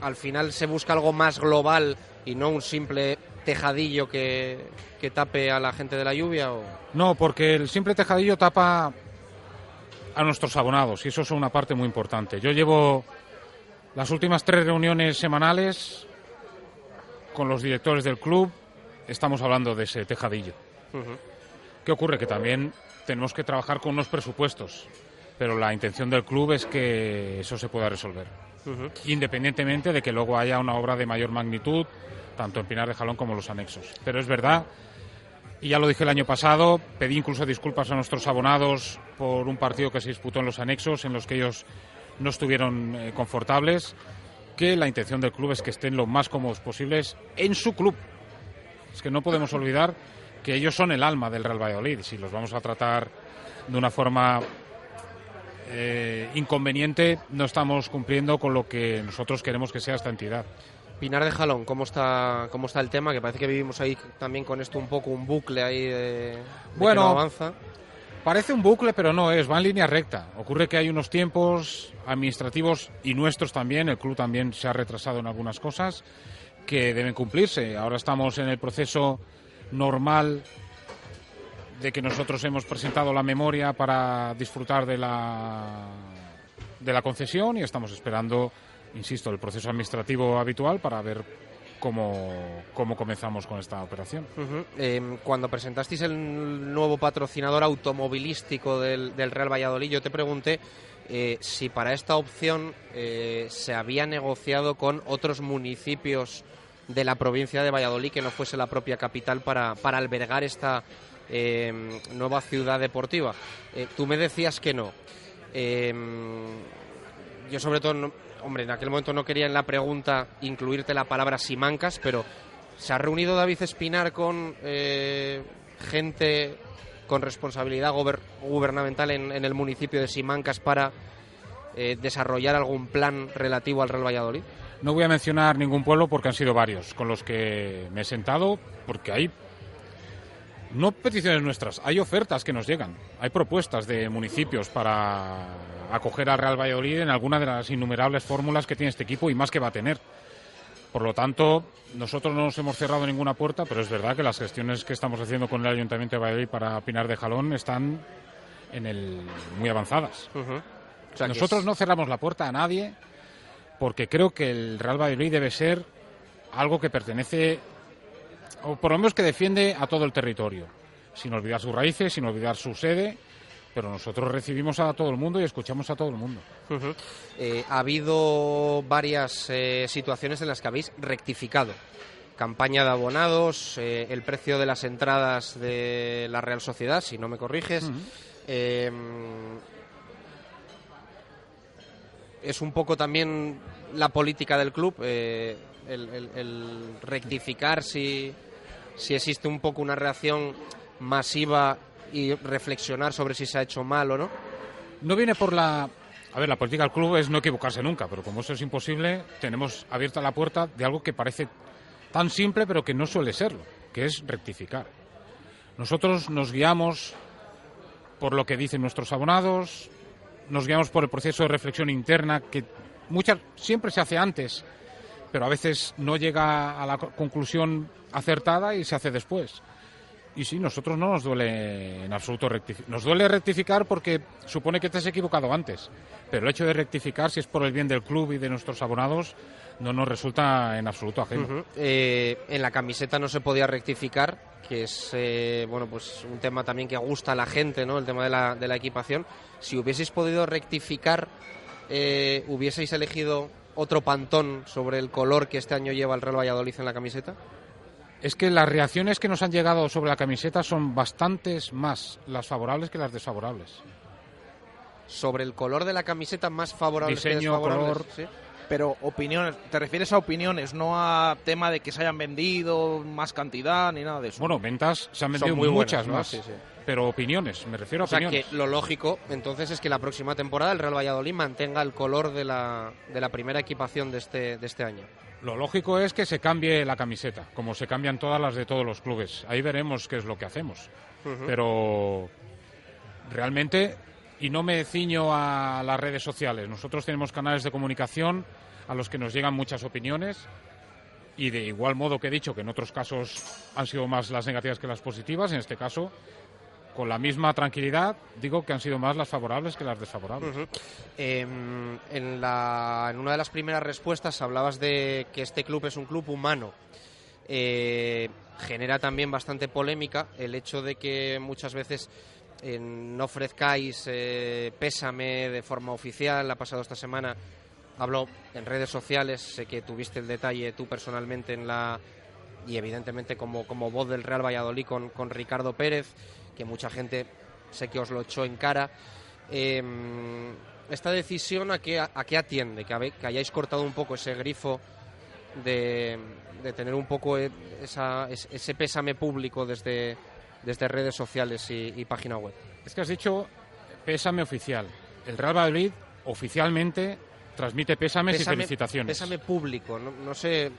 al final se busca algo más global y no un simple tejadillo que, que tape a la gente de la lluvia. O... No, porque el simple tejadillo tapa a nuestros abonados y eso es una parte muy importante. Yo llevo las últimas tres reuniones semanales con los directores del club, estamos hablando de ese tejadillo. ¿Qué ocurre? Que también tenemos que trabajar con unos presupuestos, pero la intención del club es que eso se pueda resolver, independientemente de que luego haya una obra de mayor magnitud, tanto en Pinar de Jalón como en los anexos. Pero es verdad y ya lo dije el año pasado, pedí incluso disculpas a nuestros abonados por un partido que se disputó en los anexos, en los que ellos no estuvieron eh, confortables, que la intención del club es que estén lo más cómodos posibles en su club. Es que no podemos olvidar que ellos son el alma del Real Valladolid. Si los vamos a tratar de una forma eh, inconveniente, no estamos cumpliendo con lo que nosotros queremos que sea esta entidad. Pinar de Jalón, ¿cómo está, ¿cómo está el tema? Que parece que vivimos ahí también con esto un poco un bucle ahí de, de Bueno, que no avanza. Parece un bucle, pero no es, va en línea recta. Ocurre que hay unos tiempos administrativos y nuestros también, el club también se ha retrasado en algunas cosas que deben cumplirse. Ahora estamos en el proceso normal de que nosotros hemos presentado la memoria para disfrutar de la, de la concesión y estamos esperando, insisto, el proceso administrativo habitual para ver cómo, cómo comenzamos con esta operación. Eh, cuando presentasteis el nuevo patrocinador automovilístico del, del Real Valladolid, yo te pregunté eh, si para esta opción eh, se había negociado con otros municipios de la provincia de Valladolid que no fuese la propia capital para, para albergar esta eh, nueva ciudad deportiva. Eh, tú me decías que no. Eh, yo sobre todo, hombre, en aquel momento no quería en la pregunta incluirte la palabra Simancas, pero ¿se ha reunido David Espinar con eh, gente con responsabilidad gubernamental en, en el municipio de Simancas para eh, desarrollar algún plan relativo al Real Valladolid? No voy a mencionar ningún pueblo porque han sido varios con los que me he sentado, porque hay no peticiones nuestras, hay ofertas que nos llegan, hay propuestas de municipios para acoger al Real Valladolid en alguna de las innumerables fórmulas que tiene este equipo y más que va a tener. Por lo tanto, nosotros no nos hemos cerrado ninguna puerta, pero es verdad que las gestiones que estamos haciendo con el Ayuntamiento de Valladolid para Pinar de Jalón están en el muy avanzadas. O sea, que Nosotros es- no cerramos la puerta a nadie porque creo que el Real Valladolid debe ser algo que pertenece, o por lo menos que defiende a todo el territorio, sin olvidar sus raíces, sin olvidar su sede, pero nosotros recibimos a todo el mundo y escuchamos a todo el mundo. Eh, ha habido varias eh, situaciones en las que habéis rectificado. Campaña de abonados, eh, el precio de las entradas de la Real Sociedad, si no me corriges. Eh, es un poco también la política del club, el, el- el rectificar si, si existe un poco una reacción masiva y reflexionar sobre si se ha hecho mal o no. No viene por la... A ver, la política del club es no equivocarse nunca, pero como eso es imposible, tenemos abierta la puerta de algo que parece tan simple, pero que no suele serlo, que es rectificar. Nosotros nos guiamos por lo que dicen nuestros abonados, nos guiamos por el proceso de reflexión interna que muchas siempre se hace antes, pero a veces no llega a la co- conclusión acertada y se hace después. Y sí, nosotros no nos duele en absoluto rectificar. Nos duele rectificar porque supone que te has equivocado antes. Pero el hecho de rectificar, si es por el bien del club y de nuestros abonados, no nos resulta en absoluto ajeno. Eh, en la camiseta no se podía rectificar, que es eh, bueno pues un tema también que gusta a la gente, ¿no? El tema de la, de la equipación. Si hubieseis podido rectificar, eh, ¿hubieseis elegido otro pantón sobre el color que este año lleva el Real Valladolid en la camiseta? Es que las reacciones que nos han llegado sobre la camiseta son bastantes más las favorables que las desfavorables. Sobre el color de la camiseta más favorable que Diseño, desfavorable. color. ¿sí? Pero opiniones, te refieres a opiniones, no a tema de que se hayan vendido más cantidad ni nada de eso. Bueno, ventas se han vendido muy buenas, muchas ¿no? más. Sí, sí. Pero opiniones, me refiero a O sea opiniones. que lo lógico entonces es que la próxima temporada el Real Valladolid mantenga el color de la, de la primera equipación de este, de este año. Lo lógico es que se cambie la camiseta, como se cambian todas las de todos los clubes. Ahí veremos qué es lo que hacemos. Pero realmente, y no me ciño a las redes sociales, nosotros tenemos canales de comunicación a los que nos llegan muchas opiniones y de igual modo que he dicho que en otros casos han sido más las negativas que las positivas, en este caso, con la misma tranquilidad, digo que han sido más las favorables que las desfavorables. Ujú. Em, en, la, en una de las primeras respuestas hablabas de que este club es un club humano. Eh, genera también bastante polémica el hecho de que muchas veces no ofrezcáis eh, pésame de forma oficial. Ha pasado esta semana, habló en redes sociales, sé que tuviste el detalle tú personalmente en la y evidentemente como, como voz del Real Valladolid con, con Ricardo Pérez, que mucha gente sé que os lo echó en cara. Em, esta decisión a qué, a qué atiende, que, habe- que hayáis cortado un poco ese grifo de, tener un poco e- ese pésame público desde, desde redes sociales y, y página web. Es que has dicho pésame oficial. El Real Valladolid oficialmente transmite pésames y felicitaciones. Pésame público, no, no sé.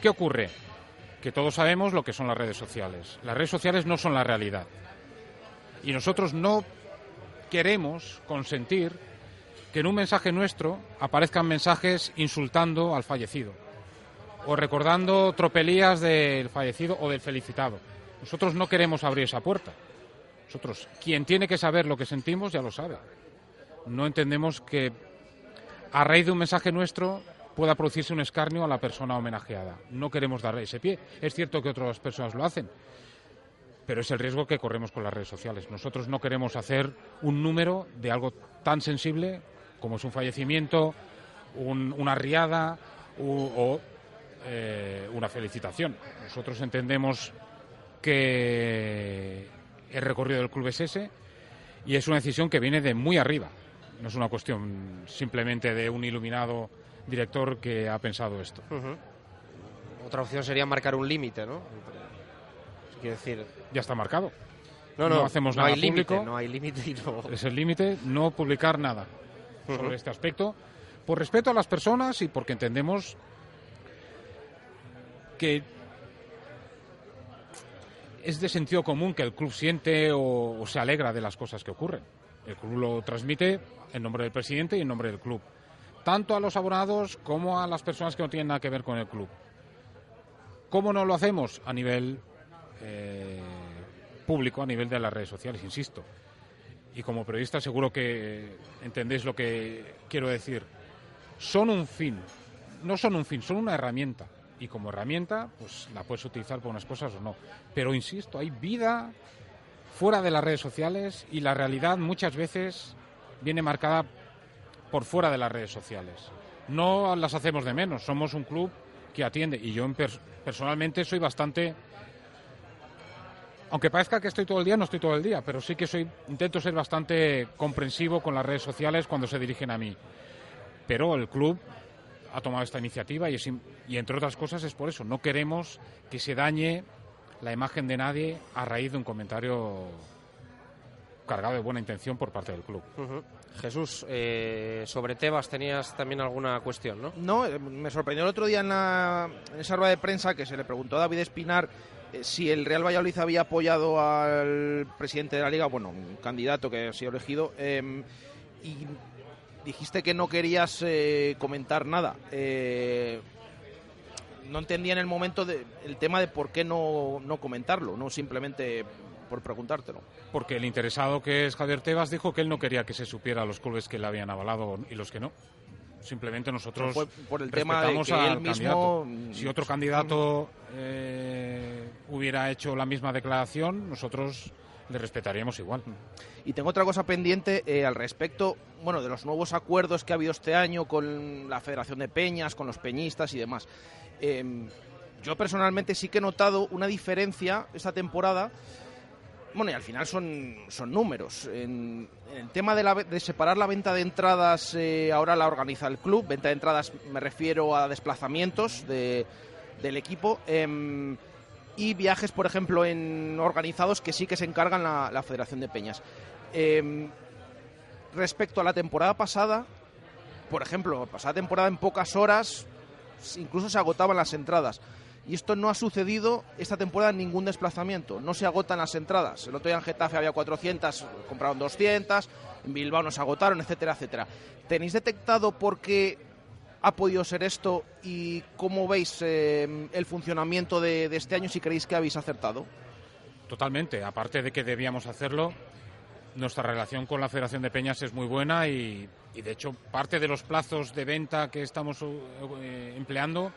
¿Qué ocurre? Que todos sabemos lo que son las redes sociales. Las redes sociales no son la realidad. Y nosotros no queremos consentir que en un mensaje nuestro aparezcan mensajes insultando al fallecido o recordando tropelías del fallecido o del felicitado. Nosotros no queremos abrir esa puerta. Nosotros, quien tiene que saber lo que sentimos ya lo sabe. No entendemos que a raíz de un mensaje nuestro pueda producirse un escarnio a la persona homenajeada. No queremos darle ese pie. Es cierto que otras personas lo hacen, pero es el riesgo que corremos con las redes sociales. Nosotros no queremos hacer un número de algo tan sensible como es un fallecimiento, un- una riada o eh, una felicitación. Nosotros entendemos que el recorrido del club es ese y es una decisión que viene de muy arriba. No es una cuestión simplemente de un iluminado director que ha pensado esto. Otra opción sería marcar un límite, ¿no? Quiero decir, Ya está marcado. No, no, hacemos no nada hay público. no hay límite no- Es el límite no publicar nada sobre este aspecto, por respeto a las personas y porque entendemos que es de sentido común que el club siente o, se alegra de las cosas que ocurren. El club lo transmite en nombre del presidente y en nombre del club, tanto a los abonados como a las personas que no tienen nada que ver con el club. ¿Cómo no lo hacemos? A nivel eh, público, a nivel de las redes sociales, insisto. Y como periodista seguro que entendéis lo que quiero decir. Son un fin, no son un fin, son una herramienta. Y como herramienta, pues la puedes utilizar para unas cosas o no. Pero insisto, hay vida fuera de las redes sociales y la realidad muchas veces viene marcada por fuera de las redes sociales. No las hacemos de menos, somos un club que atiende y yo en pers- personalmente soy bastante aunque parezca que estoy todo el día, no estoy todo el día, pero sí que soy intento ser bastante comprensivo con las redes sociales cuando se dirigen a mí. Pero el club ha tomado esta iniciativa y, es im- y entre otras cosas es por eso. No queremos que se dañe la imagen de nadie a raíz de un comentario cargado de buena intención por parte del club. Jesús, eh, sobre Tebas tenías también alguna cuestión, ¿no? No, eh, me sorprendió el otro día en, la- en esa rueda de prensa que se le preguntó a David Espinar eh, si el Real Valladolid había apoyado al presidente de la liga, bueno, un candidato que ha sido elegido, eh, y dijiste que no querías eh, comentar nada. Eh, no entendía en el momento de, el tema de por qué no, no comentarlo, no simplemente por preguntártelo. Porque el interesado que es Javier Tebas dijo que él no quería que se supiera los clubes que le habían avalado y los que no. Simplemente nosotros por el tema de que al él mismo- candidato. Si otro candidato eh, hubiera hecho la misma declaración, nosotros le respetaríamos igual. Y tengo otra cosa pendiente eh, al respecto, bueno, de los nuevos acuerdos que ha habido este año con la Federación de Peñas, con los peñistas y demás. Eh, yo personalmente sí que he notado una diferencia esta temporada. Bueno, y al final son, son números. En, en el tema de, la de separar la venta de entradas, eh, ahora la organiza el club. Venta de entradas me refiero a desplazamientos de- del equipo. Y viajes, por ejemplo, en organizados que sí que se encargan la, Federación de Peñas. Em, respecto a la temporada pasada, por ejemplo, pasada temporada en pocas horas incluso se agotaban las entradas. Y esto no ha sucedido esta temporada en ningún desplazamiento. No se agotan las entradas. El otro día en Getafe había 400, compraron 200, en Bilbao no se agotaron, etcétera, etcétera. ¿Tenéis detectado por qué ha podido ser esto y cómo veis eh, el funcionamiento de, este año si creéis que habéis acertado? Totalmente. Aparte de que debíamos hacerlo, nuestra relación con la Federación de Peñas es muy buena y, de hecho parte de los plazos de venta que estamos eh, empleando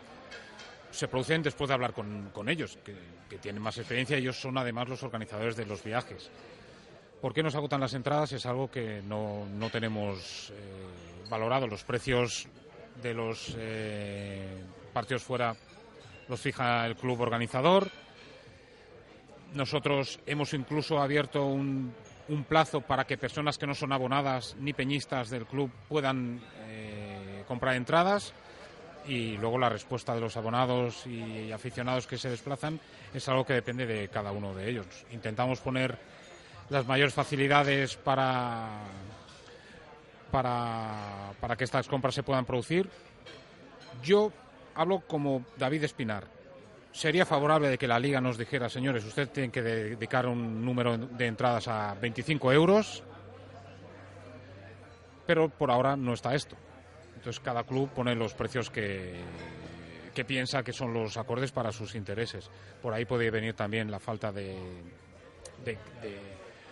se producen después de hablar con, ellos, que, que tienen más experiencia. Ellos son además los organizadores de los viajes. ¿Por qué nos agotan las entradas? Es algo que no, no tenemos eh, valorado. Los precios de los eh, partidos fuera los fija el club organizador. Nosotros hemos incluso abierto un, plazo para que personas que no son abonadas ni peñistas del club puedan eh, comprar entradas y luego la respuesta de los abonados y aficionados que se desplazan es algo que depende de cada uno de ellos. Intentamos poner las mayores facilidades para, para, para que estas compras se puedan producir. Yo hablo como David Espinar. Sería favorable de que la liga nos dijera, señores, usted tiene que dedicar un número de entradas a 25 euros, pero por ahora no está esto. Entonces cada club pone los precios que, que piensa que son los acordes para sus intereses. Por ahí puede venir también la falta de,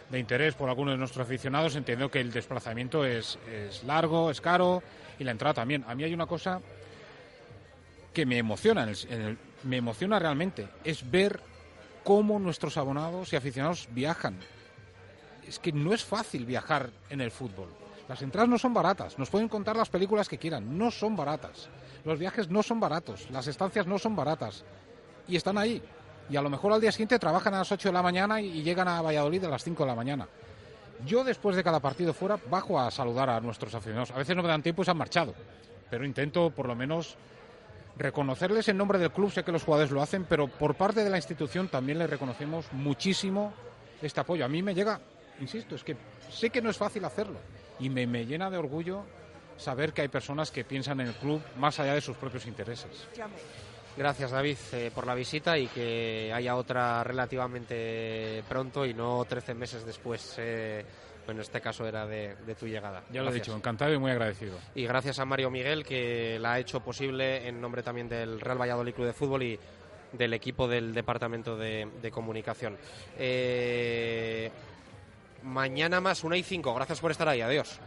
de interés por algunos de nuestros aficionados, entiendo que el desplazamiento es, es largo, es caro y la entrada también. A mí hay una cosa que me emociona, en el, me emociona realmente, es ver cómo nuestros abonados y aficionados viajan. Es que no es fácil viajar en el fútbol. Las entradas no son baratas, nos pueden contar las películas que quieran, no son baratas. Los viajes no son baratos, las estancias no son baratas. Y están ahí. Y a lo mejor al día siguiente trabajan a las 8 de la mañana y llegan a Valladolid a las 5 de la mañana. Yo después de cada partido fuera bajo a saludar a nuestros aficionados. A veces no me dan tiempo y se han marchado. Pero intento por lo menos reconocerles en nombre del club. Sé que los jugadores lo hacen, pero por parte de la institución también les reconocemos muchísimo este apoyo. A mí me llega, insisto, es que sé que no es fácil hacerlo y me, me, llena de orgullo saber que hay personas que piensan en el club más allá de sus propios intereses. Gracias David eh, por la visita y que haya otra relativamente pronto y no 13 meses después. Eh, en este caso era de, de tu llegada. Ya lo gracias. he dicho, encantado y muy agradecido. Y gracias a Mario Miguel que la ha hecho posible en nombre también del Real Valladolid Club de Fútbol y del equipo del Departamento de, de Comunicación. Eh, mañana más, una y cinco. Gracias por estar ahí. Adiós.